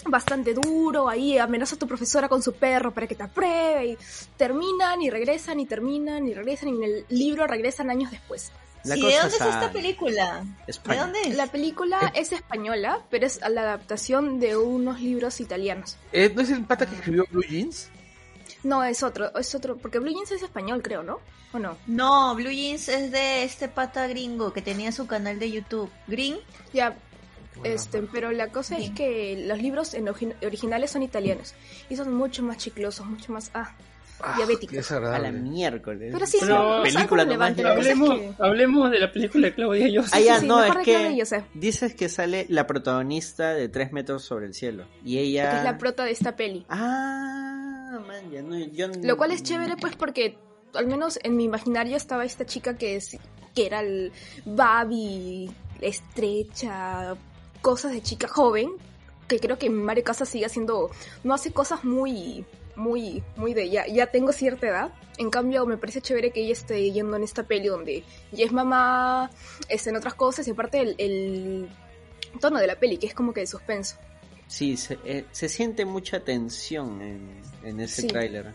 bastante duro, ahí amenaza a tu profesora con su perro para que te apruebe y terminan y regresan y terminan y regresan y en el libro regresan años después. La ¿Y cosa de dónde es esta película? España. ¿De dónde es? La película es española, pero es la adaptación de unos libros italianos. Eh, ¿No es el pata que escribió Blue Jeans? No, es otro, es otro, porque Blue Jeans es español, creo, ¿no? ¿O no? No, Blue Jeans es de este pata gringo que tenía su canal de YouTube. Green. Ya, este, pero la cosa es que los libros en origi- originales son italianos y son mucho más chiclosos, mucho más ah, Ah, diabéticos. A la miércoles. Pero sí, Pero- no, no algo película nomás. relevante. La cosa es Hablemos, que hablemos de la película de Claudia Yo. Ah, ya, sí, no, es que Joseph. dices que sale la protagonista de tres metros sobre el cielo. Y ella... que es la prota de esta peli. Ah, man, ya no, yo... Lo cual es chévere pues porque al menos en mi imaginario estaba esta chica que es que era el Babi estrecha, cosas de chica joven, que creo que Mario Casas sigue haciendo no hace cosas muy muy muy de ya ya tengo cierta edad. En cambio, me parece chévere que ella esté yendo en esta peli donde ya es mamá, está en otras cosas y aparte el, el tono de la peli que es como que de suspenso. Sí, se, eh, se siente mucha tensión en, en ese Sí. tráiler.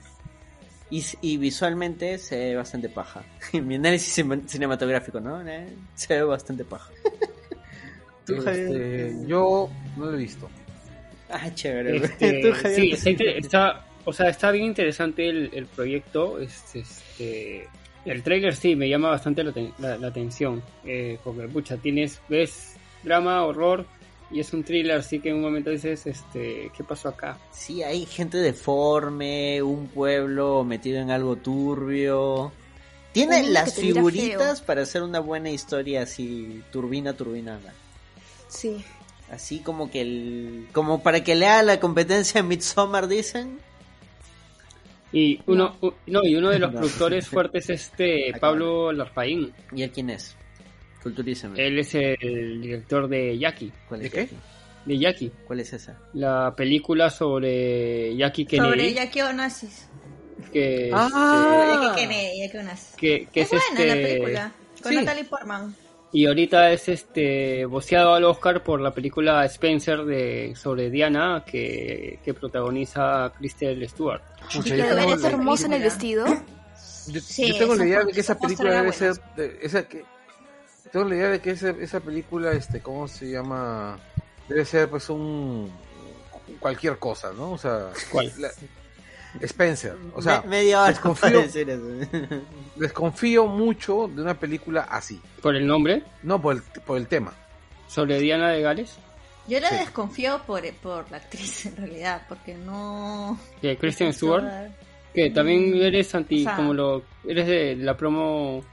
Y, y visualmente se ve bastante paja. Mi análisis cin- cinematográfico, ¿no? Eh, Se ve bastante paja. ¿Tú, Este, Javier? yo no lo he visto. Ah, chévere. Este, sí, está, o sea, está bien interesante el, el proyecto. Este, este, el trailer sí me llama bastante la, la- la atención. Eh, porque, pucha, tienes, ves drama, horror y es un thriller, así que en un momento dices, este, ¿qué pasó acá? Sí, hay gente deforme, un pueblo metido en algo turbio. Tiene las figuritas para hacer una buena historia así, turbina, turbinada. Sí. Así como que el... Como para que lea la competencia en Midsommar, dicen. Y uno, u- no, y uno de los No. productores fuertes es este Acá. Pablo Larpaín. ¿Y él quién es? Culturízame. Él es el director de Jackie, ¿Cuál ¿De es qué? de Jackie, ¿Cuál es esa? la película sobre Jackie Kennedy. Sobre Jackie Onassis. que, Ah. Jackie Kennedy, Jackie Onassis. este, que, que es es, buena este la película. Con sí. Natalie Portman. y ahorita es este voceado al Oscar por la película Spencer de sobre Diana que, que protagoniza Kristen Stewart. Pucha, Y yo que tengo, la hermosa en el vestido. yo- Sí, yo tengo la idea de que esa película debe ser. de- esa que, tengo la idea de que esa, esa película, este, ¿cómo se llama? Debe ser pues un. cualquier cosa, ¿no? O sea. ¿Cuál? la- Spencer. O sea, Me- media hora desconfío- decir eso. desconfío mucho de una película así. Por el nombre, No por el, por el tema. sobre Diana de Gales, Yo la Sí. desconfío por, por la actriz en realidad, porque no... de Kristen Stewart, que también eres anti, O sea- como lo, eres de la promo,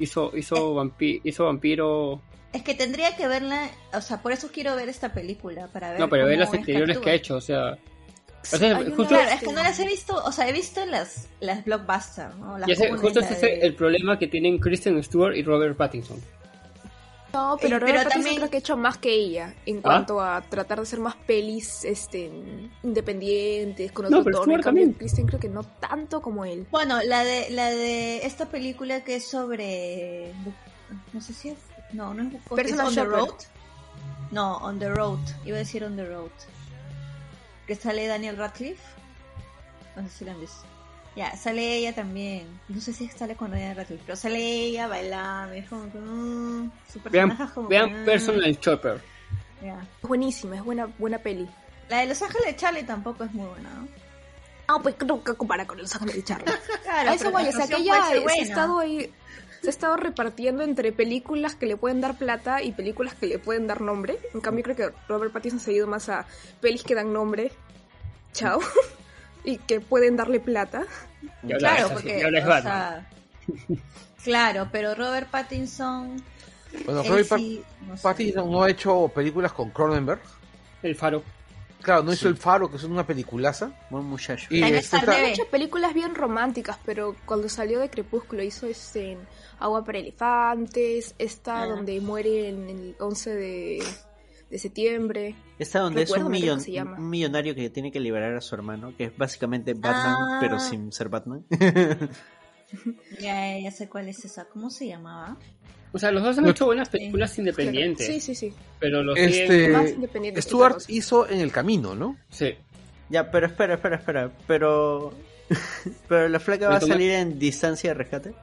hizo, hizo, vampi- hizo vampiro, Es que tendría que verla, o sea, por eso quiero ver esta película, para ver no, pero ve cómo las es anteriores que ha hecho, o sea, o justo, Claro, es que no las he visto, o sea, he visto las, las blockbusters, ¿no? Las comunes, justo ese es de- el problema que tienen Kristen Stewart y Robert Pattinson. No, pero Eh, pero también- creo que ha hecho más que ella en ¿Ah? cuanto a tratar de hacer más pelis este independientes con No, otro pero tono. En cambio. Kristen creo que no tanto como él. Bueno, la de, la de esta película que es sobre... No sé si es... No, no es ¿es On the. Road. No, On the Road. Iba a decir On the Road. que sale Daniel Radcliffe. No sé si la han visto. Ya, sale ella también. No sé si sale con Daniel Radcliffe, pero sale ella bailando. Es como que, mm, su Vean, personaje es como vean que, mm, Personal Chopper. ya. Es buenísima, es buena, buena peli. La de Los Ángeles de Charlie tampoco es muy buena, ¿no? No, pues nunca compara con los ángeles de Charlie. Claro, A eso voy, o sea que ella se ha estado ahí, se ha estado repartiendo entre películas que le pueden dar plata y películas que le pueden dar nombre. En cambio creo que Robert Pattinson se ha ido más a pelis que dan nombre, chao, y que pueden darle plata. Claro, porque. y ahora es o Batman. sea, claro, pero Robert Pattinson. Bueno, Robert sí, no sé. Pattinson no ha hecho películas con Cronenberg. El faro. Claro, no hizo El Faro, que es una peliculaza. Buen muchacho. Y este está, Ha hecho películas bien románticas, pero cuando salió de Crepúsculo hizo este en Agua para Elefantes, esta Ah. donde muere en el 11 de, de septiembre. Esta donde es un, millon- se llama. un millonario que tiene que liberar a su hermano, que es básicamente Batman, Ah. pero sin ser Batman. Ya, ya sé cuál es esa. ¿Cómo se llamaba? O sea, los dos han hecho buenas películas independientes. Sí, sí, sí. Pero los Este, Más independientes Stuart hizo En el Camino, ¿no? Sí. ya, pero espera, espera, espera. Pero. Pero la flaca va a salir en distancia de rescate.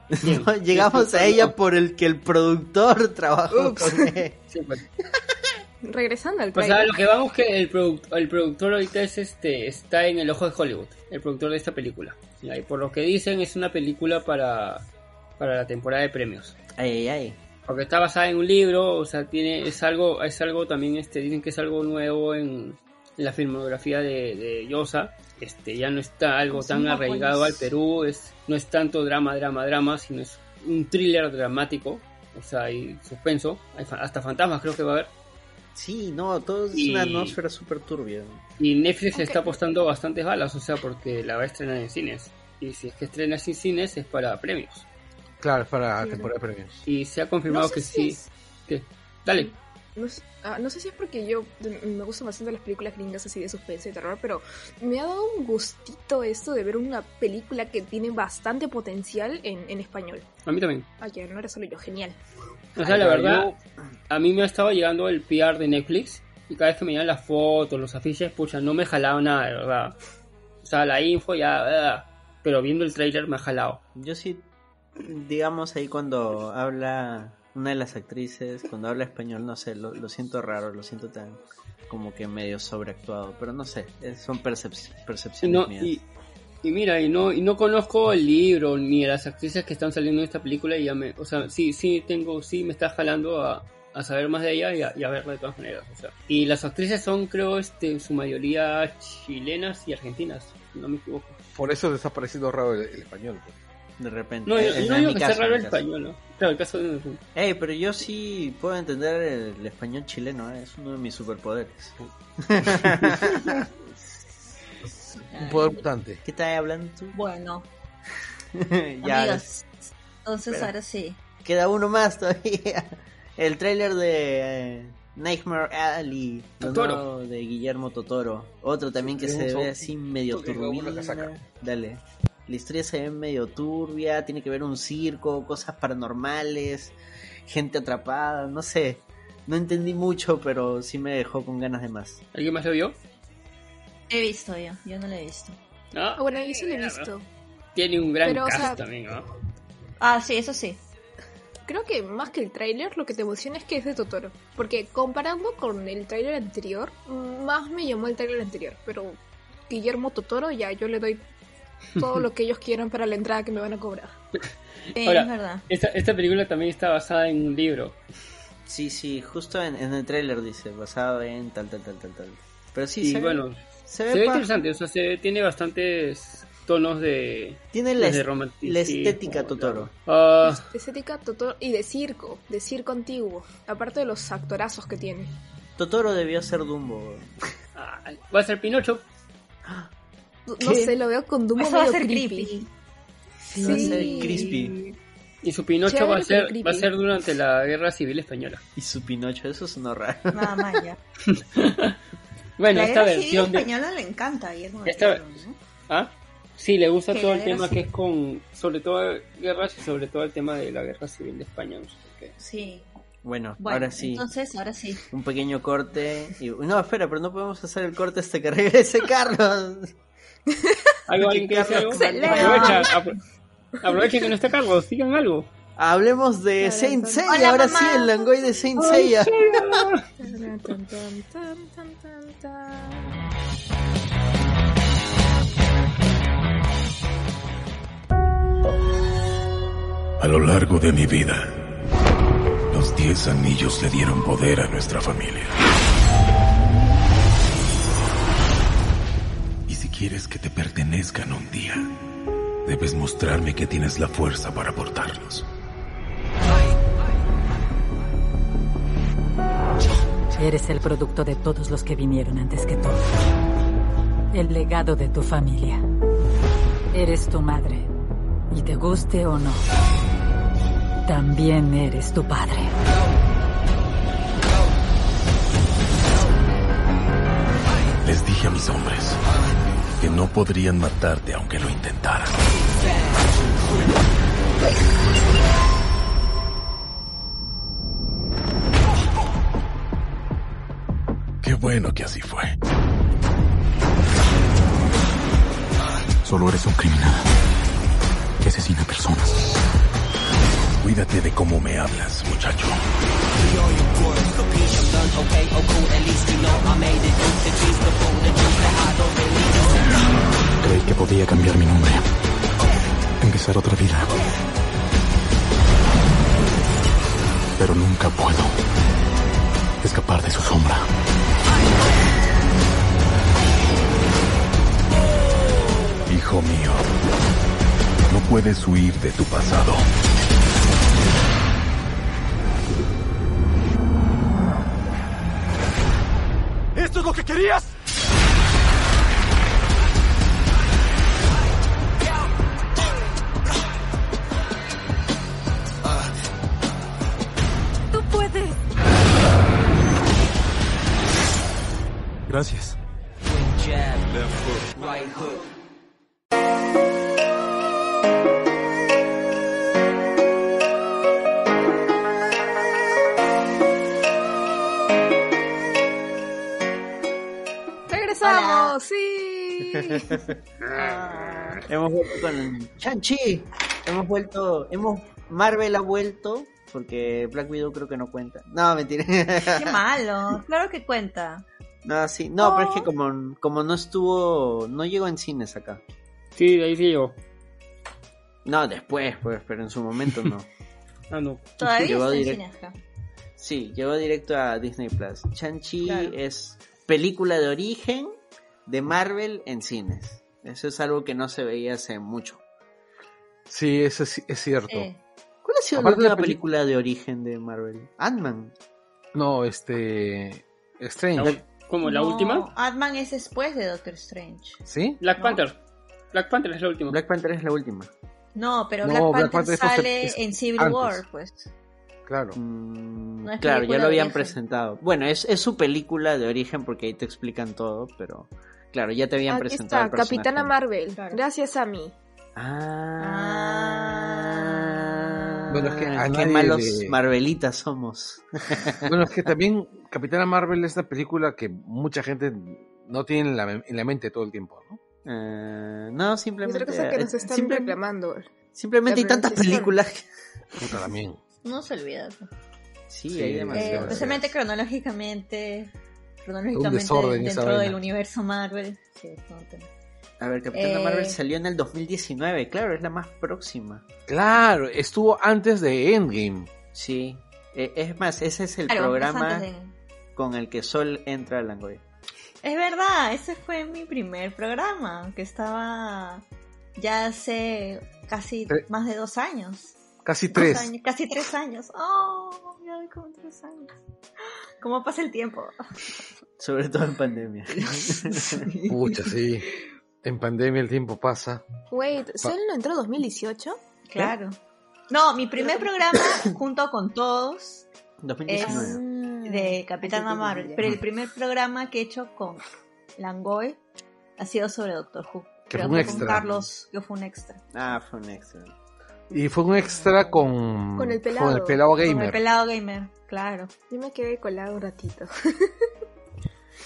No, llegamos a ella por el que el productor trabajó Ups. con él. sí pues. Regresando al O sea, trailer. lo que vamos que el, produc- el productor ahorita es este está en el ojo de Hollywood, el productor de esta película. Y por lo que dicen es una película para, para la temporada de premios. Ay, ay, ay. Porque está basada en un libro, o sea, tiene es algo es algo también este dicen que es algo nuevo en, en la filmografía de, de Yosa. Este ya no está algo tan arraigado al. Perú, es no es tanto drama, drama, drama, sino es un thriller dramático, o sea, hay suspenso, hay fa- hasta fantasmas creo que va a haber. Sí, no, todo es Y- una atmósfera súper turbia. Y Netflix Ok. está apostando bastantes balas, o sea, porque la va a estrenar en cines. Y si es que estrena en cines es para premios. Claro, es para Sí. temporada de premios. Y se ha confirmado No sé que si sí. es- ¿Qué? Dale. No, sé- ah, no sé si es porque yo me gustan bastante las películas gringas así de suspense y terror, pero me ha dado un gustito esto de ver una película que tiene bastante potencial en, en español. A mí también. Ah, ya, no era solo yo, genial. O sea, la verdad, a mí me ha estado llegando el PR de Netflix. Y cada vez que me llegan las fotos, los afiches, pucha, no me he jalado nada, de verdad. O sea, la info ya. ah, pero viendo el trailer me ha jalado. Yo sí, digamos ahí cuando habla una de las actrices, cuando habla español, no sé, lo, lo siento raro, lo siento tan como que medio sobreactuado, pero no sé, son percep- percepciones no, mías. y, y mira, y no, y no conozco el libro ni a las actrices que están saliendo en esta película y ya me, o sea, sí, sí tengo, sí me está jalando a, a saber más de ella y a, y a verla de todas maneras, o sea. Y las actrices son, creo, este, en su mayoría chilenas y argentinas, si no me equivoco. Por eso ha parecido raro el, el español. pues. De repente. No, Eh, yo, en- no en digo mi que sea raro el español, ¿no? Claro, el caso de... Ey, pero yo sí puedo entender el, el español chileno, ¿eh? es uno de mis superpoderes. Un poder mutante. ¿Qué estás hablando tú? Bueno, ya, amigos. Entonces ahora sí. queda uno más todavía. El tráiler de eh, Nightmare Alley, Totoro. de Guillermo Totoro. Otro también que se ve así medio turbina. Dale. La historia se ve medio turbia, tiene que ver un circo, cosas paranormales, gente atrapada, no sé. No entendí mucho, pero sí me dejó con ganas de más. ¿Alguien más lo vio? He visto yo, yo no lo he visto. ¿No? Ah, bueno, yo sí lo he visto. Tiene un gran Pero, o cast sea- también, ¿no? Ah, sí, eso sí. Creo que más que el tráiler, lo que te emociona es que es de Totoro. Porque comparando con el tráiler anterior, más me llamó el tráiler anterior. Pero Guillermo Totoro, ya yo le doy todo lo que ellos quieran para la entrada que me van a cobrar. Ahora, es verdad. Esta, esta película también está basada en un libro. Sí, sí, justo en, en el tráiler dice, basado en tal, tal, tal, tal, tal. Pero sí, y se, ve- bueno, se se ve interesante, o sea, se, tiene bastantes tonos de, Tiene la, de la estética Totoro. Ah, Estética Totoro y de circo, de circo antiguo. Aparte de los actorazos que tiene. Totoro debió ser Dumbo. ah, va a ser Pinocho. No sé, lo veo con Dumbo Eso va a medio ser creepy. creepy. Sí, va a ser crispy. Y su Pinocho Chévere, va a ser creepy. va a ser durante la Guerra Civil Española. Y su Pinocho, eso es una raro. Nada más ya. Bueno, la esta guerra civil versión de española le encanta Guillermo del Esta-. ¿Ah? Sí, le gusta todo el tema que civil. es con sobre todo guerras y sobre todo el tema de la Guerra Civil de España, no sé por qué. Sí. Bueno, Bueno, ahora sí. entonces, ahora sí. Un pequeño corte. Y... No, espera, pero no podemos hacer el corte hasta que regrese Carlos. ¿Algo, ¿Alguien quiere decir algo? Aprovecha, apro- aprovecha que no está Carlos, digan algo. Hablemos de Saint. Seiya. Hola, ahora mamá. sí, el Langoy de Saint Seiya. A lo largo de mi vida, los diez anillos le dieron poder a nuestra familia. Quieres que te pertenezcan un día, debes mostrarme que tienes la fuerza para portarlos. Eres el producto de todos los que vinieron antes que tú. El legado de tu familia. Eres tu madre. Y te guste o no, también eres tu padre. Les dije a mis hombres que no podrían matarte aunque lo intentaran. Qué bueno que así fue. Solo eres un criminal que asesina personas. Cuídate de cómo me hablas, muchacho. Creí que podía cambiar mi nombre. Empezar otra vida. Pero nunca puedo escapar de su sombra. Hijo mío, no puedes huir de tu pasado. Querías? Hemos vuelto con Chanchi. Hemos vuelto. Hemos. Marvel ha vuelto. Porque Black Widow creo que no cuenta. No, mentira. Qué malo. Claro que cuenta. No, sí. No, pero es que Oh. como, como no estuvo. No llegó en cines acá. Sí, de ahí sí llegó. No, después, pues, pero en su momento no. Ah, no. Todavía Llegó está en direct- cine acá. Sí, llegó directo a Disney Plus. Chanchi Claro. es película de origen de Marvel en cines. Eso es algo que no se veía hace mucho. Sí, eso es, es cierto. Eh, ¿Cuál ha sido Aparte la de última la película de origen de Marvel? Ant-Man. No, este. Strange. ¿Cómo? ¿La no, última? Ant-Man es después de Doctor Strange. ¿Sí? Black No. Panther. Black Panther es la última. Black Panther es la última. No, pero No, Black Black Panther, sale es en Civil antes. War, pues. Claro. Mm, No claro, ya lo habían presentado. Bueno, es, es su película de origen porque ahí te explican todo, pero claro, ya te habían Aquí presentado. está, el. Capitana Marvel. Claro. Gracias a mí. Ah. Bueno, es que a qué nadie malos le- Marvelitas somos. Bueno, es que también Capitana Marvel es una película que mucha gente no tiene en la, en la mente todo el tiempo, ¿no? Eh, no, Es simplemente. otra cosa que nos eh, están simple- reclamando. simplemente hay tantas películas. Puta, también. No se olvida. Sí, Sí, hay Eh, demasiadas. especialmente cronológicamente. Cronológicamente dentro del universo Marvel. Sí. A ver, Capitana Eh, Marvel salió en el 2019, claro, es la más próxima. Claro, estuvo antes de Endgame. Sí. Eh, es más, ese es el Claro, programa de- con el que Sol entra a Langoy. Es verdad, ese fue mi primer programa, que estaba ya hace casi Tre- más de dos años. Casi tres. años, casi tres años. Oh, ya voy como tres años. ¿Cómo pasa el tiempo? Sobre todo en pandemia. Pucha, sí. En pandemia el tiempo pasa. Wait, ¿Sol no entró 2018? Claro. No, mi primer programa junto con todos 2019. de Capitana Marvel, pero el primer programa que he hecho con Langoy ha sido sobre Doctor Who. Que Creo fue un con extra. Carlos, que fue un extra. Ah, fue un extra. Y fue un extra con, Con el pelado. pelado Con el gamer. pelado gamer. Claro. Yo me quedé colado un ratito.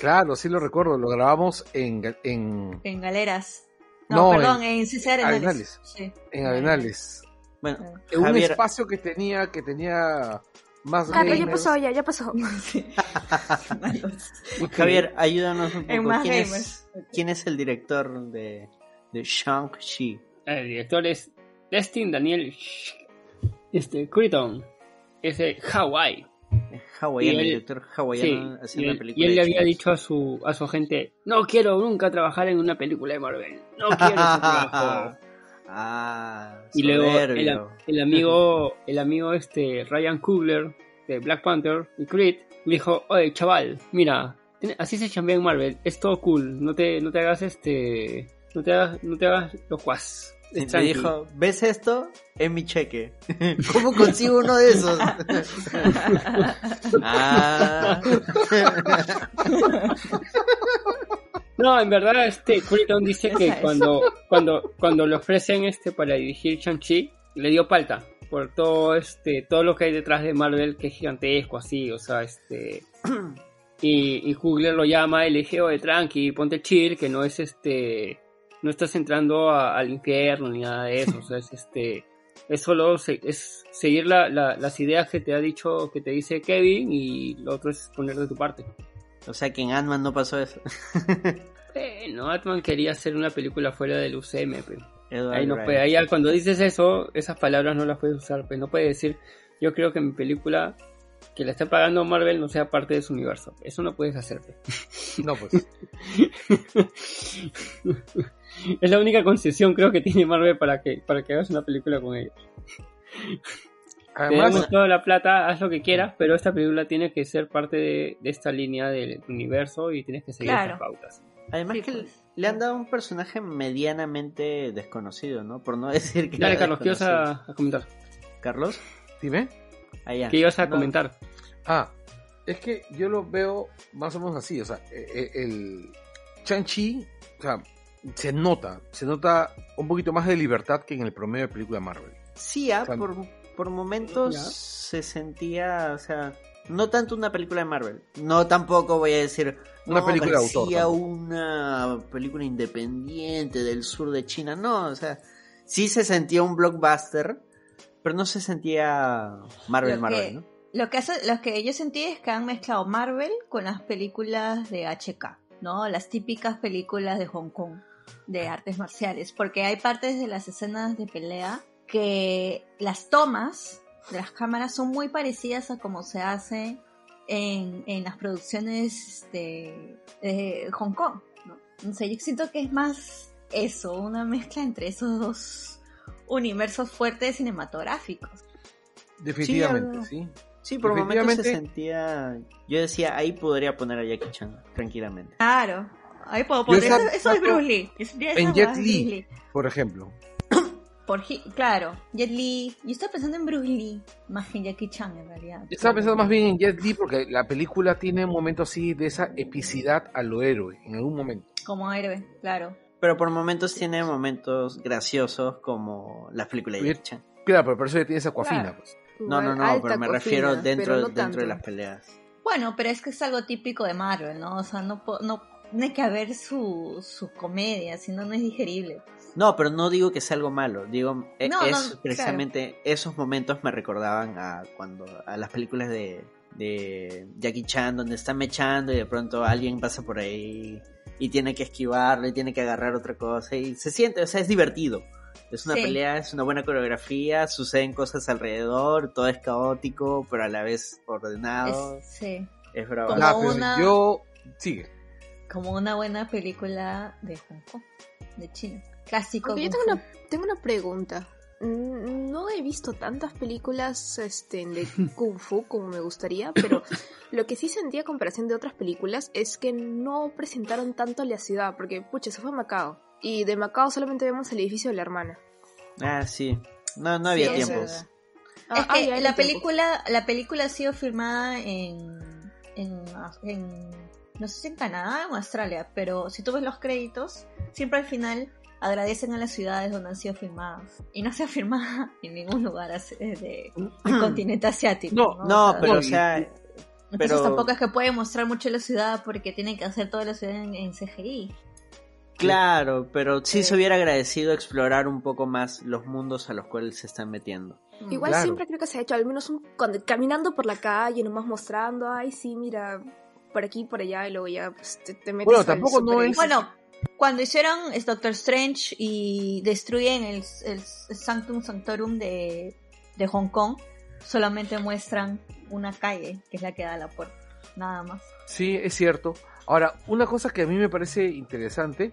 Claro, sí lo recuerdo, lo grabamos en, en, En galeras. No, No, perdón, en- en, César Arenales. Arenales. Sí. en Arenales. Bueno, En un Javier, espacio que tenía, que tenía más ya gamers. pasó, ya, ya pasó. Javier, ayúdanos un En poco. más ¿Quién es, quién es el director de, de Shang-Chi? El director es Destin Daniel este, Crichton. Es de Hawaii. Hawaiano, Y él- director hawaiano haciendo una película. y él le había dicho a su, a su agente, no quiero nunca trabajar en una película de Marvel. No quiero ese trabajo. Ah, Y luego el, el amigo, el amigo este Ryan Coogler de Black Panther y Creed le dijo, oye chaval, mira, así se chambea en Marvel, es todo cool, no te, no te hagas este, no te hagas, no te hagas locuaz. Y me tranqui". dijo, ¿ves esto? Es mi cheque. ¿Cómo consigo uno de esos? ah. No, en verdad, este Crichton dice que es. cuando, cuando, cuando le ofrecen este para dirigir Shang-Chi, le dio palta por todo este, todo lo que hay detrás de Marvel que es gigantesco así, o sea, este y, y lo llama y le dije, oye, tranqui, ponte chill, que no es este, no estás entrando a- al infierno ni nada de eso, o sea, es este, es solo se- es seguir la- la- las ideas que te ha dicho, que te dice Kevin y lo otro es poner de tu parte. O sea que en Ant-Man no pasó eso. Bueno, Atman quería hacer una película fuera del UCM, pero Edward ahí no Wright. puede, ahí ya cuando dices eso, esas palabras no las puedes usar, pues no puedes decir, yo creo que mi película que la está pagando Marvel no sea parte de su universo. Eso no puedes hacer. pues. No, pues. es la única concesión creo que tiene Marvel para que para que hagas una película con ellos. Además, damos toda la plata, haz lo que quieras, pero esta película tiene que ser parte de, de esta línea del universo y tienes que seguir Claro. pautas. Además Sí, que pues. le han dado un personaje medianamente desconocido, ¿no? Por no decir que... Dale, Carlos, ¿qué a, a comentar? ¿Carlos? dime. Allá. ¿Qué ibas a No. comentar? Ah, es que yo lo veo más o menos así, o sea, eh, eh, el Shang-Chi, o sea, se nota, se nota un poquito más de libertad que en el promedio de película de Marvel. Sí, ah, Cuando- por, por momentos Ya. se sentía, o sea, no tanto una película de Marvel. No tampoco voy a decir Una no, película de autor, tampoco. una película independiente del sur de China. No, o sea, sí se sentía un blockbuster, pero no se sentía Marvel Marvel, ¿no? Lo que, hace, lo que yo sentí es que han mezclado Marvel con las películas de HK, ¿no? Las típicas películas de Hong Kong de artes marciales, porque hay partes de las escenas de pelea que las tomas de las cámaras son muy parecidas a como se hace en, en las producciones de, de Hong Kong, ¿no? No sé, yo siento que es más eso, una mezcla entre esos dos universos fuertes cinematográficos. Definitivamente, algo- sí. Sí, por momentos se sentía... Yo decía, ahí podría poner a Jackie Chan, tranquilamente. Claro. Ahí puedo poner. esa- Eso, eso es Bruce Lee. Es- En Jet Lee. Por ejemplo. Por, claro, Jet Li. Yo estaba pensando en Bruce Lee, más que en Jackie Chan en realidad. Yo estaba pensando más bien en Jet Li porque la película tiene un momento así de esa epicidad a lo héroe, en algún momento. Como héroe, claro. Pero por momentos tiene momentos graciosos como las películas de Chan. Claro, pero por eso ya tiene esa coafina, Claro. pues. No, no, no, alta pero me cocina, refiero dentro, no dentro de las peleas. Bueno, pero es que es algo típico de Marvel, ¿no? O sea, no, po- no tiene que haber su, su comedia, si no, no es digerible. No, pero no digo que sea algo malo. Digo, e- no, es claro. precisamente esos momentos me recordaban a cuando a las películas de, de Jackie Chan donde está mechando y de pronto alguien pasa por ahí y tiene que esquivarlo y tiene que agarrar otra cosa y se siente, o sea, es divertido. Es una Sí. pelea, es una buena coreografía, suceden cosas alrededor, todo es caótico, pero a la vez ordenado. Es, sí, Es bravo. Como Ah, una- yo... Sigue. como una buena película de Hong Kong, de China. Clásico. Yo tengo una, tengo una pregunta. Mm, No he visto tantas películas este, de Kung Fu como me gustaría, pero lo que sí sentí a comparación de otras películas es que no presentaron tanto la ciudad, porque pucha, se fue a Macao. Y de Macao solamente vemos el edificio de la hermana. Ah, sí. No, no había Sí, es tiempo. verdad. Ah, es ah, que la tiempo. película, la película ha sido filmada en, en, en- no sé si en Canadá o en Australia, pero si tú ves los créditos, siempre al final agradecen a las ciudades donde han sido filmadas. Y no se ha filmado en ningún lugar de- del continente asiático. No, ¿no? No, O sea, pero o sea, Entonces pero- tampoco es que pueden mostrar mucho la ciudad porque tienen que hacer toda la ciudad en, en CGI. claro, pero sí Eh. se hubiera agradecido explorar un poco más los mundos a los cuales se están metiendo. Igual Claro. siempre creo que se ha hecho, al menos un- cuando, caminando por la calle, nomás mostrando, ay, sí, mira, por aquí, por allá, y luego ya pues, te, te metes Bueno, tampoco no es- Bueno, cuando hicieron es Doctor Strange y destruyen el, el Sanctum Sanctorum de, de Hong Kong, solamente muestran una calle, que es la que da a la puerta. Nada más. Sí, es cierto. Ahora, una cosa que a mí me parece interesante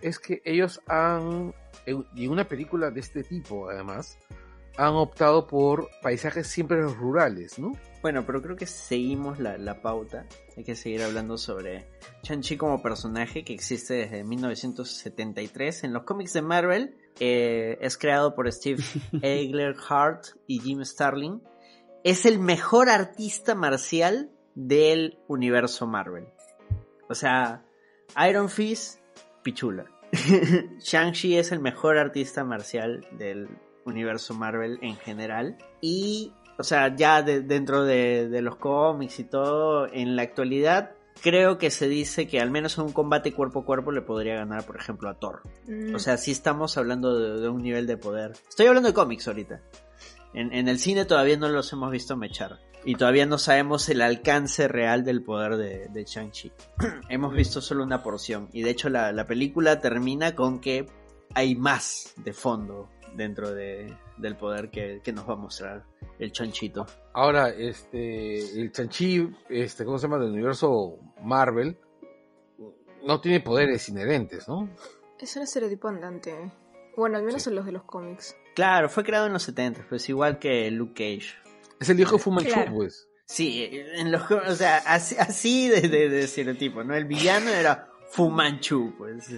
es que ellos han, en una película de este tipo además, han optado por paisajes siempre rurales, ¿no? Bueno, pero creo que seguimos la, la pauta. Hay que seguir hablando sobre Shang-Chi como personaje que existe desde 1973 en los cómics de Marvel. Eh, es creado por Steve Hart y Jim Starlin. Es el mejor artista marcial del universo Marvel. O sea, Iron Fist, pichula. Shang-Chi es el mejor artista marcial del universo Marvel en general. Y, o sea, ya de- dentro de, de los cómics y todo, en la actualidad, creo que se dice que al menos en un combate cuerpo a cuerpo le podría ganar, por ejemplo, a Thor. Mm, O sea, sí estamos hablando de, de un nivel de poder. Estoy hablando de cómics ahorita. En, en el cine todavía no los hemos visto mechar. Y todavía no sabemos el alcance real del poder de, de Shang-Chi. hemos visto solo una porción. Y de hecho la, la película termina con que hay más de fondo dentro de, del poder que, que nos va a mostrar el Chanchito. Ahora, este, el Chanchi, este, ¿cómo se llama? Del universo Marvel, no tiene poderes inherentes, ¿no? Es un estereotipo andante. Bueno, al menos Sí. en los de los cómics. Claro, fue creado en los 70, pues igual que Luke Cage. Es el hijo de Fu Manchu, Claro. pues. Sí, en los, o sea, así, así de, de, de estereotipo, ¿no? El villano era Fu Manchu, pues.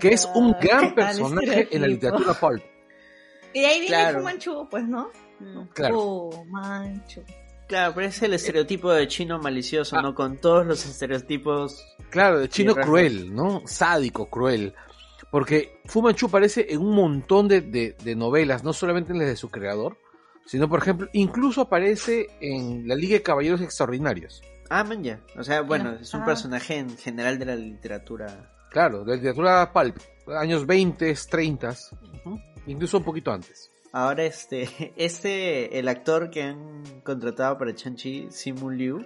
Que es un gran personaje en la literatura pulp. Y de ahí viene Claro. Fu Manchu, pues, ¿no? Claro. Manchu. Claro, pero es el estereotipo de chino malicioso, ¿no? Con todos los estereotipos. Claro, de chino cruel, ¿no? Sádico, cruel. Porque Fu Manchu aparece en un montón de, de- de novelas, no solamente en las de su creador, sino, por ejemplo, incluso aparece en la Liga de Caballeros Extraordinarios. Ah, man, ya. O sea, bueno, es un Ah. personaje en general de la literatura. Claro, de la literatura pulp, años 20, 30, incluso un poquito antes. Ahora, este, este, el actor que han contratado para Chanchi, Simu Liu,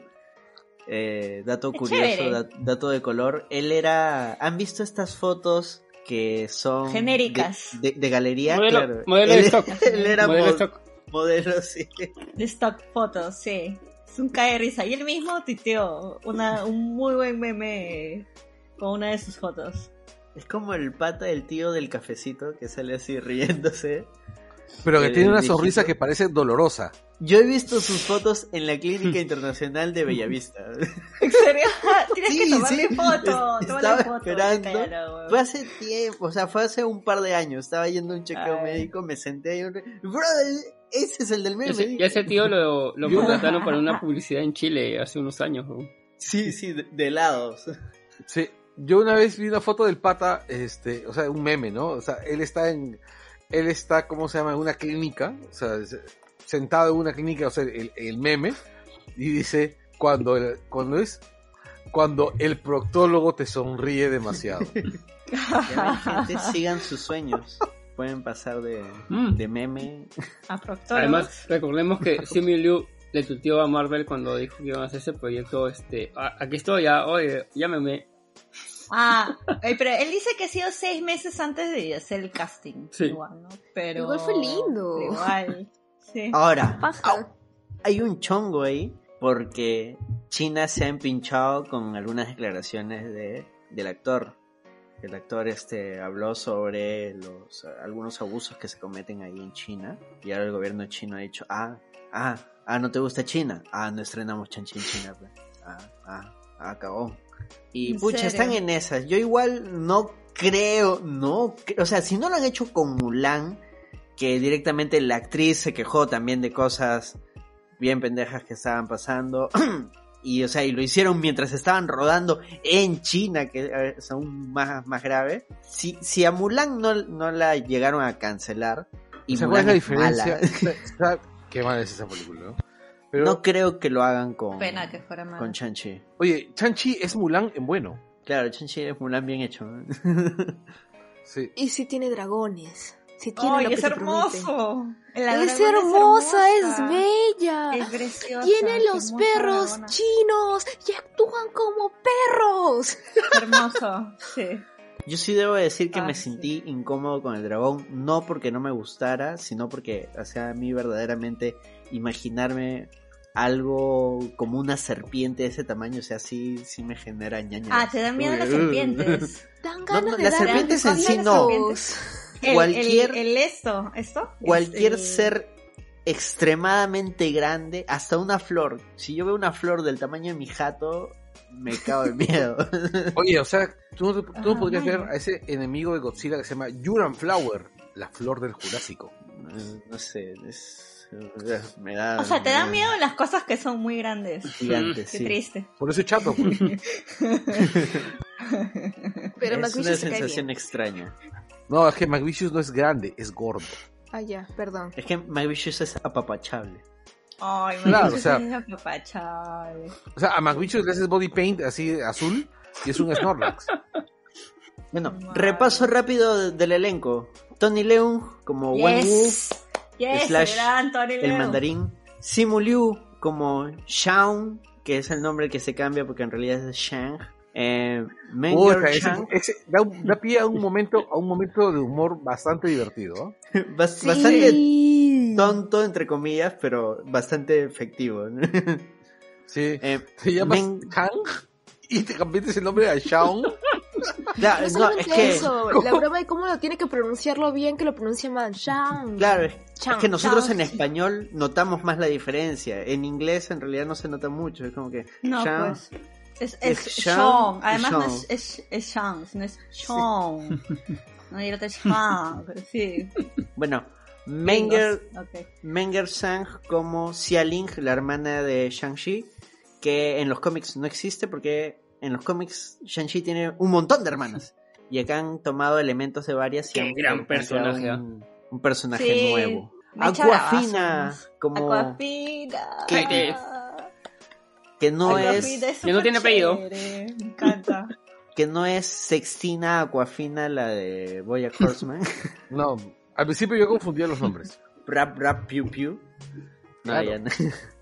eh, dato Es curioso, dat- dato de color, él era, ¿han visto estas fotos que son Genéricas. de, de- de galería? Modelo- claro. modelo de él, stock. él era Modelo de mo- stock. modelo, sí. De stock photos, sí. Es un cae de risa. Y él mismo tuiteó una, un muy buen meme con una de sus fotos. Es como el pata del tío del cafecito que sale así riéndose. Pero que El tiene una viejito. sonrisa que parece dolorosa. Yo he visto sus fotos en la Clínica Internacional de Bellavista. ¿En serio? Tienes Sí, que tomarle sí. foto. Estaba foto. esperando. Fue hace tiempo, o sea, fue hace un par de años. Estaba yendo a un chequeo Ay. médico, me senté y un... Brother, ese es el del meme. Ese, y ese tío lo, lo contrataron para una publicidad en Chile hace unos años. ¿no? Sí, sí, de, de helados. Sí, yo una vez vi una foto del pata, este, o sea, un meme, ¿no? O sea, él está en, él está, ¿cómo se llama? En una clínica, o sea, es- sentado en una clínica, o sea, el, el meme, y dice, cuando, el- cuando es, cuando el proctólogo te sonríe demasiado. Ya ven, gente, sigan sus sueños. Pueden pasar de, Mm. de meme. A proctólogos. Además, recordemos que Simu Liu le tuteó a Marvel cuando dijo que iban a hacer ese proyecto. Este, "Ah, aquí estoy, ya, oye, llámeme. Ah, pero él dice que ha sido seis meses antes de hacer el casting. Sí. Igual, ¿no? Pero... Igual fue lindo. Igual. Sí. Ahora, hay un chongo ahí porque China se ha empinchado con algunas declaraciones de, del actor. El actor este habló sobre los algunos abusos que se cometen ahí en China y ahora el gobierno chino ha dicho, ah, ah, ah, no te gusta China, ah, no estrenamos Chanchi en China, pues. ah, ah, ah, cagón. Y ¿En pucha, serio? están en esas. Yo igual no creo, no, o sea, si no lo han hecho con Mulan, que directamente la actriz se quejó también de cosas bien pendejas que estaban pasando. Y, o sea, y lo hicieron mientras estaban rodando en China, que eh, es aún más, más grave. Si, si a Mulan no, no la llegaron a cancelar, y O sea, ¿cuál es la es mala, diferencia? Qué mal es esa película, ¿no? Pero, no creo que lo hagan con, Pena que fuera malo. con Chanchi. oye, Chanchi es Mulan en bueno. Claro, Chanchi es Mulan bien hecho. Sí. Y si tiene dragones. Si tiene ¡Ay, lo que es hermoso! La Es hermosa, es, hermosa. bella. Es preciosa. Tiene los perros dragona. chinos y actúan como perros. Hermoso, sí. Yo sí debo decir que Ah, me sí. sentí incómodo con el dragón, no porque no me gustara, sino porque, o sea, a mí verdaderamente imaginarme algo como una serpiente de ese tamaño, o sea, sí, sí me genera ñaña. Ah, te dan miedo las serpientes. Dan ganas no, de las serpientes en sí no. El, Cualquier- el, el esto, ¿esto? Cualquier Es el- ser extremadamente grande, hasta una flor. Si yo veo una flor del tamaño de mi jato, me cago de miedo. Oye, o sea, tú no Ah, podrías vaya. ver a ese enemigo de Godzilla que se llama Yuran Flower, la flor del Jurásico. No sé, es, me da... O sea, te me dan da miedo las cosas que son muy grandes. Gigantes, Qué sí. triste. Por eso es chato, pues. Pero es McVicious una se cae sensación bien. extraña. No, es que McVicious no es grande, es gordo. Ah, ya, perdón. Es que McVicious es apapachable. Ay, Claro, me o sea- es apapachable. O sea, a McVicious le haces body paint así azul y es un Snorlax. Bueno, Wow. repaso rápido de- del elenco. Tony Leung como Wen Wu, Yes. Slash el mandarín. Simu Liu como Shang, que es el nombre que se cambia porque en realidad es Shang. Eh, ese- ese- da, pie a un momento, a un momento de humor bastante divertido. bastante tonto entre comillas, pero bastante efectivo. ¿no? Sí. Eh, Te llamas Men- Kang y te cambiaste el nombre a Shaun. claro, No no, solamente es que eso, la broma de cómo lo tiene que pronunciarlo bien, que lo pronuncia mal. Shang. Claro, es, Chang, es que nosotros Chang. en español notamos más la diferencia. En inglés en realidad no se nota mucho. Es como que. No, Shang- pues. Es, es, Es Sean. Además no es, es, es Sean, sino es Sean. No, y el otro es Sean. pero Sí. Bueno, Menger, Gringos. Ok. Menger Sang como Xia Ling, la hermana de Shang-Chi, que en los cómics no existe porque en los cómics Shang-Chi tiene un montón de hermanas. Y acá han tomado elementos de varias y Qué han- gran han personaje, creado ¿ah? Un, un personaje Sí, nuevo. Aquafina como Aquafina. Que no Aquafina es es Que no tiene apellido. chévere, Me encanta. que no es Sextina Aquafina la de Boyack Horseman. No, al principio yo confundía los nombres. Rap Rap Piu Piu. No, Claro. ya no.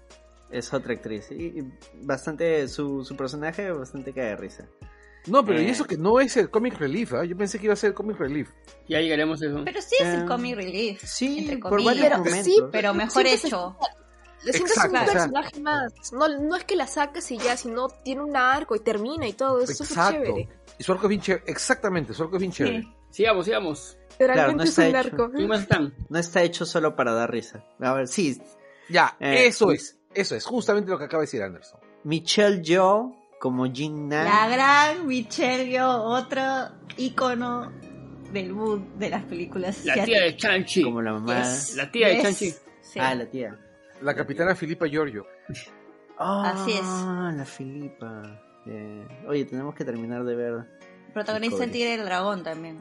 Es otra actriz. Y y bastante, su, su personaje bastante cae de risa. No, pero y Eh. eso que no es el Comic Relief, ¿ah? Yo pensé que iba a ser el Comic Relief. Ya llegaremos a eso. Pero sí es el Eh, comic relief. Sí, entre por varios Pero momentos. sí, Pero mejor Siempre se- hecho. Exacto, un personaje más. No, no es que la sacas y ya, sino tiene un arco y termina y todo. Es súper Exacto. chévere. Y su arco es bien chévere. Exactamente, su arco es bien chévere. Sí. Sigamos, sigamos. Pero Claro, realmente no es un está arco. No está hecho solo para dar risa. A ver, sí. Ya, Eh, eso es. Eso es justamente lo que acaba de decir Anderson. Michelle Yeoh como Jin La Nan. gran Michelle Yeoh, otro icono del mood de las películas. La tía de Chanchi. Como la mamá. Yes. La tía de. Chanchi. Sí. Ah, la tía. La capitana Filipa Giorgio. Así es. Ah, la Filipa. Eh, oye, tenemos que terminar de ver. Protagonista. Tigre del Dragón también.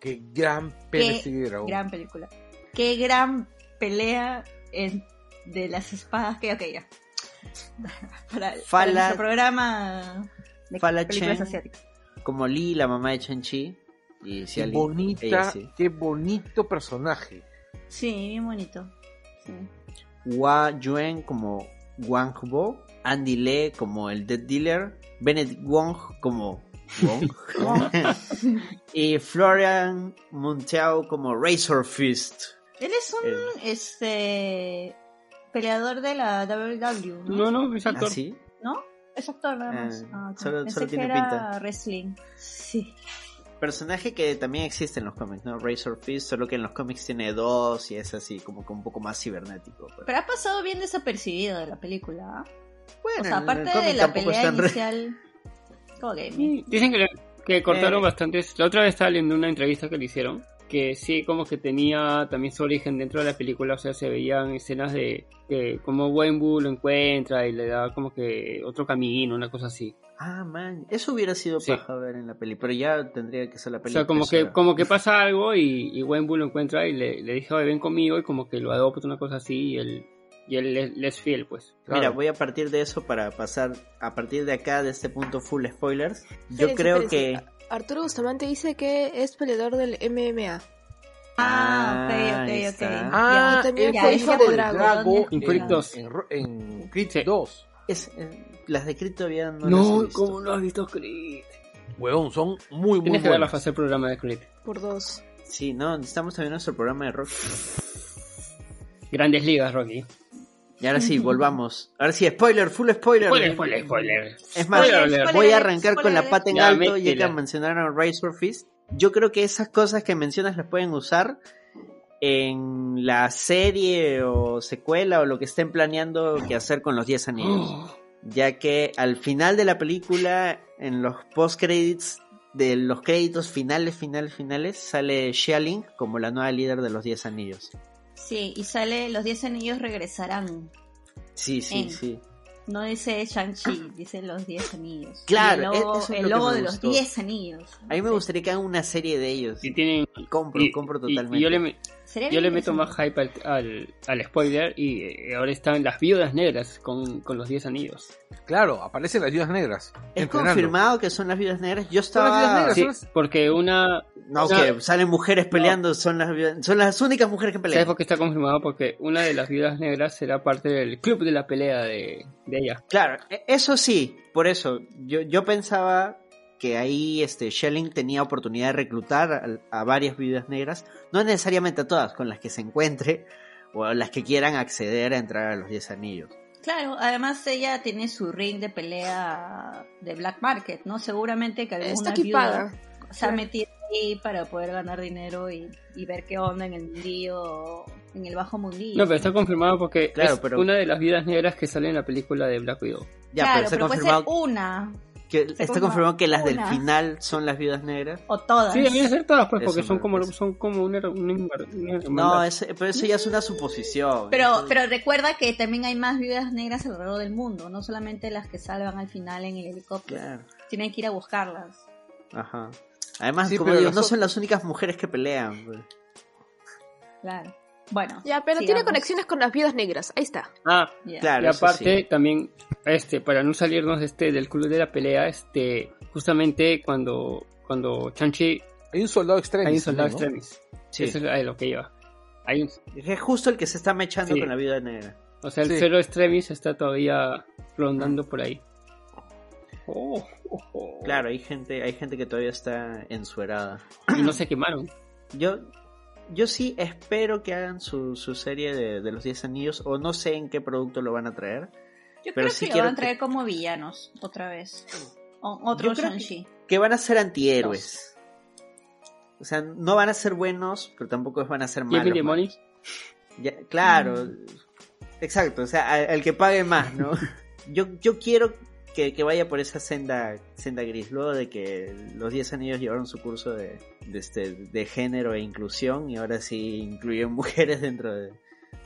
Qué gran Dragón. Gran película. Qué gran pelea en- de las espadas que ok ya. Para, para Fala- nuestro programa de Fala películas Chen. asiáticas. Como Lee, la mamá de Chanchi. Y Qué bonita, ella sí. qué bonito personaje. Sí, bien bonito. Sí. Hua Yuen como Wang Bo. Andy Lee como el Dead Dealer. Benedict Wong como Wong. y Florian Monteau como Razor Fist. Él es un este peleador de la WWE, ¿no? No, no, es actor. ¿Ah, sí? ¿No? Es actor nada más. Ah, Ah, ok. solo- Pensé solo que tiene era pinta. wrestling. Sí. Personaje que también existe en los cómics, ¿no? Razor Fist, solo que en los cómics tiene dos y es así, como que un poco más cibernético. pero- Pero ha pasado bien desapercibido de la película. ¿ah? Bueno, o sea, aparte de la pelea re- inicial. Como que. Sí, Dicen que, le- que cortaron Eh. bastantes. La otra vez estaba leyendo una entrevista que le hicieron que sí como que tenía también su origen dentro de la película, o sea, se veían escenas de que como Wenbu lo encuentra y le da como que otro camino, una cosa así. Ah, man, eso hubiera sido Sí. paja ver en la peli, pero ya tendría que ser la O peli. sea, como que, como que pasa algo y, y Wenbu lo encuentra y le, le dice, "Oye, ven conmigo y como que lo adopta, una cosa así, y él, y él le, le es fiel, pues. Mira, voy a partir de eso para pasar a partir de acá, de este punto full spoilers. Yo creo que... Arturo Bustamante dice que es peleador del MMA. Ah, Ah, ok, ok, ok. Ah, Ya, también ya, fue hijo acuerdo Drago En Creed está. 2. en, Creed Sí. 2. Es, eh, las de Creed todavía no, las he No, visto. ¿cómo no has visto Creed? Huevón, son muy, muy Tienes que verla buenas. para hacer programa de Creed. Por dos. Sí, no, necesitamos también nuestro programa de rock. Grandes ligas, Rocky. Y ahora sí, volvamos. Ahora sí, spoiler, full spoiler. Spoiler, spoiler, spoiler. Es más, Spoiler, spoiler, voy a arrancar con la pata en Ya, alto, ya métela. que mencionaron Razor Fist. Yo creo que esas cosas que mencionas las pueden usar en la serie o secuela o lo que estén planeando que hacer con los 10 anillos. Ya que al final de la película, en los post credits de los créditos finales, finales, finales, sale Xialing como la nueva líder de los 10 anillos. Sí, y sale, los 10 anillos regresarán. Sí, sí, En- sí. No dice Shang-Chi, dice los 10 anillos. Claro, el logo, es el logo de los. 10 anillos. A mí me gustaría que hagan una serie de ellos. Y tienen. Compro, y- compro totalmente. Y, yo le, yo le meto más hype al, al, al spoiler y eh, ahora están las viudas negras con, con los 10 anillos. Claro, aparecen las viudas negras. ¿Es entrenando. confirmado que son las viudas negras? Yo Son las viudas estaba... negras, Sí, son las- porque una. No, una- que salen mujeres peleando, son las viudas- son las únicas mujeres que ¿Sabes pelean. por qué está confirmado? Porque una de las viudas negras será parte del club de la pelea de, de ella. Claro, e- eso sí, por eso, yo, yo pensaba que ahí este Shelling tenía oportunidad de reclutar a, a varias viudas negras, no necesariamente a todas, con las que se encuentre o a las que quieran acceder a entrar a los 10 anillos. Claro, además ella tiene su ring de pelea de Black Market, ¿no? Seguramente que alguna Está viuda se ha metido ahí para poder ganar dinero y, y ver qué onda en el mundillo, en el bajo mundillo. No, pero está confirmado porque Claro, es pero- una de las viudas negras que sale en la película de Black Widow. Ya, claro, pero está puede ser una que, se está confirma confirmado que las del una. final son las viudas negras. o todas. Sí, deberían ser todas, pues, Eso porque son como, son como una, una, una hermandad. No, ese- pero eso ya es una suposición. Pero, pero recuerda que también hay más viudas negras alrededor del mundo, no solamente las que salvan al final en el helicóptero. Claro, Tienen que ir a buscarlas. ajá. Además, Sí, como digo, las no son las únicas mujeres que pelean. pues. Claro. Bueno. Ya, pero tiene conexiones con las viudas negras. Ahí está. Ah, Ya. Claro, y aparte sí. también, este, para no salirnos este del club de la pelea, este, justamente cuando, cuando Chanchi Hay un soldado extremo. hay un soldado extremis. Sí. Eso es lo que lleva. Hay un, Es justo el que se está mechando Sí. con la viuda negra. o sea, el Sí. cero extremis está todavía rondando por ahí. Oh, oh, oh. Claro, hay gente, hay gente que todavía está ensuerada. Y no se quemaron. Yo, yo sí espero que hagan su, su serie de, de los 10 anillos, o no sé en qué producto lo van a traer. Yo Pero creo sí que lo van a que- traer como villanos otra vez. O, otro que- Shang-Chi. Que van a ser antihéroes. O sea, no van a ser buenos, pero tampoco van a ser ¿Y malos. Emily Money? malos. Ya- claro, exacto, o sea, al, al que pague más, ¿no? Yo, yo quiero que, que vaya por esa senda, senda gris, luego de que los 10 anillos llevaron su curso de, de, este, de género e inclusión y ahora sí incluyen mujeres dentro de-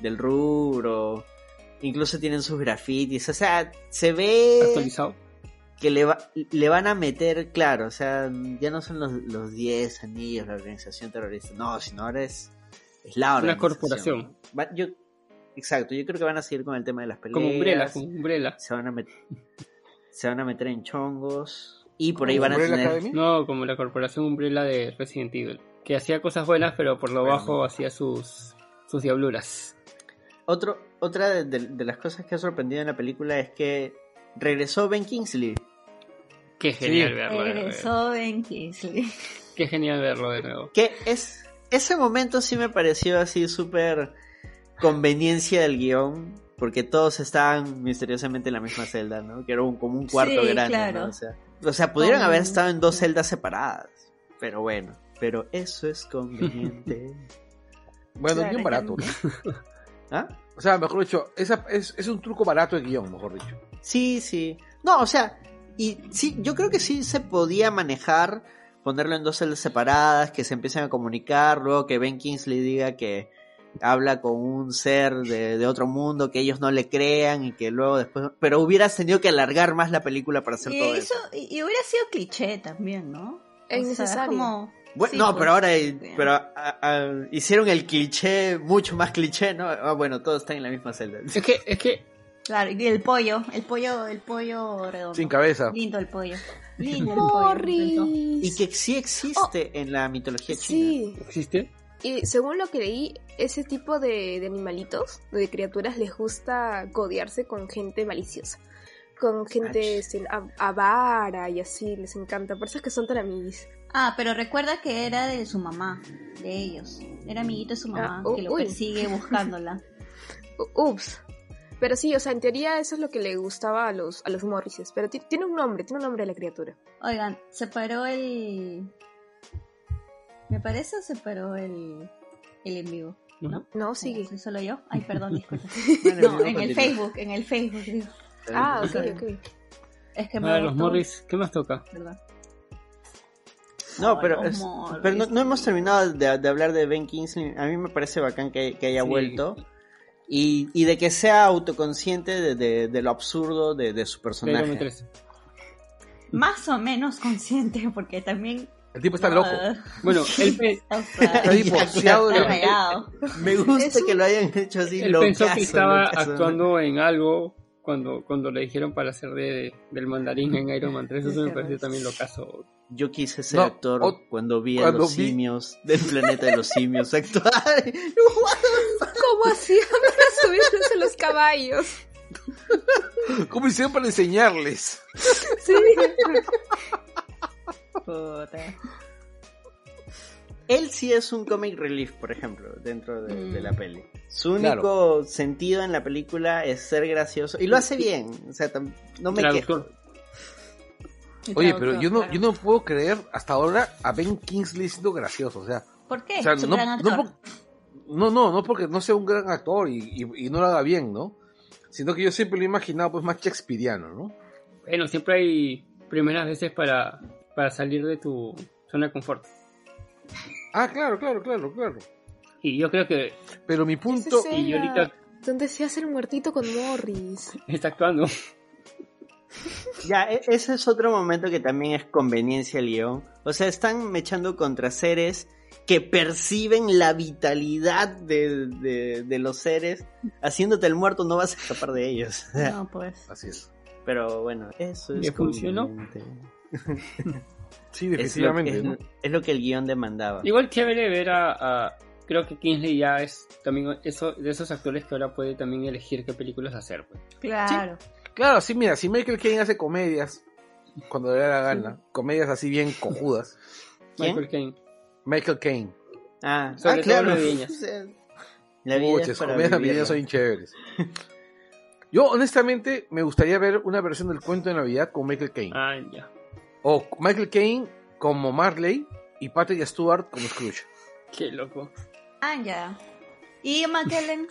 del rubro, incluso tienen sus grafitis, o sea, se ve Actualizado. que le, va- le van a meter, claro, o sea, ya no son los, los 10 anillos, la organización terrorista, no, sino ahora es, es la Una organización. corporación. Va- yo, exacto, yo creo que van a seguir con el tema de las peleas. Como Umbrella, como Umbrella. Se van a meter, se van a meter en chongos y por ahí ¿Como van a tener... No, como la corporación Umbrella de Resident Evil. Que hacía cosas buenas, pero por lo Bueno. bajo hacía sus, sus diabluras. Otro, otra de, de- de las cosas que ha sorprendido en la película es que regresó Ben Kingsley. Qué genial Sí. verlo de nuevo. Regresó Ben Kingsley. Qué genial verlo de nuevo. Que es. Ese momento sí me pareció así súper conveniencia del guion. Porque todos estaban misteriosamente en la misma celda, ¿no? Que era un, como un cuarto Sí, grande, claro. ¿no? O sea, o sea, pudieron haber estado en dos celdas separadas. Pero bueno, pero eso es conveniente. Bueno, Claro, bien barato, ¿no? ¿Ah? O sea, mejor dicho, esa, es, es un truco barato de guion, mejor dicho. Sí, sí. No, o sea, y sí, yo creo que sí se podía manejar ponerlo en dos celdas separadas, que se empiecen a comunicar, luego que Ben Kingsley diga que habla con un ser de, de otro mundo, que ellos no le crean y que luego después... Pero hubieras tenido que alargar más la película para hacer Y, todo eso, eso. y, y hubiera sido cliché también, ¿no? Es O sea, necesario. como- Bueno, sí, no, pues. pero ahora eh, pero, a- a- hicieron el cliché mucho más cliché, ¿no? Ah, bueno, todos están en la misma celda. Es que, es que, Claro, y el pollo, el pollo, el pollo redondo. Sin cabeza. Lindo el pollo. Lindo el pollo. Y que sí existe en la mitología china. Sí. ¿existe? Y según lo que leí, ese tipo de, de animalitos, de criaturas, les gusta codearse con gente maliciosa. Con gente este, a- avara y así, les encanta. Por eso es que son tan amiguis. Ah, pero recuerda que era de su mamá, de ellos. Era amiguito de su mamá, Ah, que lo uy. persigue buscándola. Ups. Pero sí, o sea, en teoría eso es lo que le gustaba a los, a los Morrises. Pero ti- tiene un nombre, tiene un nombre la criatura. Oigan, se paró el... Me parece o se paró el, el en vivo. ¿No? No, sigue. ¿Soy solo yo? Ay, perdón, disculpa. Bueno, No, en el. Facebook, en el Facebook, digo. Ah, ok, ok. Es que me A ver, los Morris, ¿qué más toca? ¿verdad? No, pero, es- pero no, no hemos terminado de, de hablar de Ben Kingsley. A mí me parece bacán que, que haya Sí. vuelto. Y, y de que sea autoconsciente de, de- de lo absurdo de, de su personaje. Más o menos consciente, porque también... El tipo está loco. Ah, Bueno, él, pe- Está divorciado. Me gusta Es un- que lo hayan hecho así. él pensó locazo, que estaba locazo. actuando en algo cuando, cuando le dijeron para hacer de, del mandarín en Iron Man 3. Eso me pareció también lo caso. Yo quise ser No, actor o- cuando vi a cuando los vi- simios del planeta de los simios actuar. ¿Cómo hacían para subirse a los caballos? ¿Cómo hicieron para enseñarles? Sí. Puta. Él sí es un comic relief, por ejemplo, dentro de, Mm. de la peli. Su único sentido en la película es ser gracioso. Y lo hace bien. O sea, no me quejo. Oye, pero yo no, claro. yo no puedo creer hasta ahora a Ben Kingsley siendo gracioso. O sea, ¿Por qué? o sea Su no, no, no, no, no porque no sea un gran actor y, y- y no lo haga bien, ¿no? Sino que yo siempre lo he imaginado pues más shakespeariano, ¿no? Bueno, siempre hay primeras veces para, para salir de tu zona de confort. Ah, claro, claro, claro, claro. Y yo creo que Pero mi punto... Y yo ahorita Donde se hace el muertito con Morris. está actuando. Ya, e- ese es otro momento que también es conveniencia guion. O sea, están mechando contra seres que perciben la vitalidad de, de- de los seres. Haciéndote el muerto no vas a escapar de ellos. No, pues. Así es. Pero bueno, eso es ¿Le funcionó? Sí, Es lo, definitivamente. es- ¿no? es lo que el guion demandaba. Igual chévere ver a, a- Creo que Kingsley ya es también eso, de esos actores que ahora puede también elegir qué películas hacer. Pues. Claro. Claro, sí, mira, si Michael Caine hace comedias, cuando le da la gana, comedias así bien cojudas, ¿Quién? Michael Caine. Michael Caine. Ah, Sobre ah, claro. La para comedias navideñas son chéveres. Yo, honestamente, me gustaría ver una versión del cuento de Navidad con Michael Caine. Ah, ya. O Michael Caine como Marley y Patrick Stewart como Scrooge. Qué loco. Ah, ya. ¿Y McKellen?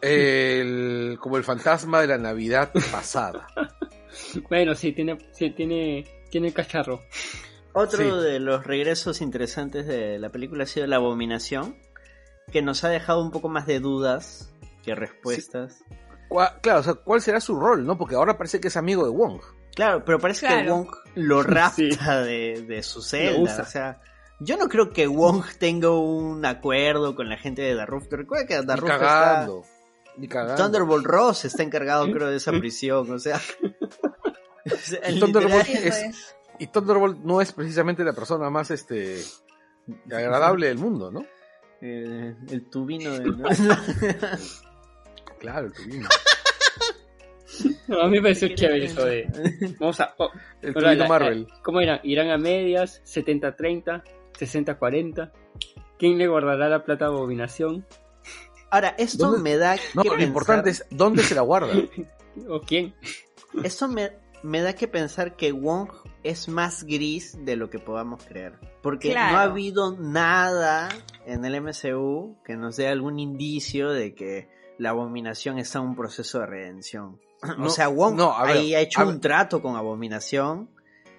El, como el fantasma de la Navidad pasada. Bueno, sí, tiene, sí, tiene, tiene cacharro. Otro Sí. de los regresos interesantes de la película ha sido La Abominación, que nos ha dejado un poco más de dudas que respuestas. Claro, o sea, ¿cuál será su rol, no? Porque ahora parece que es amigo de Wong. Claro, pero parece que. Wong lo rapta Sí. de, de su celda. usa. O sea, yo no creo que Wong tenga un acuerdo con la gente de Daruf. Recuerda que Daruf está... cagando. Ni cagando. Thunderbolt Ross está encargado, creo, de esa prisión. O sea... o sea, Y Thunderbolt es-. Y Thunderbolt no es precisamente la persona más este agradable del mundo, ¿no? Eh, el tubino de... Claro, el tubino. No, a mí me pareció chévere eso de. Vamos a. oh, El tubino la- Marvel. la- ¿Cómo era? ¿Irán a medias? ¿70-30? ¿60-40? ¿Quién le guardará la plata a abominación? Ahora, esto ¿Dónde- me da No, que lo pensar- importante es dónde se la guarda. ¿O quién? Esto me, me da que pensar que Wong es más gris de lo que podamos creer. Porque Claro. no ha habido nada en el MCU que nos dé algún indicio de que la abominación está en un proceso de redención. o sea, Wong no, ver, ahí ha hecho un trato con abominación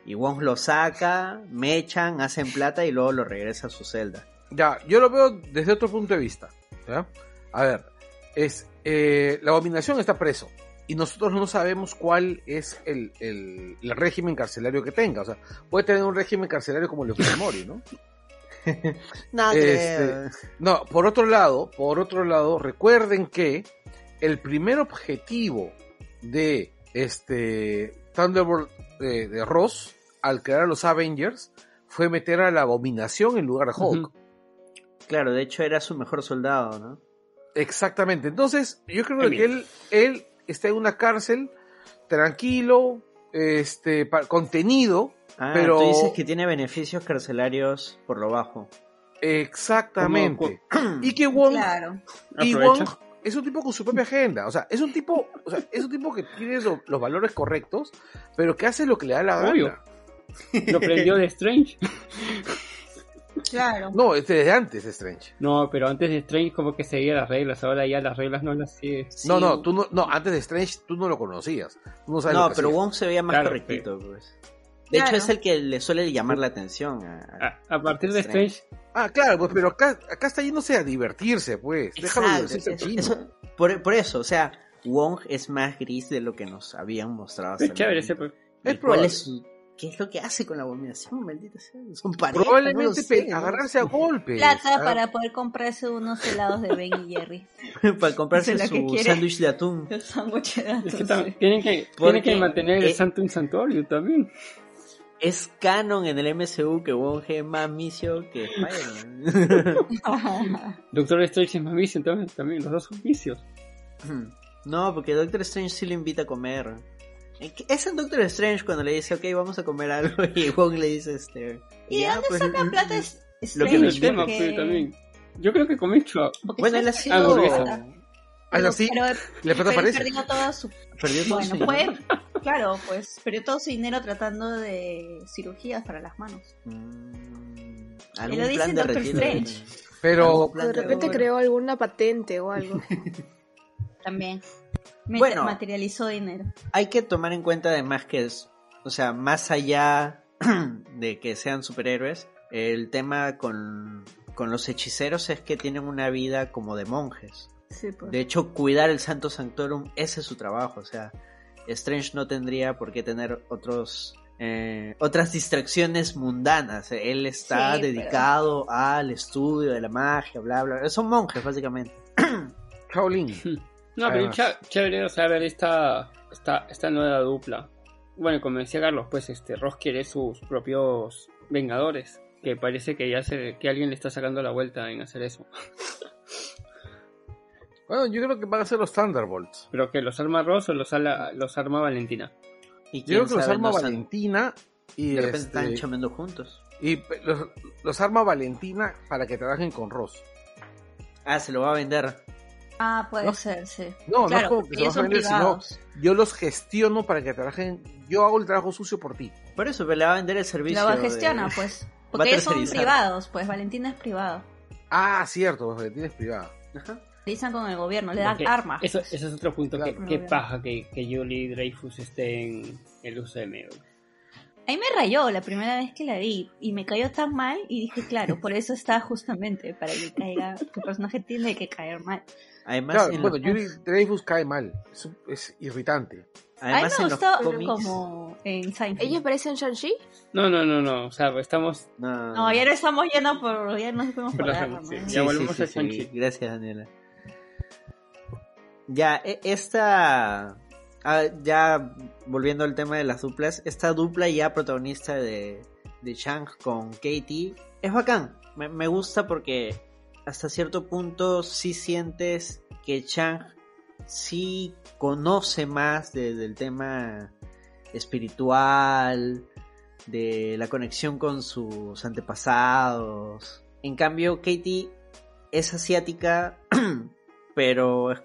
Y Wong lo saca, mechan, hacen plata y luego lo regresa a su celda. Ya, yo lo veo desde otro punto de vista. ¿ya? A ver, es eh, la abominación está preso y nosotros no sabemos cuál es el, el- el régimen carcelario que tenga. O sea, puede tener un régimen carcelario como el de Fujimori, ¿no? No, Este. No, por otro lado, por otro lado, recuerden que el primer objetivo de este Thunderbolt eh, de Ross al crear a los Avengers fue meter a la abominación en lugar de Hulk. Claro, de hecho era su mejor soldado, ¿no? Exactamente. Entonces, yo creo Ay, que él, él está en una cárcel tranquilo, este, contenido. Ah, Pero- tú dices que tiene beneficios carcelarios por lo bajo. Exactamente. Y que Wong, Claro. y. Wong es un tipo con su propia agenda. O sea, es un tipo, o sea, es un tipo que tiene lo- los valores correctos, pero que hace lo que le da la Obvio. gana. Lo prendió de Strange. Claro. No, es desde antes de Strange. No, pero antes de Strange como que seguía las reglas, ahora ya las reglas no las sigue. Sí, No, no, tú no, no, antes de Strange tú no lo conocías. Tú no sabes lo No, que pero. Wong se veía más Claro, correctito, pues. De Claro. hecho, es el que le suele llamar la atención. A, A, a partir de Strange, Ah, claro, pues, pero acá, acá está yéndose a divertirse, pues. Déjalo Exacto, divertirse al eso- chino. eso- por, por eso, o sea, Wong es más gris de lo que nos habían mostrado. hasta es chévere ese. pues. ¿Y Es probable. es su- ¿Qué es lo que hace con la abominación? Maldita sea. Son parejas. Probablemente no sé, agarrarse a golpes. Plata Ah, para poder comprarse unos helados de Ben y Jerry. para comprarse es su sándwich de atún. El sándwich de Es que sí. tienen que, tienen que mantener eh, el santo en santuario también. Es canon en el MCU que Wong es más misio que Spider-Man. Doctor Strange es más vicio también, también, los dos son vicios. no, porque Doctor Strange sí lo invita a comer. Es en Doctor Strange cuando le dice, ok, vamos a comer algo. Y Wong le dice, este. ¿Y de "Ya, dónde pues, saca mm, plata mm". es Lo que nos el Strange? tema Porque- pues, también. Yo creo que comió porque Bueno, él ha Strange sido. Pero- le pero parece. perdió todo su Perdió todo Bueno, su fue, dinero. claro, pues perdió todo su dinero tratando de cirugías para las manos. Mm, Y algún lo dice Doctor. Strange. Pero, De repente creó alguna patente o algo. También. Me- Bueno. materializó dinero. hay que tomar en cuenta además que es, o sea, más allá de que sean superhéroes, el tema con, con los hechiceros es que tienen una vida como de monjes. Sí, pues. De hecho, cuidar el Santo Sanctorum, ese es su trabajo. O sea, Strange no tendría por qué tener otros eh, otras distracciones mundanas. Él está Sí, pero- dedicado al estudio de la magia, bla, bla. bla. Son monjes, básicamente. Shaolin. No, pero Además. chévere, o sea, ver esta, esta, esta nueva dupla. Bueno, como decía Carlos, pues este Ross quiere sus propios Vengadores. Que parece que ya se, que alguien le está sacando la vuelta en hacer eso. Bueno, yo creo que van a ser los Thunderbolts. Pero que los arma Ross o los, ala- los arma Valentina. Y Yo creo que los arma Valentina y, De repente este, están chamando juntos. y los, los arma Valentina para que trabajen con Ross. Ah, se lo va a vender. Ah, puede No. ser, sí. No, claro, no es como que se los va a vender, sino yo los gestiono para que trabajen. Yo hago el trabajo sucio por ti. Por eso, pero le va a vender el servicio. Lo de- gestiona, pues. Va a Porque ellos son privados, pues Valentina es privado. Ah, cierto, Valentina es privada. Ajá. Utilizan con el gobierno, le dan Porque armas. Eso, ese es otro punto. que Claro. qué paja que, que Julie Dreyfus esté en el UCM. A mí me rayó la primera vez que la vi y me cayó tan mal y dije, claro, por eso está justamente, para que caiga, tu personaje tiene que caer mal. Además, Claro, en bueno, los, Yuri Dreyfus cae mal. Es, es irritante. A mí además me gustó cómics. como en Seinfeld. ¿Ella aparece en Shang-Chi? No, no, no, no. O sea, estamos. No, No, ya no estamos yendo por... Ya nos fuimos por la sí, rama, sí, ¿eh? ya volvemos a Shang-Chi. Gracias, Daniela. Ya, e- esta. ah, ya volviendo al tema de las duplas, esta dupla ya protagonista de, de Chang con Katie es bacán. Me, me gusta porque hasta cierto punto sí sientes que Chang sí conoce más de- del tema espiritual, de la conexión con sus antepasados. En cambio, Katie es asiática, pero es,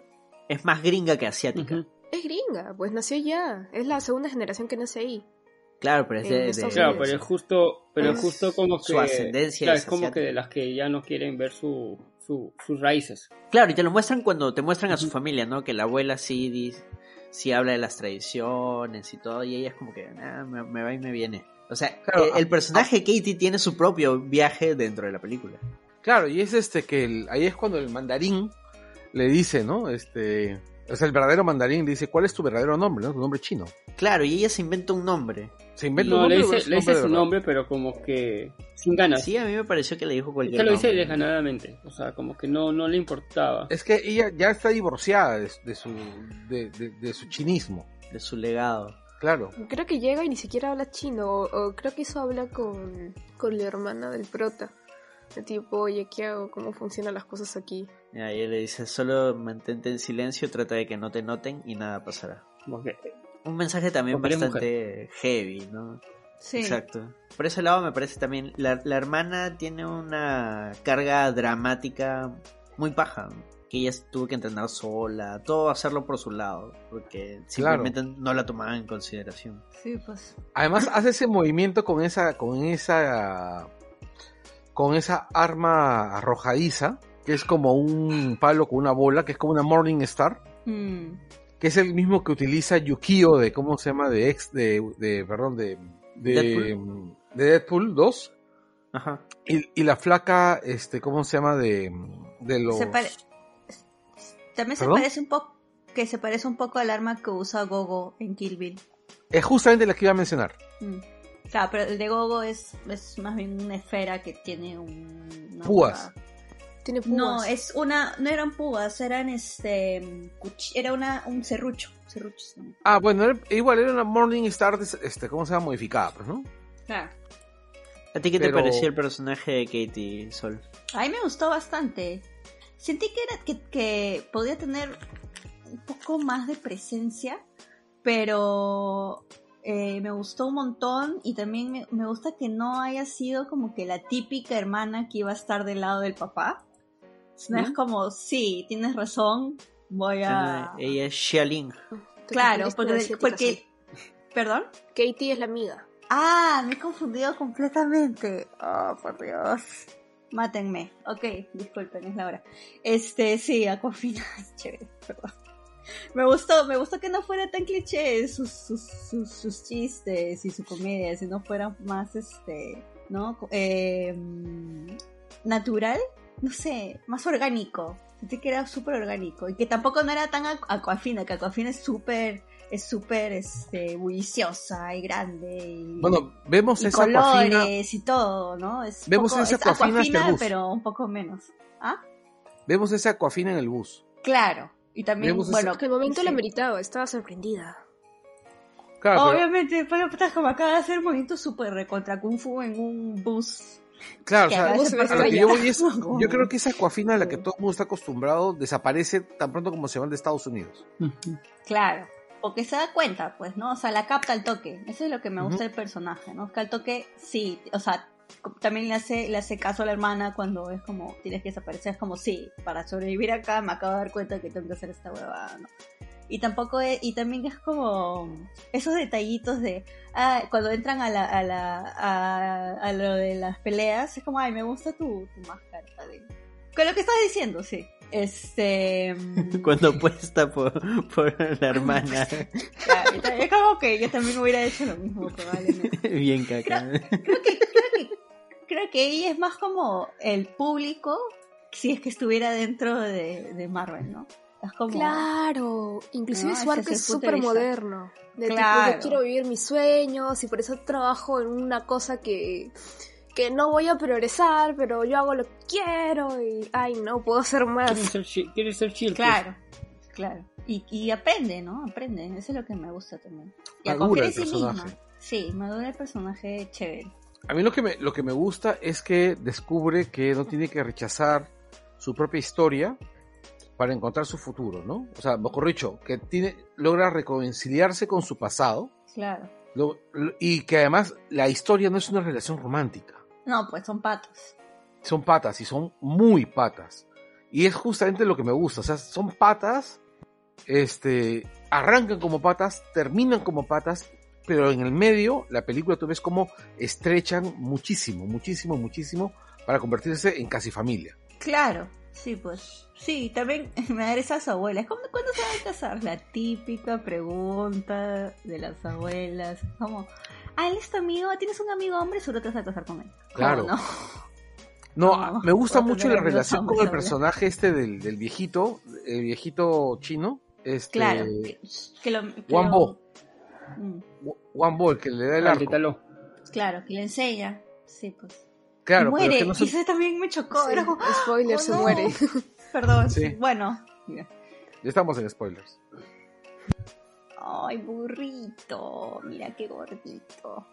es más gringa que asiática. Es gringa, pues nació ya. Es la segunda generación que nace ahí. Claro, pero es de, de- Claro, pero es justo, pero es justo como que su ascendencia claro, es es como que de las que ya no quieren ver su, su- sus raíces. Claro, y te lo muestran cuando te muestran a su familia, ¿no? Que la abuela sí, dice- sí habla de las tradiciones y todo, y ella es como que, "Ah, me, me va y me viene. O sea, Claro, el, el a- personaje Katie tiene su propio viaje dentro de la película. Claro, y es este que el- ahí es cuando el mandarín le dice, ¿no? Este, o sea, el verdadero mandarín le dice, ¿cuál es tu verdadero nombre? ¿no? Tu nombre chino. Claro, y ella se inventa un nombre. Se inventa No, un le nombre, pero dice, es le dice su verdad. nombre, pero como que sin ganas. Sí, a mí me pareció que le dijo Se cualquier lo dice nombre. desganadamente. O sea, como que no, no le importaba. Es que ella ya está divorciada de, de su, de, de- de su chinismo. De su legado. Claro. Creo que llega y ni siquiera habla chino, o, o creo que eso habla con, con la hermana del prota. Tipo, oye, ¿qué hago? ¿Cómo funcionan las cosas aquí? Y ahí le dice, solo mantente en silencio, trata de que no te noten y nada pasará. Un mensaje también Porque bastante heavy, ¿no? Sí. Exacto. Por ese lado me parece también, la, la hermana tiene una carga dramática muy paja, que ella tuvo que entrenar sola, todo hacerlo por su lado, porque simplemente no la tomaban en consideración. Sí, pues. Además hace ese movimiento con esa, con esa, con esa arma arrojadiza, que es como un palo con una bola, que es como una Morning Star, Mm. que es el mismo que utiliza Yukio de, ¿cómo se llama? De ex, de, de perdón, de, de Deadpool. de Deadpool 2. Ajá. Y, y la flaca, este, ¿cómo se llama? De, de los... Se pare- También se ¿Perdón? parece un poco que se parece un poco al arma que usa Gogo en Kill Bill. Es justamente la que iba a mencionar. Mm. Claro, pero el de Gogo es, es más bien una esfera que tiene un, una Púas. boca. Tiene púas. No, es una, no eran púas, eran este, cuch- era una, un serrucho, serruchos. ¿no? Ah, bueno, era- igual era una Morning Star, este, ¿cómo se llama? Modificada, pues, ¿no? Claro. ¿A ti qué Pero- te pareció el personaje de Katie Sol? A mí me gustó bastante. Sentí que era que, que podía tener un poco más de presencia, pero eh, me gustó un montón y también me, me gusta que no haya sido como que la típica hermana que iba a estar del lado del papá. No es como, sí, tienes razón, voy a... Ella es Xialing. Claro, porque... porque... ¿Perdón? Katie es la amiga. Ah, me he confundido completamente. Oh, por Dios. Mátenme. Ok, disculpen, es la hora. Este, sí, Aquafina chévere, perdón. Me gustó, me gustó que no fuera tan cliché sus, sus, sus, sus chistes y su comedia, sino fuera más, este, ¿no? Eh, natural, no sé, más orgánico. Sentí que era súper orgánico y que tampoco no era tan Aquafina, que Aquafina es súper, es súper, este, bulliciosa y grande y, Bueno, vemos y esa Aquafina, colores y todo, ¿no? Es Vemos poco- esa es Aquafina pero un poco menos. ¿Ah? vemos esa Aquafina en el bus. Claro. Y también, bueno, Que el momento sí. la meritaba, estaba sorprendida. Claro, Obviamente, pero puta, como acaba de hacer movimiento súper recontra Kung Fu en un bus. Claro, o sea, a veces a lo a lo que parece yo ya- voy es, yo creo que esa Aquafina a la que todo el mundo está acostumbrado desaparece tan pronto como se van de Estados Unidos. Claro. Porque se da cuenta, pues, ¿no? O sea, la capta al toque. Eso es lo que me gusta del personaje, ¿no? Que al toque, sí, o sea, también le hace, le hace caso a la hermana cuando es como, tienes que desaparecer, es como, sí, para sobrevivir acá me acabo de dar cuenta que tengo que hacer esta huevada, ¿no? Y tampoco es, y también es como esos detallitos de, ah, cuando entran a la, a la, a, a lo de las peleas, es como, ay, me gusta tu, tu máscara, de- Con lo que estás diciendo, sí. Este... mm, Cuando apuesta por, por la hermana. Claro, es como que yo también hubiera hecho lo mismo, probablemente. Bien caca. Creo que, creo que, creo que ella es más como el público si es que estuviera dentro de, de Marvel, ¿no? Es como... Claro, inclusive No, su arco es súper moderno. De Claro. tipo, yo quiero vivir mis sueños y por eso trabajo en una cosa que, que no voy a progresar, pero yo hago lo que quiero y, ay, no puedo hacer más. Quiere ser, chill. Claro, claro. Y, y aprende, ¿no? Aprende. Eso es lo que me gusta también. Y a Madura el sí personaje. misma. Sí, madura el personaje chévere. A mí lo que me, lo que me gusta es que descubre que no tiene que rechazar su propia historia para encontrar su futuro, ¿no? O sea, mejor dicho, que tiene, logra reconciliarse con su pasado Claro. lo- lo- y que además la historia no es una relación romántica. No, pues son patos. Son patas y son muy patas. Y es justamente lo que me gusta. O sea, son patas, este, arrancan como patas, terminan como patas, pero en el medio, la película tú ves como estrechan muchísimo, muchísimo, muchísimo para convertirse en casi familia. Claro, sí, pues. Sí, también me da esas abuelas. ¿Cómo, ¿Cuándo se van a casar? La típica pregunta de las abuelas. Como, ah, él es tu amigo, tienes un amigo hombre, seguro te vas a casar con él. Claro. No, No, No, me gusta mucho la relación con el personaje este del, del viejito, el viejito chino, este, claro. Que, que lo, que Juan lo- Bo, Mm, Juan Bo, el que le da el Ah, arco. grítalo. claro, que le enseña. Sí, pues. Claro, pero muere. es que no se- Y eso también me chocó. Sí, spoiler, oh, se no. muere. Perdón. Sí. Bueno. ya estamos en spoilers. Ay, burrito. Mira qué gordito.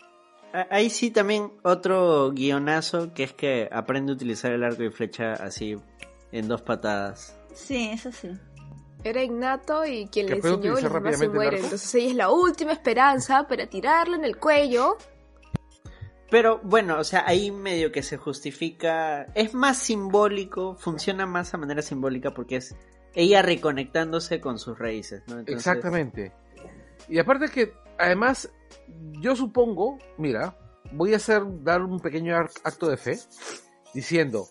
Ah, Ahí sí también otro guionazo que es que aprende a utilizar el arco y flecha así en dos patadas. Sí, eso sí. Era Ignato y quien Que le enseñó y demás se el arco. Entonces ella es la última esperanza para tirarlo en el cuello. Pero bueno, o sea, ahí medio que se justifica, es más simbólico, funciona más a manera simbólica porque es ella reconectándose con sus raíces, ¿no? Entonces, Exactamente. Y aparte que, además, yo supongo, mira, voy a hacer, dar un pequeño acto de fe, diciendo,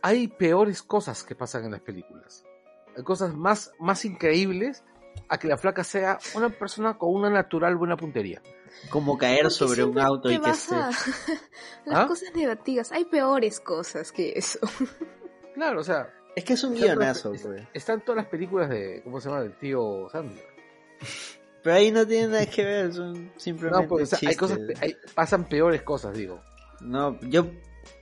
hay peores cosas que pasan en las películas. Cosas más, más increíbles a que la flaca sea una persona con una natural buena puntería. Como caer ¿Por qué sobre un auto te y que vas se... a- Las ¿Ah? cosas negativas. Hay peores cosas que eso. Claro, o sea, Es que es un Está- guionazo, es- pues. están todas las películas de, ¿cómo se llama? Del tío Sandler. Pero ahí no tiene nada que ver, son simplemente No, pues, o sea, hay cosas, hay- pasan peores cosas, digo. No, yo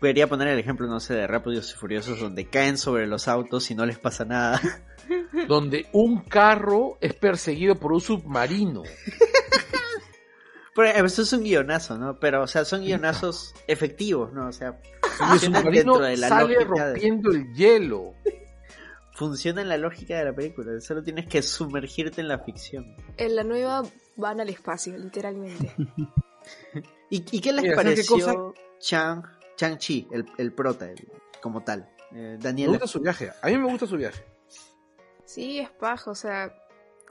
quería poner el ejemplo, no sé, de Rápidos y Furiosos, donde caen sobre los autos y no les pasa nada. donde un carro es perseguido por un submarino. Pero eh, eso es un guionazo, ¿no? Pero, o sea, son guionazos efectivos, ¿no? O sea, el submarino dentro de la sale de- rompiendo el hielo. funciona en la lógica de la película. Solo tienes que sumergirte en la ficción. En la nueva van al espacio, literalmente. ¿Y, y qué les Mira, ¿sabes qué pareció Chang, Chang Chi, el, el prota, el- como tal? Eh, Me Daniela. gusta su viaje. A mí me gusta su viaje. Sí, es bajo, o sea,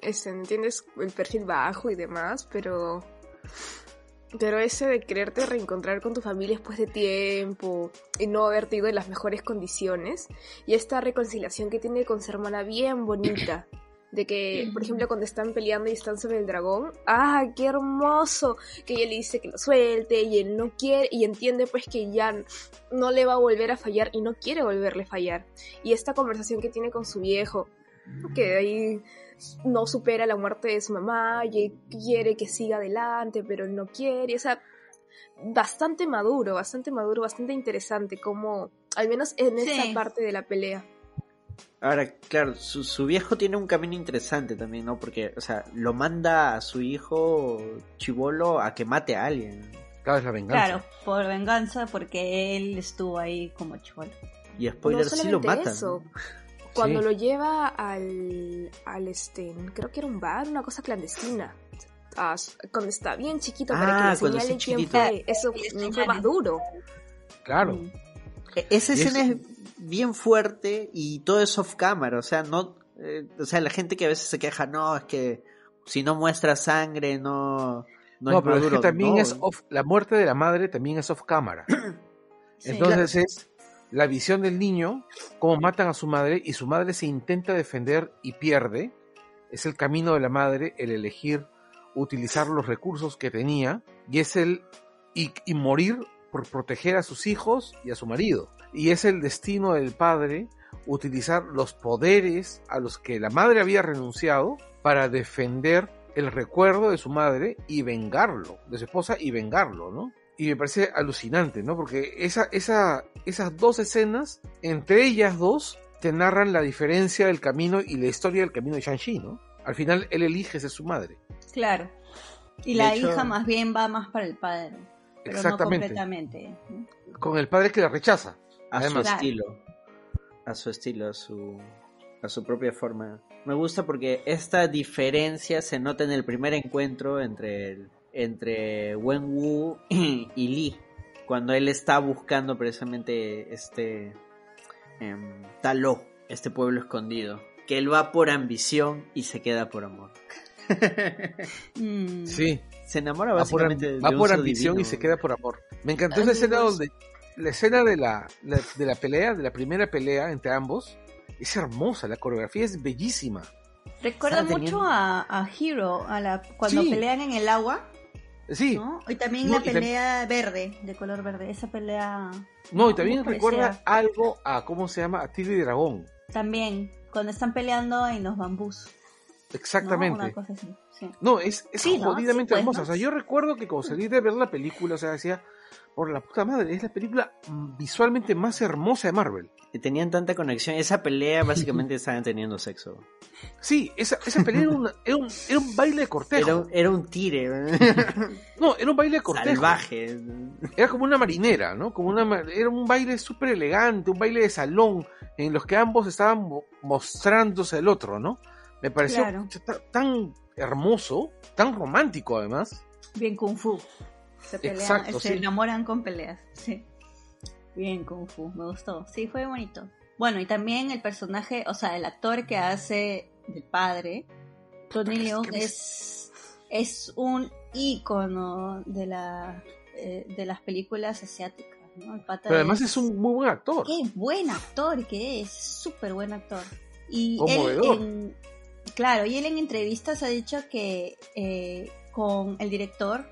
este, entiendes el perfil bajo y demás, pero pero ese de quererte reencontrar con tu familia después de tiempo y no haberte ido en las mejores condiciones y esta reconciliación que tiene con su hermana bien bonita. De que, por ejemplo, cuando están peleando y están sobre el dragón, ¡ah, qué hermoso! Que ella le dice que lo suelte y él no quiere y entiende pues que ya no le va a volver a fallar y no quiere volverle a fallar. Y esta conversación que tiene con su viejo, que ahí no supera la muerte de su mamá y quiere que siga adelante, pero no quiere. O sea, bastante maduro, bastante maduro, bastante interesante como, al menos en Sí. esa parte de la pelea. Ahora, claro, su, su viejo tiene un camino interesante también, ¿no? Porque, o sea, lo manda a su hijo chivolo a que mate a alguien. Cada vez la venganza. Claro, por venganza, porque él estuvo ahí como chivolo. Y spoiler, no sí lo matan. eso. Cuando Sí. lo lleva al, al este, creo que era un bar, una cosa clandestina. Ah, cuando está bien chiquito para Ah, que cuando le señale quién fue. Eso fue más duro. Claro. Mm. E- Esa escena es- es bien fuerte y todo es off camera, o sea, no, eh, o sea, la gente que a veces se queja, no, es que si no muestra sangre, no, no, No, es pero es que también No, es off, la muerte de la madre también es off cámara. Sí. Entonces es la visión del niño, cómo matan a su madre y su madre se intenta defender y pierde. Es el camino de la madre el elegir utilizar los recursos que tenía y es el y, y morir por proteger a sus hijos y a su marido. Y es el destino del padre utilizar los poderes a los que la madre había renunciado para defender el recuerdo de su madre y vengarlo, de su esposa y vengarlo, ¿no? Y me parece alucinante, ¿no? Porque esa, esa, esas dos escenas, entre ellas dos, te narran la diferencia del camino y la historia del camino de Shang-Chi, ¿no? Al final él elige ser su madre. Claro. Y la hecho- hija más bien va más para el padre. Pero Exactamente. no completamente. ¿no? Con el padre que la rechaza. A su estilo, a su estilo, a su, a su propia forma. Me gusta porque esta diferencia se nota en el primer encuentro entre el, entre Wen Wu y Lee, cuando él está buscando precisamente este em, Taló, este pueblo escondido, que él va por ambición y se queda por amor. Sí. Se enamora Va por, básicamente va de un por ambición divino. y se queda por amor. Me encantó esa escena donde la escena de la, la- de la pelea, de la primera pelea entre ambos, es hermosa, la coreografía es bellísima. Recuerda mucho teniendo- a, a Hero, a la, cuando Sí. pelean en el agua. Sí. ¿no? Y también No, la y pelea verde, de color verde. Esa pelea. No, y también recuerda algo a, ¿cómo se llama? A Tigre y Dragón. También, cuando están peleando en los bambús. ¿no? Exactamente. Una cosa así. Sí. No, es, es Sí, ¿no? jodidamente Sí, pues, hermosa. ¿no? O sea, yo recuerdo que cuando salí de ver la película, o sea, decía, por la puta madre, es la película mm, visualmente más hermosa de Marvel. Y tenían tanta conexión. Esa pelea básicamente estaban teniendo sexo. Sí, esa, esa pelea era, una- era un, era un baile de cortejo. Era un, era un tire. No, era un baile de cortejo. Salvaje. Era como una marinera, ¿no? Como una, era un baile súper elegante, un baile de salón, en los que ambos estaban mo- mostrándose el otro, ¿no? Me pareció Claro. ta- tan hermoso, tan romántico además. Bien Kung Fu. Se pelean, Exacto, se sí. enamoran con peleas. Sí. Bien Kung Fu, me gustó. Sí, fue bonito. Bueno, y también el personaje, o sea, el actor que hace del padre, Tony Leung, es, es un ícono de, la, eh, de las películas asiáticas. ¿no? El pata Pero además es un muy buen actor. Qué buen actor que es, súper buen actor. Y Conmovedor. él, en- claro, y él en entrevistas ha dicho que eh, con el director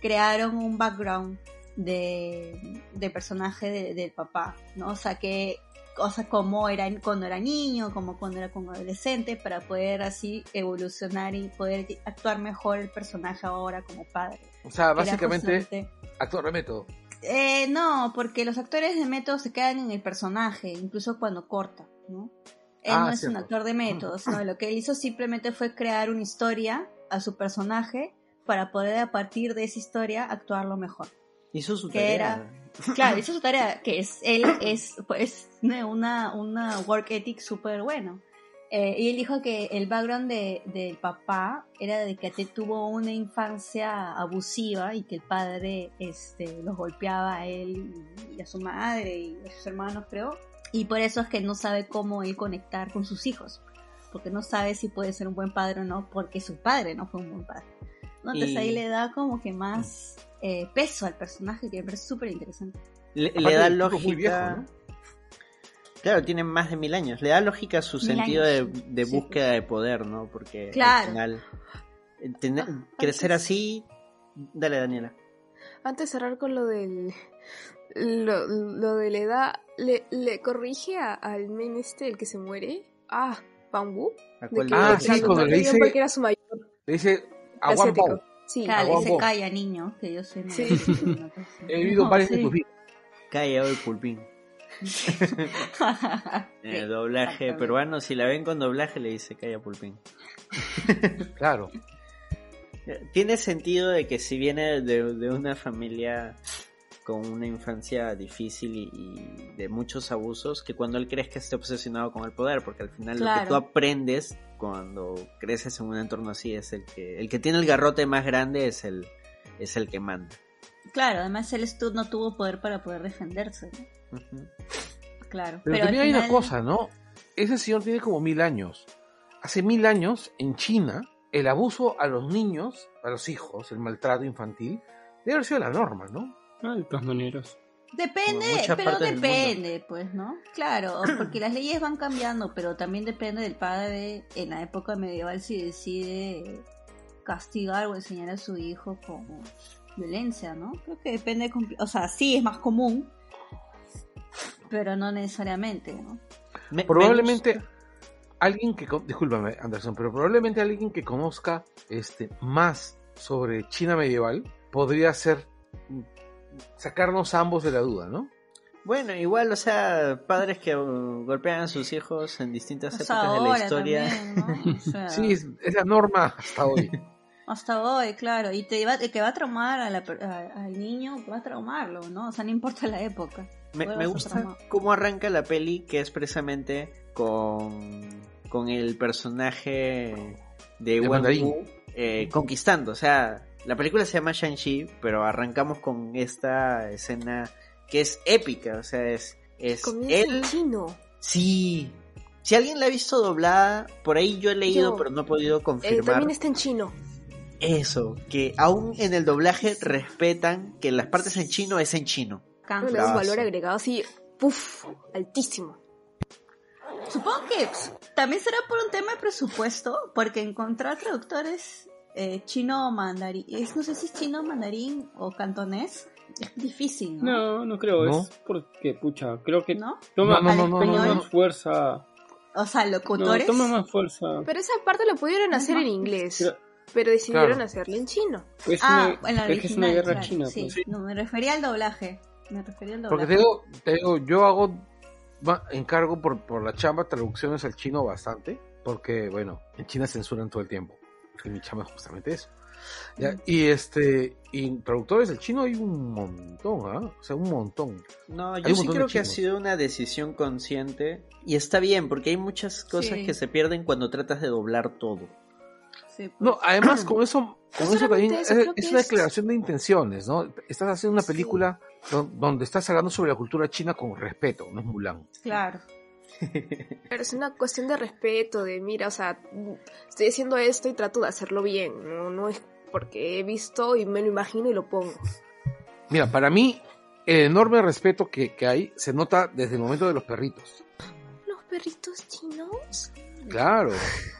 crearon un background de, de personaje de- del papá, ¿no? O sea, que cosas como era cuando era niño, como cuando era como adolescente, para poder así evolucionar y poder actuar mejor el personaje ahora como padre. O sea, básicamente, actor de método. eh, no, porque los actores de método se quedan en el personaje, incluso cuando corta, ¿no? Él Ah, no es un actor de métodos, no, lo que él hizo simplemente fue crear una historia a su personaje para poder a partir de esa historia actuarlo mejor. Hizo su Que tarea. era- Claro, hizo su tarea, que es, él es, pues, una, una work ethic súper bueno. Eh, y él dijo que el background de, del papá era de que tuvo una infancia abusiva y que el padre este, los golpeaba a él y a su madre y a sus hermanos, creo. Y por eso es que no sabe cómo él conectar con sus hijos. Porque no sabe si puede ser un buen padre o no, porque su padre no fue un buen padre. ¿No? Entonces Y- ahí le da como que más eh, peso al personaje, que me parece súper interesante. Le, da lógica. muy viejo, ¿no? Claro, tiene más de mil años. Le da lógica a su Mil sentido de, años, de sí, búsqueda de poder, ¿no? Porque Claro. al final. eh, tener- Ah, crecer antes- así. Dale, Daniela. Antes de cerrar con lo del. Lo, lo de la edad, ¿le, le corrige a- al men este, el que se muere? Ah, Bambú. ¿A De cuál que Ah, sí, cuando le dice- porque era su mayor Le dice asiático. Sí. Claro, le dice Aguambo. calla niño, que yo soy Sí. He vivido No, varias sí. de. Callado el pulpín. El doblaje exactamente. peruano, si la ven con doblaje, le dice calla pulpín. Claro. Tiene sentido de que si viene de, de una familia con una infancia difícil y, y de muchos abusos, que cuando él crezca esté obsesionado con el poder, porque al final lo que tú aprendes cuando creces en un entorno así es el que el que tiene el garrote más grande es el es el que manda. Claro, además él estu- no tuvo poder para poder defenderse. Claro. Pero, al también hay una cosa, ¿no? Ese señor tiene como mil años. Hace mil años, en China, el abuso a los niños, a los hijos, el maltrato infantil, debe haber sido la norma, ¿no? Ah, maneras. Depende, pero depende, pues, ¿no? Claro, porque las leyes van cambiando, pero también depende del padre en la época medieval si decide castigar o enseñar a su hijo como violencia, ¿no? Creo que depende, o sea, sí es más común, pero no necesariamente, ¿no? Me- me Probablemente alguien que, con- discúlpame Anderson, pero probablemente alguien que conozca este más sobre China medieval podría ser sacarnos ambos de la duda, ¿no? Bueno, igual, o sea, padres que uh, golpean a sus hijos en distintas épocas de la historia. también, ¿no? O sea, Sí, es, es la norma hasta hoy. Hasta hoy, claro, y te va, el que va a traumar a la per- a- al niño, va a traumarlo, ¿no? O sea, no importa la época. Me, gusta cómo arranca la peli, que es precisamente con, con el personaje de De mandarín. Wu, eh, conquistando. O sea, la película se llama Shang-Chi, pero arrancamos con esta escena que es épica. O sea, es, es él. chino. Sí. Si alguien la ha visto doblada, por ahí yo he leído, Yo. pero no he podido Eh, confirmar. también está en chino. Eso, que aún en el doblaje respetan que las partes en chino es en chino. Un Bravazo. valor agregado así, puff, altísimo. Supongo que también será por un tema de presupuesto, porque encontrar traductores eh, chino mandarín. Es, no sé si es chino mandarín o cantonés. Es difícil, ¿no? No, no creo, ¿No? es porque, pucha, creo que ¿No? toma, No, no, toma más fuerza. O sea, No, locutores. toma más fuerza. Pero esa parte lo pudieron hacer en inglés, Pero- pero decidieron Claro. hacerlo en chino. Es ah, una, en la es una original, guerra claro, china. Sí, pues. no, me refería al doblaje. Me refería al Porque doblaje. te digo, te digo, yo hago, encargo por, por la chamba traducciones al chino bastante, porque bueno, en China censuran todo el tiempo. Y mi chamba es justamente eso. Ya, y este, y traductores del chino hay un montón, ¿ah? O sea, un montón. No, Hay yo sí creo que ha sido una decisión consciente y está bien porque hay muchas cosas Sí. que se pierden cuando tratas de doblar todo. Sí, pues. No, además con eso, con eso también eso, es, que una es- declaración de intenciones, ¿no? Estás haciendo una Sí. película don- donde estás hablando sobre la cultura china con respeto, no es Mulan. Claro. Pero es una cuestión de respeto, de mira, o sea, estoy haciendo esto y trato de hacerlo bien, no, no es porque he visto y me lo imagino y lo pongo. Mira, para mí, el enorme respeto que, que hay se nota desde el momento de los perritos. Los perritos chinos Claro.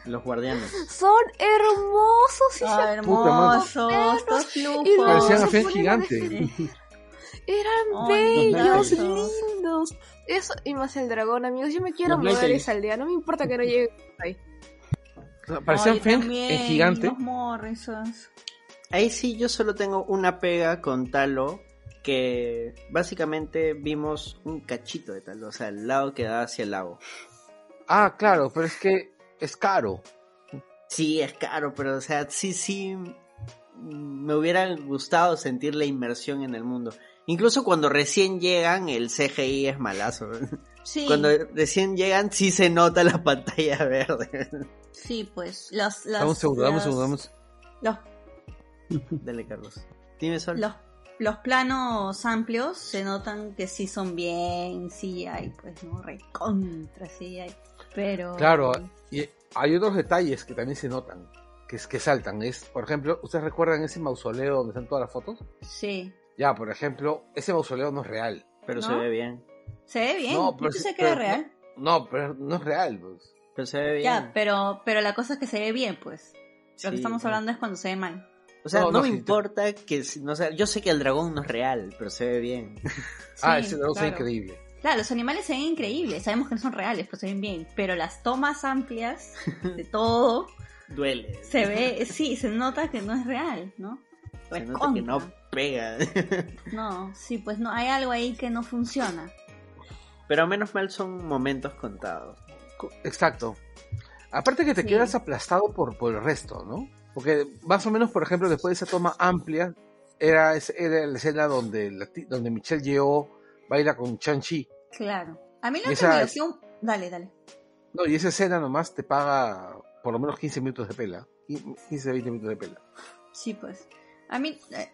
Los guardianes. son hermosos y Ah, se Puta madre. hermosos, estos y. Parecían a gigante. defender. Eran bellos, lindos. Eso, y más el dragón, amigos. Yo me quiero Los mudar a esa aldea. No me importa que no llegue ahí. Parecían Feng en gigante. Los. Ahí sí yo solo tengo una pega con Talo que básicamente vimos un cachito de Talo, o sea, el lado que da hacia el lago. Ah, claro, pero es que es caro. Sí, es caro, pero o sea, sí, sí, me hubiera gustado sentir la inmersión en el mundo. Incluso cuando recién llegan, el CGI es malazo. Sí, Cuando recién llegan, sí se nota la pantalla verde. sí, pues. Los, los, Dame un segundo, dame un los- segundo, dame un segundo. Los, Dale, Carlos. Dime, Sol. los, los planos amplios se notan que sí son bien CGI, pues, ¿no? Recontra CGI. Pero. Claro, y hay otros detalles que también se notan, que, es, que saltan. Es, por ejemplo, ¿ustedes recuerdan ese mausoleo donde están todas las fotos? Sí. Ya, por ejemplo, ese mausoleo no es real. Pero ¿No? se ve bien. Se ve bien. No, Yo pero pensé era pero- real. No, pero no es real. Pues. Pero se ve bien. Ya, pero, pero la cosa es que se ve bien, pues. Lo que estamos hablando es cuando se ve mal. O sea, No, no, no, me sí, te- importa que, si- no sé, yo sé que el dragón no es real, pero se ve bien. ah, ese dragón claro. es increíble. Claro, los animales se ven increíbles, sabemos que no son reales, pero se ven bien. Pero las tomas amplias de todo Duele. se ve, sí, se nota que no es real, ¿no? Se nota que no. Pega. No, sí, pues no, hay algo ahí que no funciona. Pero menos mal son momentos contados. Co- Exacto. Aparte que te Sí. quedas aplastado por, por el resto, ¿no? Porque más o menos, por ejemplo, después de esa toma amplia, era, ese- era la escena donde, la ti- donde Michelle Yeoh baila con Chan-Chi. Claro. A mí lo Y que esa me es- dio... Dale, dale. No, y esa escena nomás te paga por lo menos 15 minutos de pela. 15, 20 minutos de pela. Sí, pues. A mí, eh,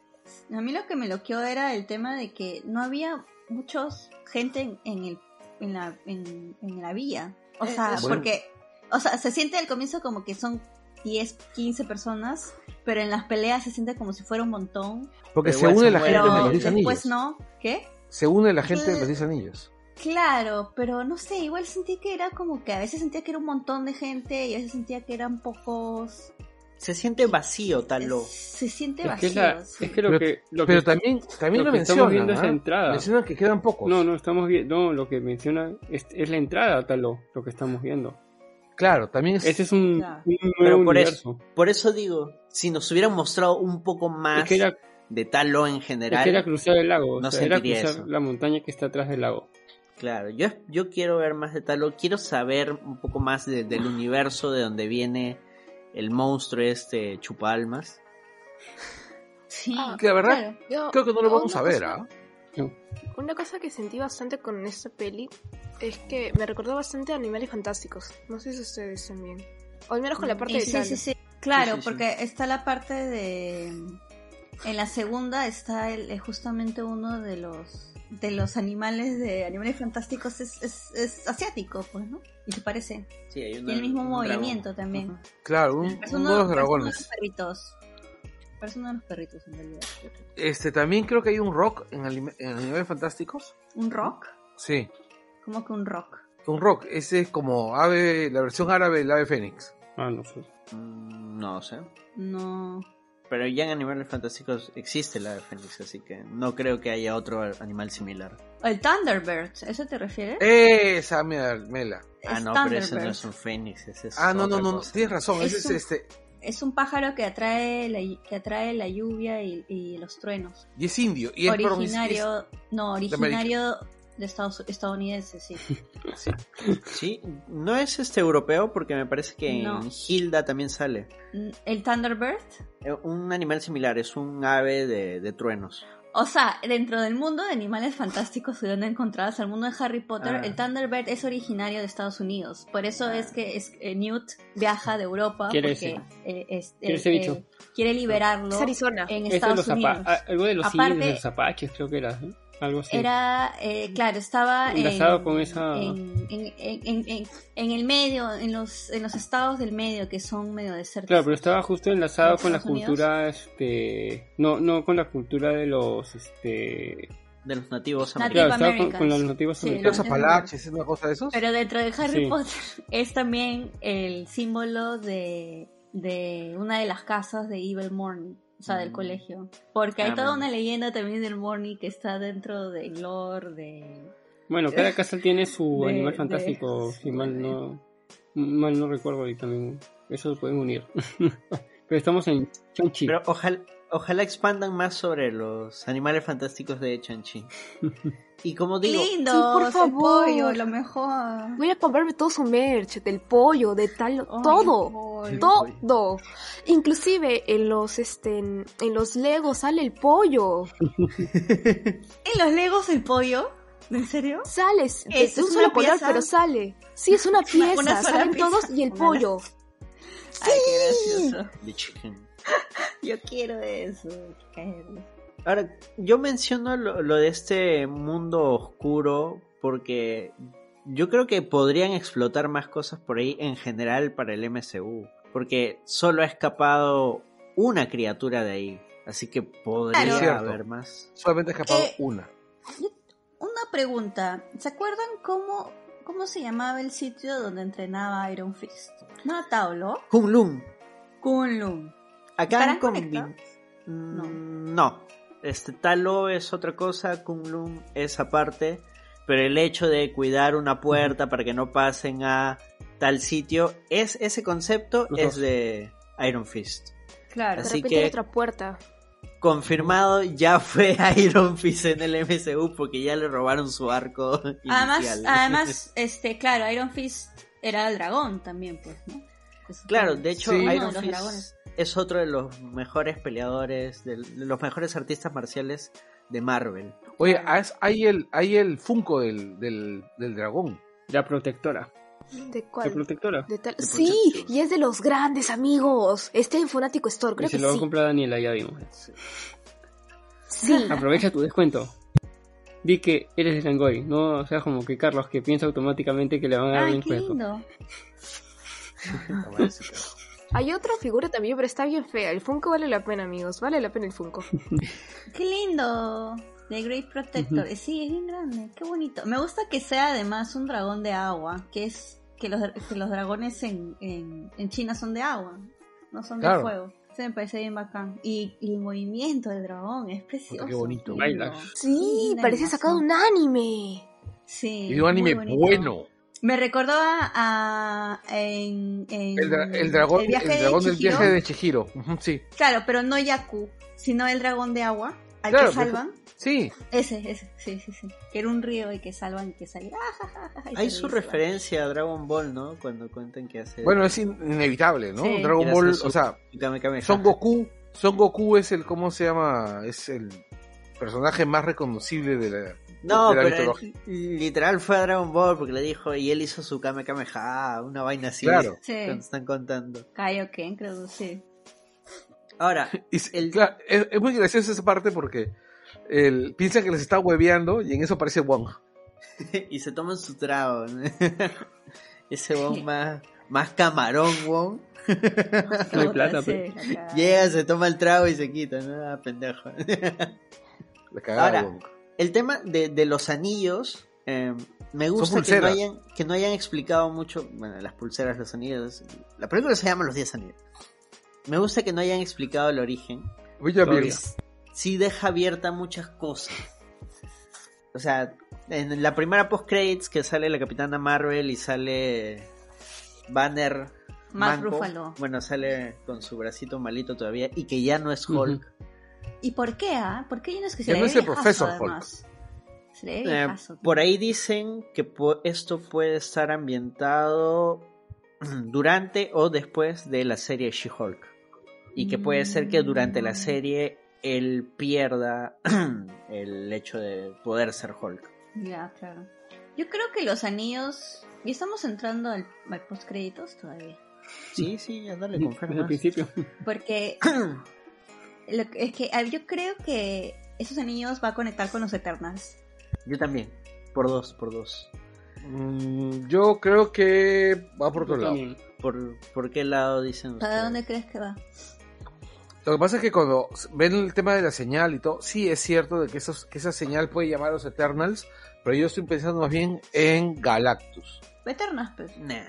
a mí lo que me loqueó era el tema de que no había muchos gente en, en el, en, la, en, en la villa. O Eh, sea, porque, o sea, se siente al comienzo como que son 10, 15 personas, pero en las peleas se siente como si fuera un montón. Porque Pero se une la gente de los 10 después anillos. no. ¿Qué? Se une la gente de los 10 anillos. Claro, pero no sé, igual sentí que era como que a veces sentía que era un montón de gente y a veces sentía que eran pocos... Se siente vacío, Talo. Se siente Es que, vacío. es, la- sí. es que lo Pero- que, lo Pero que, también, también lo lo, que estamos mencionan. viendo es la ¿ah? entrada. Mencionan que quedan pocos. no, no estamos viendo, no, lo que menciona es, es la entrada, Talo, lo que estamos viendo. Claro, también es. Ese es un, Claro. un nuevo Pero por universo. eso, por eso digo, si nos hubieran mostrado un poco más Es que era, de Talo en es general, que era cruzar el lago, o no sea, era cruzar eso. la montaña que está atrás del lago. claro, yo, yo quiero ver más de Talo, quiero saber un poco más de- del universo de donde viene el monstruo este chupalmas. Sí, Ah, Que la verdad, claro. Yo- creo que no lo vamos una a ver, cosa- ¿ah? Una cosa que sentí bastante con esta peli es que me recordó bastante a Animales Fantásticos. No sé si ustedes también. O al menos con la parte Sí, de sí, sí, sí. Claro, Sí, sí, sí. porque está la parte de... En la segunda está el, eh, justamente uno de los de los animales de animales fantásticos es, es, es asiático, pues, ¿no? Y se parece. Sí, hay Y una- el mismo un movimiento dragón. también. Claro, un, uno uno, de los parece uno de los dragones. perritos. Parece uno de los perritos en realidad. Este, también creo que hay un rock en Animales Fantásticos. ¿Un rock? Sí, ¿Cómo que un rock? un rock. Ese es como ave, la versión árabe del ave fénix. Ah, no sé. Mm, No sé. No. Pero ya en Animales Fantásticos existe la ave fénix, así que no creo que haya otro animal similar. El Thunderbird, ¿eso te refieres? Esa, mira, Mela. Ah, no, pero ese no es un fénix, ese es Ah, no, no, no, tienes razón. Ese Es este. Es un pájaro que atrae la, que atrae la lluvia y, y los truenos. Y es indio. Y es perdón, es- originario, no, originario de Estados estadounidense, sí. sí. Sí, no es este europeo porque me parece que No. en Hilda también sale. Mm, El Thunderbird, Eh, Un animal similar, es un ave de, de truenos. o sea, dentro del mundo de animales fantásticos y donde encontradas al mundo de Harry Potter, Ah. el Thunderbird es originario de Estados Unidos. Por eso es que es, eh, Newt viaja de Europa ¿Quiere porque ese? eh, es- ¿Quiere eh, ese bicho? eh, quiere liberarlo Es Arizona. en Ese de Estados los Unidos. ah, algo de los Aparte- de los apaches, creo que era. ¿No? Algo así. Era, eh, claro, estaba en, Enlazado con esa- en, en, en- en- en el medio, en los, en los estados del medio que son medio desérticos. Claro, pero estaba justo enlazado ¿De con la Unidos? cultura, este, no, no con la cultura de los, este, De los nativos Native claro, estaba con, con los nativos Sí, americanos. Los apalaches, ¿es una cosa de esos? Pero dentro de Harry Sí. Potter es también el símbolo de, de una de las casas de Evil Morning, o sea, del Mm. colegio. Porque hay Ah, toda bueno. una leyenda también del Morning que está dentro del lore de... Bueno, cada casa tiene su De- animal de- fantástico, si mal no, mal no recuerdo y también eso lo pueden unir. pero estamos en Chanchi. Pero ojalá, ojalá expandan más sobre los animales fantásticos de Chanchi. Y como digo, Lindo, Sí, por el favor. pollo, lo mejor. Voy a comprarme todo su merch, del pollo, de tal, Ay, todo. Todo. Inclusive en los este en, en los Legos sale el pollo. ¿En los Legos el pollo? ¿En serio? Sale ¿Es- un solo color, pero sale. Sí, es una pieza, una salen pieza. todos y el Una- pollo. Ay, qué gracioso. The Chicken. Yo quiero eso. Ahora, yo menciono lo, lo de este mundo oscuro porque yo creo que podrían explotar más cosas por ahí en general para el MCU. Porque solo ha escapado una criatura de ahí. Así que podría Claro. Cierto. haber más. Solamente ha escapado Eh, una. Una pregunta. ¿Se acuerdan cómo, cómo se llamaba el sitio donde entrenaba Iron Fist? ¿No era Taulo? Kunlun. Kunlun. Acá ¿Estarán han convin- conectados? Mm, no. Este Talo es otra cosa, Kunlun es aparte. Pero el hecho de cuidar una puerta para que no pasen a tal sitio, es ese concepto Los es dos. de Iron Fist. Claro. Así que- hay otra puerta. Confirmado, ya fue Iron Fist en el MCU porque ya le robaron su arco Además, inicial. además, este, claro, Iron Fist era el dragón también, pues, ¿no? Claro, de hecho, Sí. Iron Fist. Es otro de los mejores peleadores, de los mejores artistas marciales de Marvel. Oye, hay el, hay el Funko del, del, del dragón. La protectora. ¿De La cuál? protectora. De tal- De Sí, y es de los grandes amigos. Está en Fanático Store, Y creo se que lo va a comprar Daniela, ya vimos. Sí. Aprovecha tu descuento. Di que eres de Langoy, no o sea como que Carlos que piensa automáticamente que le van a dar un Ay, qué descuento. Hay otra figura también, pero está bien fea. El Funko vale la pena, amigos. Vale la pena el Funko. Qué lindo. The Great Protector. Sí, es bien grande. Qué bonito. Me gusta que sea además un dragón de agua, que es que los, que los dragones en, en, en China son de agua, no son de fuego. Se me parece bien bacán. Y, y el movimiento del dragón es precioso. qué bonito. Baila. Sí, parece sacado de un anime. Sí. Y un anime bueno. Me recordó a, a- en, en El, dra- el dragón, el el viaje de del viaje de Chihiro. Sí, Claro, pero no Yaku, sino el dragón de agua al Claro, que pero- salvan. sí. Ese, ese, sí, sí, sí. Que era un río y que salvan y que salía. ah, ja, ja, ja, ja, y Hay su referencia a Dragon Ball, ¿no? Cuando cuentan que hace... Bueno, es in- inevitable, ¿no? Sí. Dragon Ball, su- o sea, Kame. Son Goku, Son Goku es el, ¿cómo se llama? Es el personaje más reconocible de la, No, pero literal fue a Dragon Ball porque le dijo y él hizo su Kame Kameha, una vaina así. Claro. Sí. Cuando están contando. Kaioken, creo, sí. Ahora, Y El- claro, es, es muy gracioso esa parte porque el, piensa que les está hueveando y en eso aparece Wong. y se toman su trago. ¿no? Ese Wong más, más camarón, Wong. No hay plata, Sí. Llega, se toma el trago y se quita, ¿no? Ah, pendejo. La cagada Ahora, Wong. El tema de, de los anillos Eh, me gusta que no, hayan, que no hayan explicado mucho, bueno, las pulseras, los anillos. La película se llama Los 10 anillos. Me gusta que no hayan explicado el origen. Villa. Sí deja abierta muchas cosas. O sea, en la primera post credits que sale la Capitana Marvel y sale Banner manco, Ruffalo. Bueno, sale con su bracito malito todavía y que ya no es Hulk. ¿Y por qué, ah? ¿Por qué no es que se le no es el además? Se le ve Eh, por ahí dicen que po- esto puede estar ambientado durante o después de la serie She-Hulk. Y que puede ser que durante la Mm. serie él pierda el hecho de poder ser Hulk. Ya, claro. Yo creo que los anillos. ¿Y estamos entrando al, al post créditos todavía? Sí, sí, ya dale, Desde confirma el más. principio. Porque lo que- es que yo creo que esos anillos va a conectar con los Eternals. Yo también. Por dos, por dos. Mm, yo creo que va por otro lado. ¿Por, por qué lado dicen ¿Para ustedes? dónde crees que va? Lo que pasa es que cuando ven el tema de la señal y todo, sí es cierto de que, esos, que esa señal puede llamar a los Eternals, pero yo estoy pensando más bien en Galactus. Eternals, pues. Nah.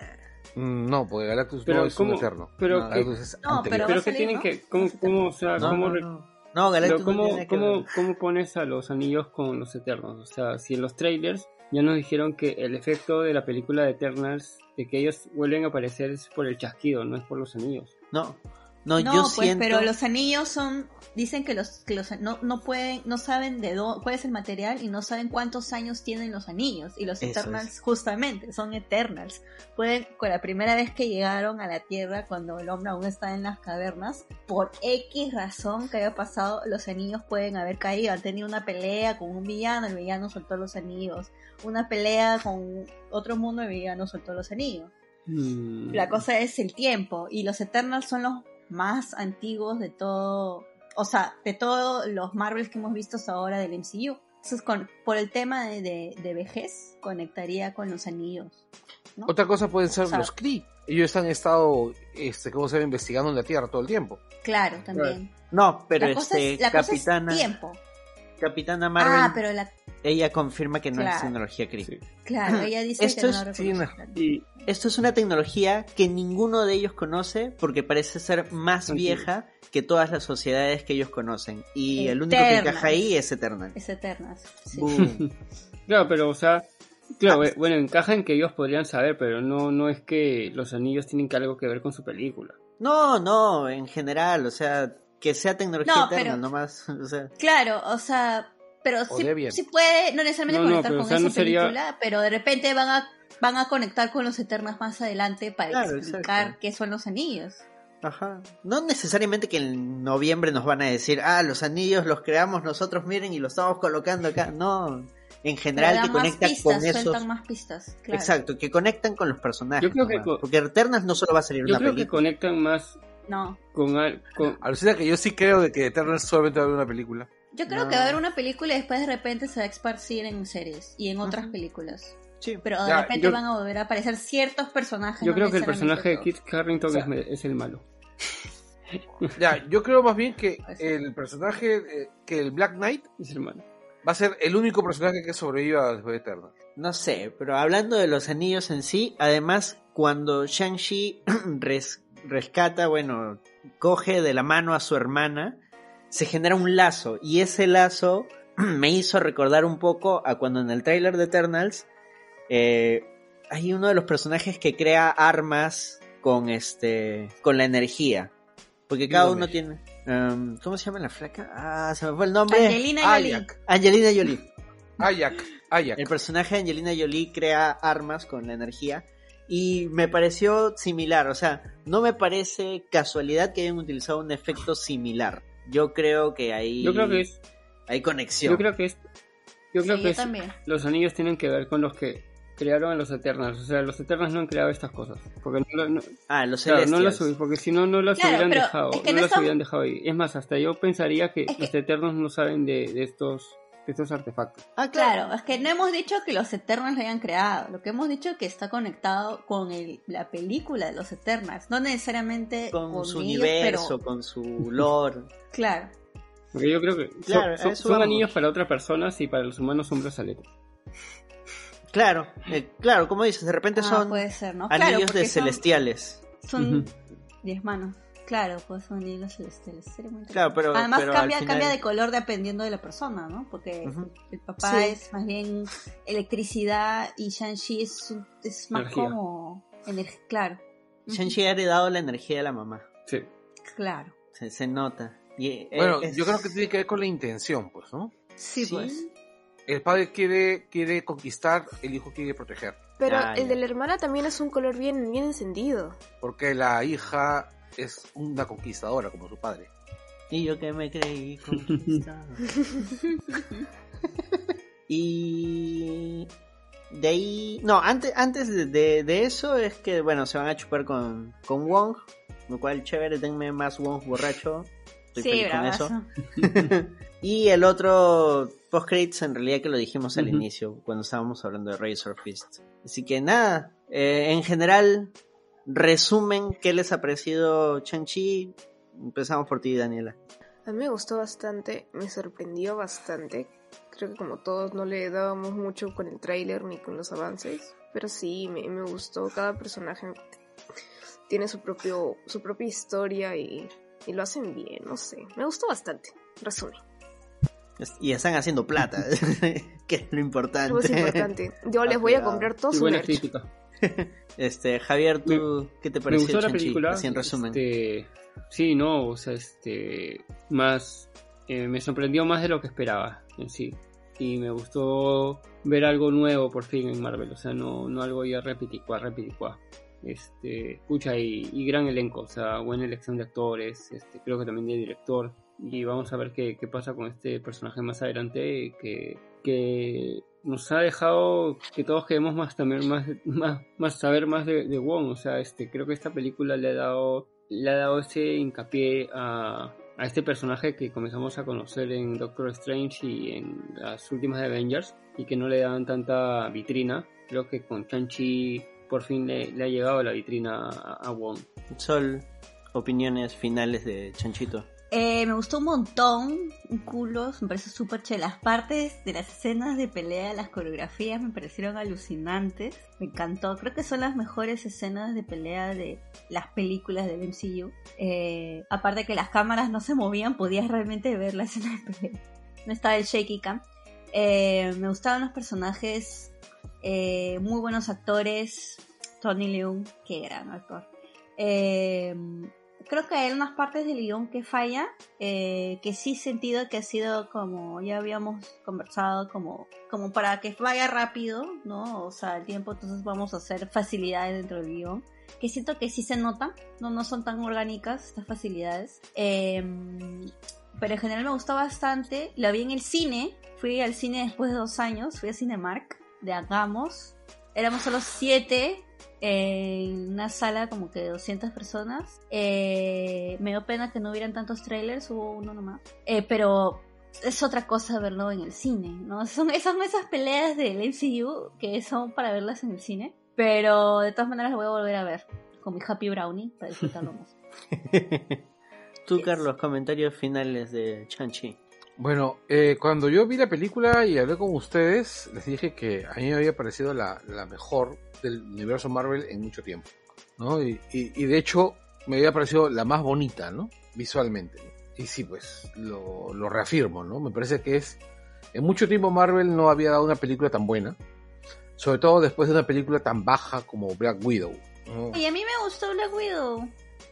Mm, No, porque Galactus Pero no es ¿cómo? un eterno. Pero No, ¿qué- Galactus es No, anterior. pero Pero que salir, tienen ¿no? que. ¿Cómo, cómo, o sea, No, cómo, no, re- no. No, Galactus pero no ¿cómo, tiene que cómo, ver. cómo pones a los anillos con los Eternos? O sea, si en los trailers ya nos dijeron que el efecto de la película de Eternals, de que ellos vuelven a aparecer es por el chasquido, no es por los anillos. No, no, No, yo pues, siento... pero los anillos son, dicen que los, que los no, no pueden, no saben de dónde, cuál es el material y no saben cuántos años tienen los anillos. Y los Eso Eternals, es. justamente, son Eternals. Pueden, con la primera vez que llegaron a la Tierra, cuando el hombre aún está en las cavernas, por X razón que haya pasado, los anillos pueden haber caído. Han tenido una pelea con un villano, el villano soltó los anillos. Una pelea con otro mundo, el villano soltó los anillos. Mm. La cosa es el tiempo y los Eternals son los más antiguos de todo, o sea, de todos los Marvels que hemos visto hasta ahora del MCU. Entonces, con, por el tema de, de, de vejez, conectaría con los anillos. ¿no? Otra cosa pueden ser O sea- los Kree. Ellos han estado, este, ¿cómo se llama? investigando en la Tierra todo el tiempo. Claro, también. No, pero la cosa, este, es, la cosa es Capitana, tiempo. Capitana Marvel, Ah, pero la, ella confirma que no es tecnología Kree. Sí. claro, ella dice Esto que es- no sí. Y Esto es una tecnología que ninguno de ellos conoce porque parece ser más vieja que todas las sociedades que ellos conocen. Y el único que encaja ahí es Eternal. Es Eternals. sí. Claro, pero o sea, claro, eh, bueno, encaja en que ellos podrían saber, pero no, no es que los anillos tienen que algo que ver con su película. No, no, en general, o sea, que sea tecnología No, eterna, pero- nomás. O sea, Claro, o sea, pero O sí, sí puede, no necesariamente No, no, conectar pero, con o sea, esa no sería- película, pero de repente van a van a conectar con los Eternas más adelante para Claro, explicar exacto. qué son los anillos. ajá. No necesariamente que en noviembre nos van a decir, ah, los anillos los creamos nosotros, miren, y los estamos colocando acá. No, en general que dan más conecta pistas, con esos. más pistas, claro. Exacto, que conectan con los personajes. Yo creo que nomás. Porque Eternals no solo va a salir Yo una creo que película. conectan más No, con, con Alucina que yo sí creo de que Eternals solamente va a haber una película. yo creo No. que va a haber una película y después de repente se va a esparcir en series y en otras películas. Sí. Pero de Ya, repente yo- van a volver a aparecer ciertos personajes. Yo no creo que el personaje de. Kit Carrington O sea- es, el malo. Ya, yo creo más bien que el personaje, eh, que el Black Knight Es el malo. va a ser el único personaje que sobreviva después de Eternals. No sé, pero hablando de los anillos en sí, además, cuando Shang-Chi res- rescata, bueno, coge de la mano a su hermana, se genera un lazo, y ese lazo me hizo recordar un poco a cuando en el tráiler de Eternals eh, hay uno de los personajes que crea armas con este con la energía. Porque cada uno tiene. um, ¿Cómo se llama la flaca? Ah, se me fue el nombre. Angelina Jolie. Angelina Jolie. Ayak, Ayak. El personaje de Angelina Jolie crea armas con la energía y me pareció similar, o sea, no me parece casualidad que hayan utilizado un efecto similar. Yo creo que hay, Yo creo que es. hay conexión. Yo creo que es. Yo creo Sí, que yo es- también. los anillos tienen que ver con los que crearon a los Eternals. O sea, los Eternals no han creado estas cosas. Porque no, lo- no- ah, los claro, no las, porque si no, no las Claro, hubieran dejado. es que no no las estamos- hubieran dejado ahí. Es más, hasta yo pensaría que, Es que- los Eternos no saben de, de estos estos artefactos. Ah, Claro, es que no hemos dicho que los Eternals lo hayan creado. Lo que hemos dicho es que está conectado con el, la película de los Eternals. No necesariamente Con, su ellos, universo, pero con su lore. claro. Porque yo creo que son- Claro, anillos para otras personas y para los humanos son brazaletes. Claro, eh, claro, como dices, de repente Ah, son puede ser, ¿no? anillos Claro, de son- celestiales. Son diez manos. Claro, pues son hilos celestiales. Sería muy Claro, pero- Además pero al cambia, final- cambia de color dependiendo de la persona, ¿no? Porque el papá Sí. es más bien electricidad y Shang-Chi es, es más Energía. como energía. Claro. Shang-Chi ha heredado la energía de la mamá. Sí. Claro. Se, se nota. Y, eh, Bueno, es- yo creo que tiene que ver con la intención, pues, ¿no? Sí, Sí. pues. El padre quiere, quiere conquistar, el hijo quiere proteger. Pero Ah, el ya. de la hermana también es un color bien, bien encendido. Porque la hija es una conquistadora como su padre. Y yo que me creí conquistado. y de ahí... No, antes, antes de, de- de eso es que, bueno, se van a chupar con, con Wong. Lo cual, chévere, denme más Wong borracho. Estoy Sí, feliz con eso. y el otro post credits en realidad que lo dijimos al inicio cuando estábamos hablando de Razor Fist. Así que nada, eh, en general, resumen, ¿qué les ha parecido Chanchi? Empezamos por ti, Daniela. A mí me gustó bastante, me sorprendió bastante. Creo que como todos no le dábamos mucho con el tráiler ni con los avances, pero sí, me, me gustó. Cada personaje tiene su propio su propia historia y, y lo hacen bien, no sé. Me gustó bastante. Resumen. Es- Y están haciendo plata, que es lo importante. Es importante. Yo les voy a comprar todo Y su buena merch. Este, Javier, ¿tú qué te Me pareció gustó la película. Así en resumen. Este, sí, no, o sea, este, más, eh, me sorprendió más de lo que esperaba en sí. Y me gustó ver algo nuevo por fin en Marvel, o sea, no, no algo ya repiticua, repiticua. Este, escucha y, y gran elenco, o sea, buena elección de actores, este, creo que también de director. Y vamos a ver qué, qué pasa con este personaje más adelante que, que nos ha dejado que todos queremos más también más, más, saber más de, Wong. O sea, este, creo que esta película le ha dado, le ha dado ese hincapié a, a este personaje que comenzamos a conocer en Doctor Strange y en las últimas Avengers y que no le daban tanta vitrina. Creo que con Chanchi por fin le, le ha llegado la vitrina a, a Wong. Sol, opiniones finales de Chanchito. Eh, me gustó un montón, un culo, me parece súper chévere. Las partes de las escenas de pelea, las coreografías me parecieron alucinantes. Me encantó, creo que son las mejores escenas de pelea de las películas del MCU. Eh, aparte que las cámaras no se movían, podías realmente ver la escena de pelea. No estaba el shaky cam. Eh, me gustaban los personajes, eh, muy buenos actores. Tony Leung, que gran actor. Eh, creo que hay unas partes del guion que falla, eh, que sí he sentido que ha sido como ya habíamos conversado, como, como para que vaya rápido, ¿no? O sea, el tiempo, entonces vamos a hacer facilidades dentro del guion. Que siento que sí se nota, no, no son tan orgánicas estas facilidades. Eh, pero en general me gustó bastante. La vi en el cine, fui al cine después de dos años, fui a Cinemark de Hagamos. Éramos solo siete en una sala como que de 200 personas. Eh, me dio pena que no hubieran tantos trailers, hubo uno nomás. Eh, pero es otra cosa verlo en el cine, ¿no? Son, son esas peleas del MCU que son para verlas en el cine. Pero de todas maneras lo voy a volver a ver con mi Happy Brownie para disfrutarlo más. Tú, Carlos, comentarios finales de Chanchi. Bueno, eh, cuando yo vi la película y hablé con ustedes, les dije que a mí me había parecido la, la mejor del universo Marvel en mucho tiempo, ¿no? Y, y- y de hecho me había parecido la más bonita, ¿no? Visualmente. Y sí, pues lo, lo reafirmo, ¿no? Me parece que es... En mucho tiempo Marvel no había dado una película tan buena, sobre todo después de una película tan baja como Black Widow. Y a mí me gustó Black Widow.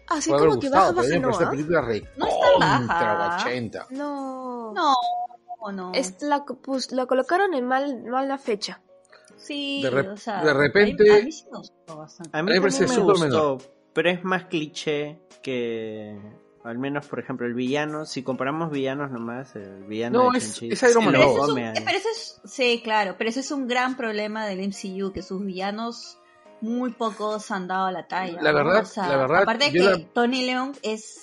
Así como que gustado, baja, pero mí baja, me no, película re No está baja. 80. No. No, no. Es la, pues, la colocaron en mal, mala fecha. Sí, De rep- o sea, de repente- a mí, a mí sí me gustó bastante. A mí A mí me gustó, menor. pero es más cliché que, al menos, por ejemplo, el villano. Si comparamos villanos nomás, el villano No, de es- es Iron Man Pero ese es un- pero ese es- sí, claro, pero ese es un gran problema del MCU, que sus villanos muy pocos han dado la talla. La ¿no? verdad- O sea, la verdad, aparte que la- Tony Leung es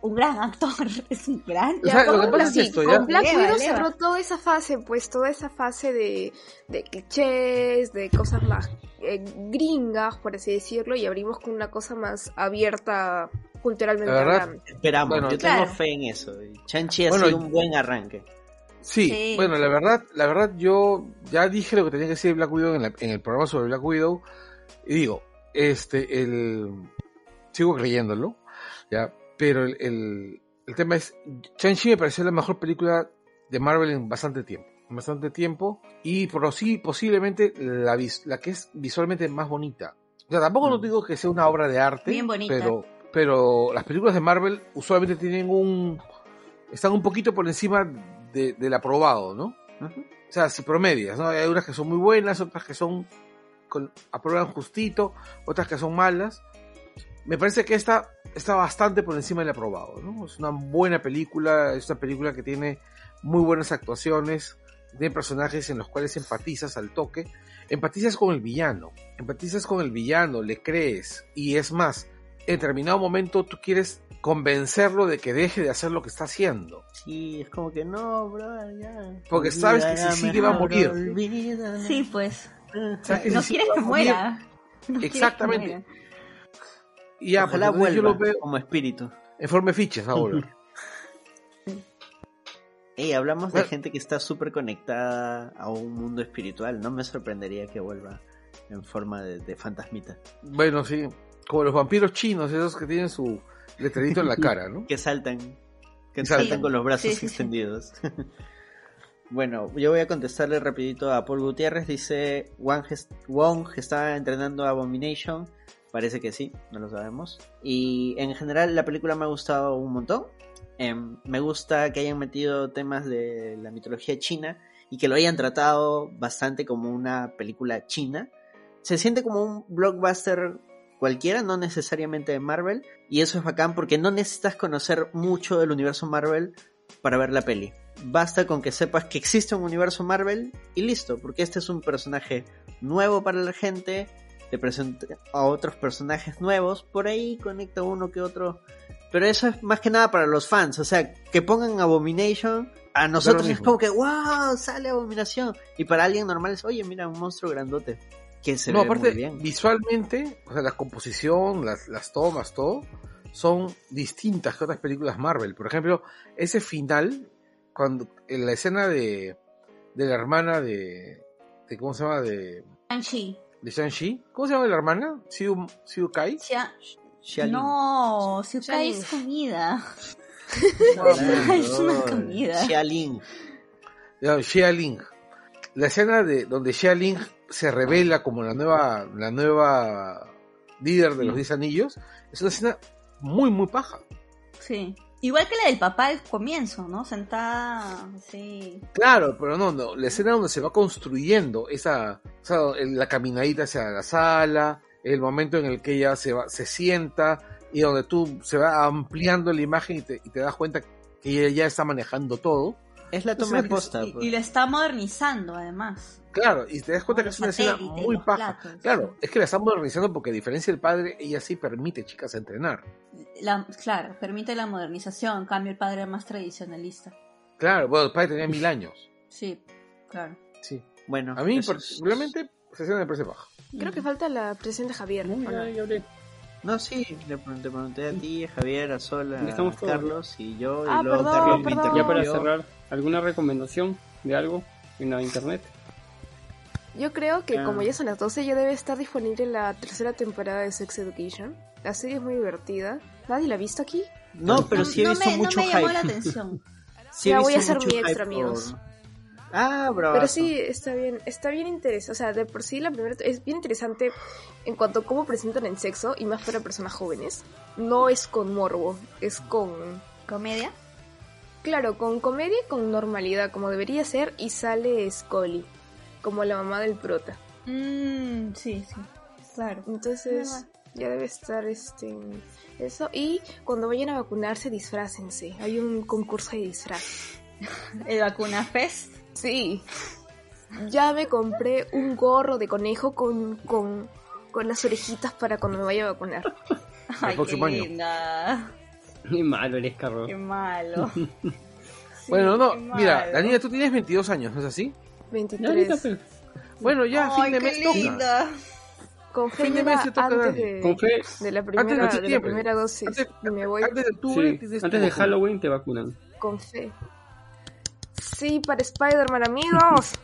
un gran actor, es un gran O sea, lo que con pasa es Black- esto, con ya. Black Leva, Widow cerró toda esa fase, pues toda esa fase de, de clichés, de cosas más eh, gringas, por así decirlo, y abrimos con una cosa más abierta culturalmente La verdad. Esperamos, Bueno, yo tengo claro. fe en eso. Chanchi ha Bueno, sido un buen arranque. Sí, Sí. bueno, la verdad, la verdad yo ya dije lo que tenía que decir de Black Widow en, la- en el programa sobre Black Widow y digo, este, el sigo creyéndolo, ya, pero el, el, el tema es, Shang-Chi me pareció la mejor película de Marvel en bastante tiempo, en bastante tiempo y por sí posiblemente la vis- la que es visualmente más bonita. O sea, tampoco no digo que sea una obra de arte, Bien bonita. pero pero las películas de Marvel usualmente tienen un están un poquito por encima de- del aprobado, ¿no? O sea, si promedias, ¿no? Hay unas que son muy buenas, otras que son con, aprueban justito, otras que son malas. Me parece que esta está bastante por encima del aprobado, ¿no? Es una buena película, es una película que tiene muy buenas actuaciones, tiene personajes en los cuales empatizas al toque, empatizas con el villano, empatizas con el villano, le crees, y es más, en determinado momento tú quieres convencerlo de que deje de hacer lo que está haciendo. Sí, es como que no, bro, ya. Porque sabes que sigue va a morir. Sí, pues. Que No quieres que muera. No Exactamente. Y ya, Ojalá pues, entonces yo vuelva lo veo como espíritu. en forma de fichas ahora. Ey, hablamos de gente que está súper conectada a un mundo espiritual. No me sorprendería que vuelva en forma de, de fantasmita. bueno, sí, como los vampiros chinos, esos que tienen su letrerito en la cara, ¿no? Que saltan. Que saltan con los brazos Sí, sí, sí. extendidos. bueno, yo voy a contestarle rapidito a Paul Gutiérrez. Dice, Wong, está entrenando a Abomination. Parece que sí, no lo sabemos. Y en general la película me ha gustado un montón. Em, me gusta que hayan metido temas de la mitología china y que lo hayan tratado bastante como una película china. Se siente como un blockbuster cualquiera, no necesariamente de Marvel. Y eso es bacán porque no necesitas conocer mucho del universo Marvel para ver la peli. Basta con que sepas que existe un universo Marvel y listo, porque este es un personaje nuevo para la gente, te presenta a otros personajes nuevos, por ahí conecta uno que otro. Pero eso es más que nada para los fans, o sea, que pongan Abomination, a nosotros es como que, wow, sale Abominación. Y para alguien normal es, oye, mira, un monstruo grandote, que se no, ve aparte, muy bien. visualmente, o sea, la composición, las, las tomas, todo, son distintas que otras películas Marvel. Por ejemplo, ese final, cuando en la escena de, de la hermana de, de ¿cómo se llama? De, Shang-Chi. de Shang-Chi. ¿Cómo se llama la hermana? Siu, Siu Kai. Xia-. No, si Xiaolin. es comida. Es una comida. Xiaolin. No, Xia Ling. La escena de donde Xia Ling se revela como la nueva, la nueva líder de los Diez Anillos, es una escena muy, muy paja. Sí. Igual que la del papá al comienzo, ¿no? Sentada, sí. Claro, pero no, no, la escena donde se va construyendo esa, o sea, la caminadita hacia la sala, el momento en el que ella se va, se sienta y donde tú se va ampliando la imagen y te, y te das cuenta que ella ya está manejando todo. Es la toma de posta. Y, pues. y lo está modernizando, además. Claro, y te das cuenta que es una escena muy paja. platos, Claro, es que la está modernizando porque a diferencia del padre, ella sí permite chicas entrenar. La, claro, permite la modernización. En cambio, el padre es más tradicionalista. Claro, bueno, el padre tenía mil años. Sí, claro. Sí. Bueno, A mí particularmente, esa escena me parece baja. Creo que falta la presencia de Javier. ¿o no? Ya, ya hablé. No, sí, le pre- te pregunté a ti, a Javier, a Sol, a Estamos todos. Carlos y yo. Ah, y luego perdón, Carlos me perdón. Ya para cerrar, ¿alguna recomendación de algo en la internet? Yo creo que Ah. como ya son las 12 ya debe estar disponible la tercera temporada de Sex Education. La serie es muy divertida. ¿Nadie la ha visto aquí? No, pero sí he no visto me, mucho no me llamó hype. la atención. Sí Ya voy a hacer mucho mi extra, hype amigos. Ah, bravo. Pero sí, está bien, está bien interesante. O sea, de por sí la primera es bien interesante en cuanto a cómo presentan el sexo y más para personas jóvenes. No es con morbo, es con ¿Comedia? Claro, con comedia y con normalidad, como debería ser, y sale Scully, como la mamá del prota. Mmm, sí, sí. Claro. Entonces, ya debe estar este eso. Y cuando vayan a vacunarse, disfrácense. Hay un concurso de disfraz. El Vacuna Fest. Sí. Ya me compré un gorro de conejo con, con, con las orejitas para cuando me vaya a vacunar. Ay, qué linda. Qué malo eres, Carlos. Qué malo. Sí, bueno, no, mira, malo. Daniela, tú tienes 22 años, ¿no es así? Ya, ahorita, 23. pues, Bueno, ya, Ay, fin de qué mes toca. linda. Con fe Fin de mes te toca, antes de, Con fe, de la Antes primera, de de la primera dosis. Antes, y me voy antes de octubre sí, antes de vacuna. Halloween te vacunan. con fe. Sí, para Spider-Man, amigos.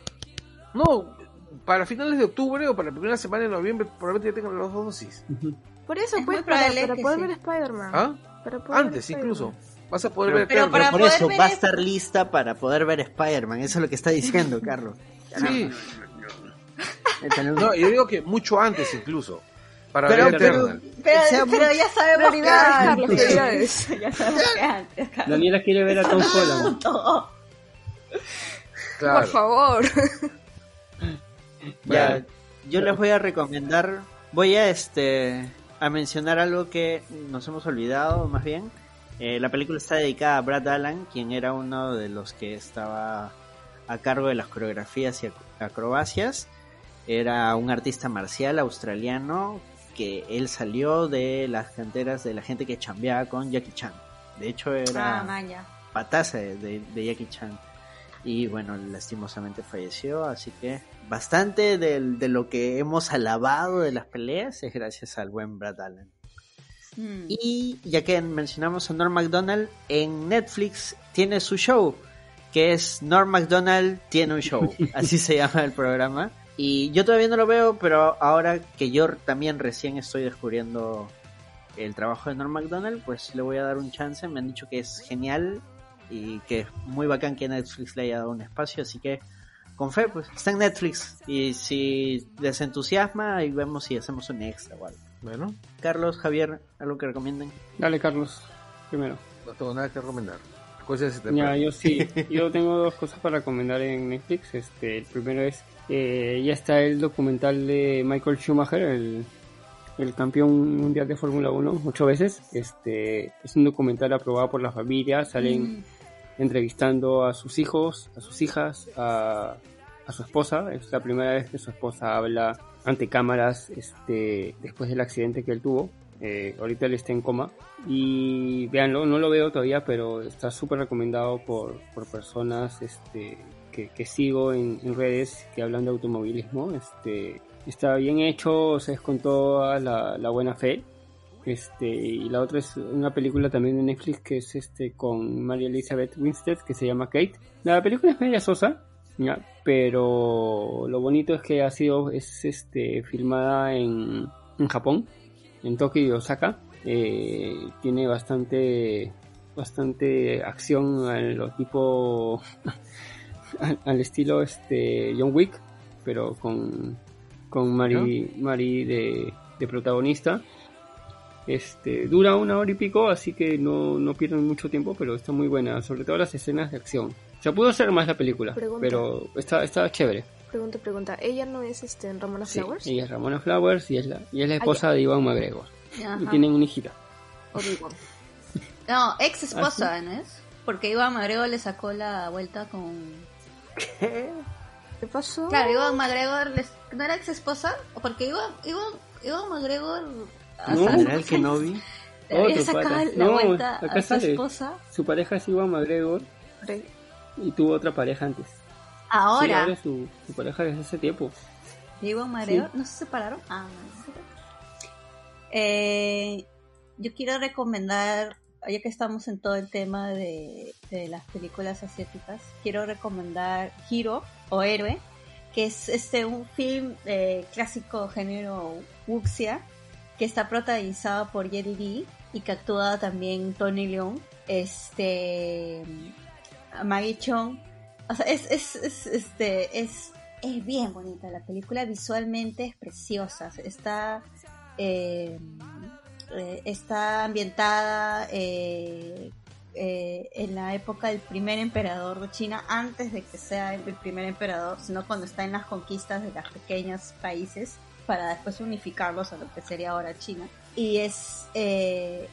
No, para finales de octubre o para la primera semana de noviembre probablemente ya tengan las dos dosis. Por eso, Es pues, muy para, poder sí. ver Spider-Man. ¿Ah? Para poder ver Antes incluso. Vas a poder Pero, ver pero para por poder eso ver va a es- estar lista para poder ver Spider-Man. Eso es lo que está diciendo, Carlos. Sí. No, yo digo que mucho antes incluso. Para Pero- ver pero-. Pero, pero ya sabemos que Prioridades, Carlos, antes. prioridades. ya sabemos que antes. Carlos. Daniela quiere ver a Tom Holland. Claro. Por favor. Ya, Bueno. yo les voy a recomendar, voy a este a mencionar algo que nos hemos olvidado más bien. Eh, la película está dedicada a Brad Allan, quien era uno de los que estaba a cargo de las coreografías y ac- acrobacias. Era un artista marcial australiano que él salió de las canteras de la gente que chambeaba con Jackie Chan. De hecho era Ah, man, ya. pataza de, de- de Jackie Chan. Y bueno, lastimosamente falleció, así que bastante del- de, lo que hemos alabado de las peleas es gracias al buen Brad Allen. Mm. Y ya que mencionamos a Norm MacDonald, en Netflix tiene su show, que es Norm MacDonald tiene un show, así se llama el programa. Y yo todavía no lo veo, pero ahora que yo también recién estoy descubriendo el trabajo de Norm MacDonald, pues le voy a dar un chance. Me han dicho que es genial y que es muy bacán que Netflix le haya dado un espacio, así que con fe, pues está en Netflix. Y si les entusiasma, ahí vemos si hacemos un extra o algo. Bueno, Carlos, Javier, algo que recomienden. Dale, Carlos, primero. no tengo nada que recomendar. Cosas Ya, yo sí. Yo tengo dos cosas para recomendar en Netflix. Este, el primero es, eh, ya está el documental de Michael Schumacher, el, el campeón mundial de Fórmula 1, ocho veces. Este, es un documental aprobado por la familia. Salen Mm. Entrevistando a sus hijos, a sus hijas, a, a su esposa. Es la primera vez que su esposa habla ante cámaras este, después del accidente que él tuvo. Eh, ahorita él está en coma. Y véanlo, no lo veo todavía, pero está súper recomendado por, por personas este, que, que sigo en, en redes que hablan de automovilismo. Este, está bien hecho, o sea, es con toda la, la buena fe. Este, y la otra es una película también de Netflix que es este con María Elizabeth Winstead que se llama Kate. La película es media sosa, ya, pero lo bonito es que ha sido es este filmada en, en Japón, en Tokio y Osaka. Eh, tiene bastante bastante acción a lo tipo al, al estilo este John Wick, pero con con Mari, Mari de, de protagonista. Este, dura una hora y pico, así que no, no pierden mucho tiempo, pero está muy buena, sobre todo las escenas de acción. Se pudo hacer más la película, Pregunta. pero está, está chévere. Pregunta, pregunta. ¿Ella no es este, en Ramona Sí, Flowers? ella es Ramona Flowers y es la, y es la esposa de Ivan McGregor. Ajá. Y tienen una hijita. No, ex esposa, ¿Ah, ¿no es? Porque Iván McGregor le sacó la vuelta con... ¿Qué pasó? Claro, Iván McGregor les... ¿no era ex esposa? Porque Iván, Iván, Iván McGregor... No. hasta- ¿General Kenobi? le había sacado la No, vuelta acá a su sale. esposa. Su pareja es Ivan McGregor y tuvo otra pareja antes. Sí, Ahora, es su, su pareja desde hace tiempo. Iván McGregor, ¿no se separaron? Ah, no. Eh, yo quiero recomendar, ya que estamos en todo el tema de, de las películas asiáticas, quiero recomendar Hero o Héroe, que es este un film eh, clásico género wuxia, que está protagonizado por Jet Li y que actúa también Tony Leung, este Maggie Chong. O sea, es, es, es, este, es, es bien bonita. La película, visualmente es preciosa, está, eh, eh, está ambientada eh, eh, en la época del primer emperador de China, antes de que sea el primer emperador, sino cuando está en las conquistas de los pequeños países para después unificarlos a lo que sería ahora China. Y es, eh,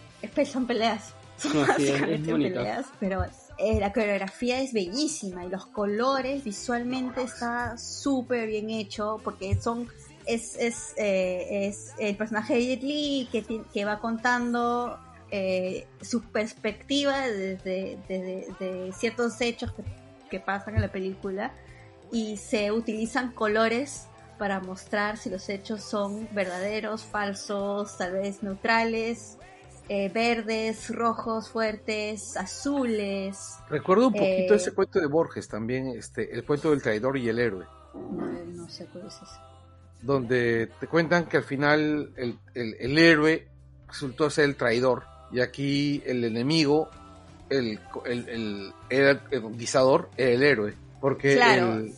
son peleas, son No, básicamente peleas, pero eh, la coreografía es bellísima y los colores visualmente está súper bien hecho porque son es, es, eh, es el personaje de Jet Li que, que va contando eh, su perspectiva desde, desde- de ciertos hechos que, que pasan en la película y se utilizan colores para mostrar si los hechos son verdaderos, falsos, tal vez neutrales eh, verdes, rojos fuertes, azules. Recuerdo un poquito Eh, ese cuento de Borges también, este, el cuento del traidor y el héroe, No, no sé cuál es ese. donde te cuentan que al final el, el- el héroe resultó ser el traidor y aquí el enemigo, el, el, el, el era el héroe, porque, Claro. el-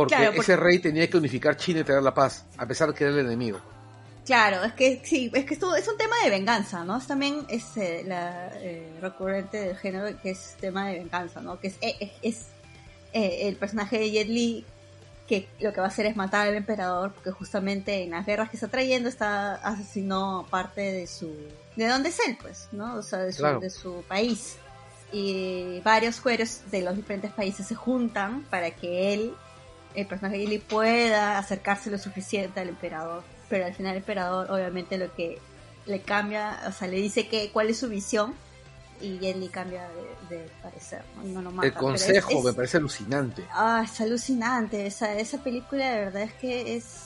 porque Claro, porque- ese rey tenía que unificar China y traer la paz, a pesar de que era el enemigo. Claro, es que sí, es que esto es un tema de venganza, ¿no? Es también es eh, la eh, recurrente del género que es tema de venganza, ¿no? Que es, eh, es, es, eh, el personaje de Jet Li que lo que va a hacer es matar al emperador porque justamente en las guerras que está trayendo está asesinó parte de su de dónde es él, pues, ¿no? O sea, de su, Claro. de su país. Y varios cueros de los diferentes países se juntan para que él el personaje de Li pueda acercarse lo suficiente al emperador. Pero al final el emperador obviamente lo que le cambia, o sea, le dice que cuál es su visión y Li cambia de, de parecer, ¿no? Lo mata. el es- consejo es- me parece alucinante. Ah, es alucinante. Esa, esa película de verdad es que es...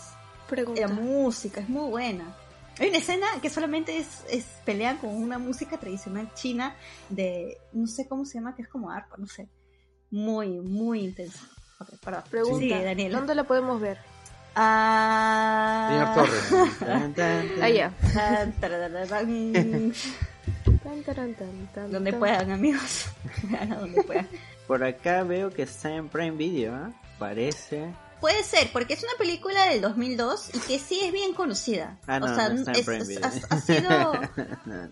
La música es muy buena. Hay una escena que solamente es, es pelean con una música tradicional china de... No sé cómo se llama, que es como arpa, no sé. Muy, muy intensa. Ok, perdón. Pregunta, Sí, Daniela. ¿dónde la podemos ver? Ah... Señor Torres. Ah, tan, tan, donde puedan, amigos. Donde puedan. Por acá veo que está en Prime Video, ¿ah? Parece. Puede ser, porque es una película del 2002 y que sí es bien conocida. Ah, no, o sea, no está en es- Prime es- Video. ha, ha sido... No, no.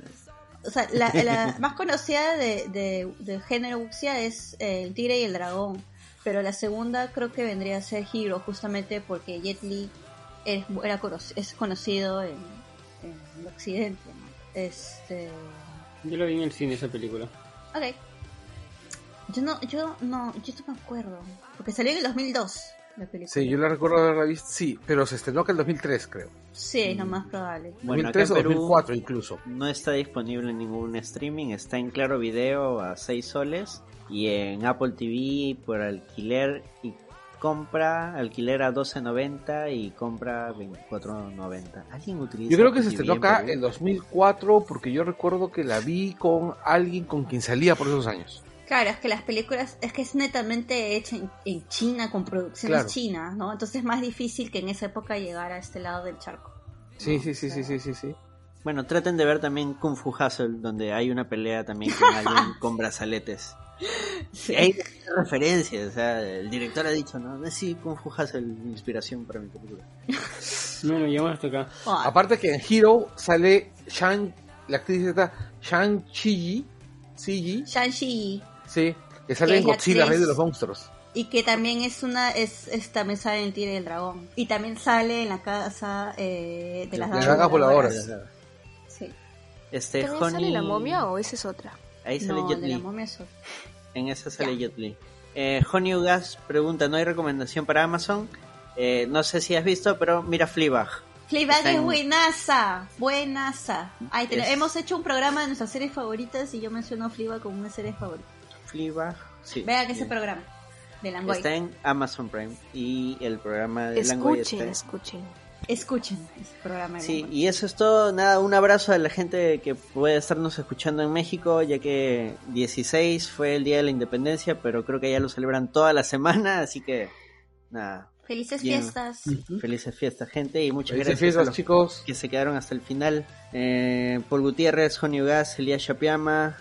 O sea, la, la más conocida de, de- del género wuxia es eh, El Tigre y el Dragón. Pero la segunda creo que vendría a ser Hero, justamente porque Jet Li es, era es conocido en, en el occidente. ¿no? Este... Yo lo vi en el cine esa película. Ok. Yo no, yo no, yo no me acuerdo. Porque salió en el 2002 la película. Sí, yo la recuerdo haberla visto, sí, pero se estrenó que el 2003 creo. Sí, es lo más probable. Bueno, acá 2003 en o Perú 2004 incluso. no está disponible en ningún streaming, está en Claro Video a 6 soles y en Apple TV por alquiler y compra, alquiler a 12.90 y compra 24.90. ¿Alguien utiliza Yo creo que Apple se TV estrenó en acá Perú? en 2004 porque yo recuerdo que la vi con alguien con quien salía por esos años. Claro, es que las películas, es que es netamente hecha en, en China, con producciones Claro. chinas, ¿no? Entonces es más difícil que en esa época llegara a este lado del charco. Sí, sí, sí, sí, sí, sí, sí. Bueno, traten de ver también Kung Fu Hustle, donde hay una pelea también con alguien con brazaletes. Hay referencias, o sea, el director ha dicho, ¿no? Sí, Kung Fu Hustle, inspiración para mi película. Bueno, llegamos hasta acá. Ah, Aparte que en Hero sale Shang, la actriz esta, Shang Chi, Chi, Shang-Chi, sí, que sale en la Godzilla. Rey de los Monstruos. y que también es una, es, es- también sale en El Tigre y el Dragón. Y también sale en la casa eh, de las De dagas voladoras. voladoras. Sí. Este, ¿También sale Honey- la momia o esa es otra? Ahí sale No, Jet de la Li. momia es otra. En esa sale Jet Li. Eh, Honey Ugas pregunta, ¿no hay recomendación para Amazon? Eh, no sé si has visto, pero mira Fleabag. Fleabag es en- buenaza, buenaza. Ahí ten- Es- Hemos hecho un programa de nuestras series favoritas y yo menciono Fleabag como una serie favorita. Fleabag, sí. Vean ese programa de Langoy. Está en Amazon Prime y el programa de Langoy Escuchen, está... escuchen. Escuchen ese programa de Sí, y eso es todo. Nada, un abrazo a la gente que puede estarnos escuchando en México, ya que 16 fue el Día de la Independencia, pero creo que ya lo celebran toda la semana, así que nada. Felices bien. fiestas. Felices fiestas, gente, y muchas Felices gracias fiestas, a los chicos. que se quedaron hasta el final. Eh, Paul Gutiérrez, Jonio Gas, Elías Chapiama,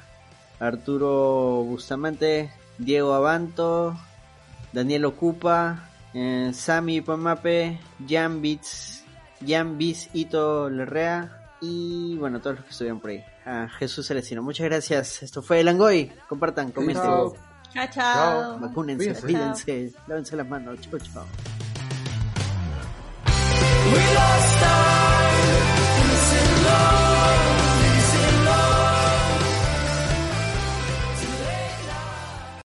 Arturo Bustamante, Diego Abanto, Daniel Ocupa, eh, Sammy Pomape, Jambits, Jambis, Ito Lerrea y bueno, todos los que estuvieron por ahí. A Jesús Celestino, muchas gracias. Esto fue El Angoy. Compartan, comenten. Chao, chao. chao. Vacúnense, cuídense, lávense las manos. Chao, chao.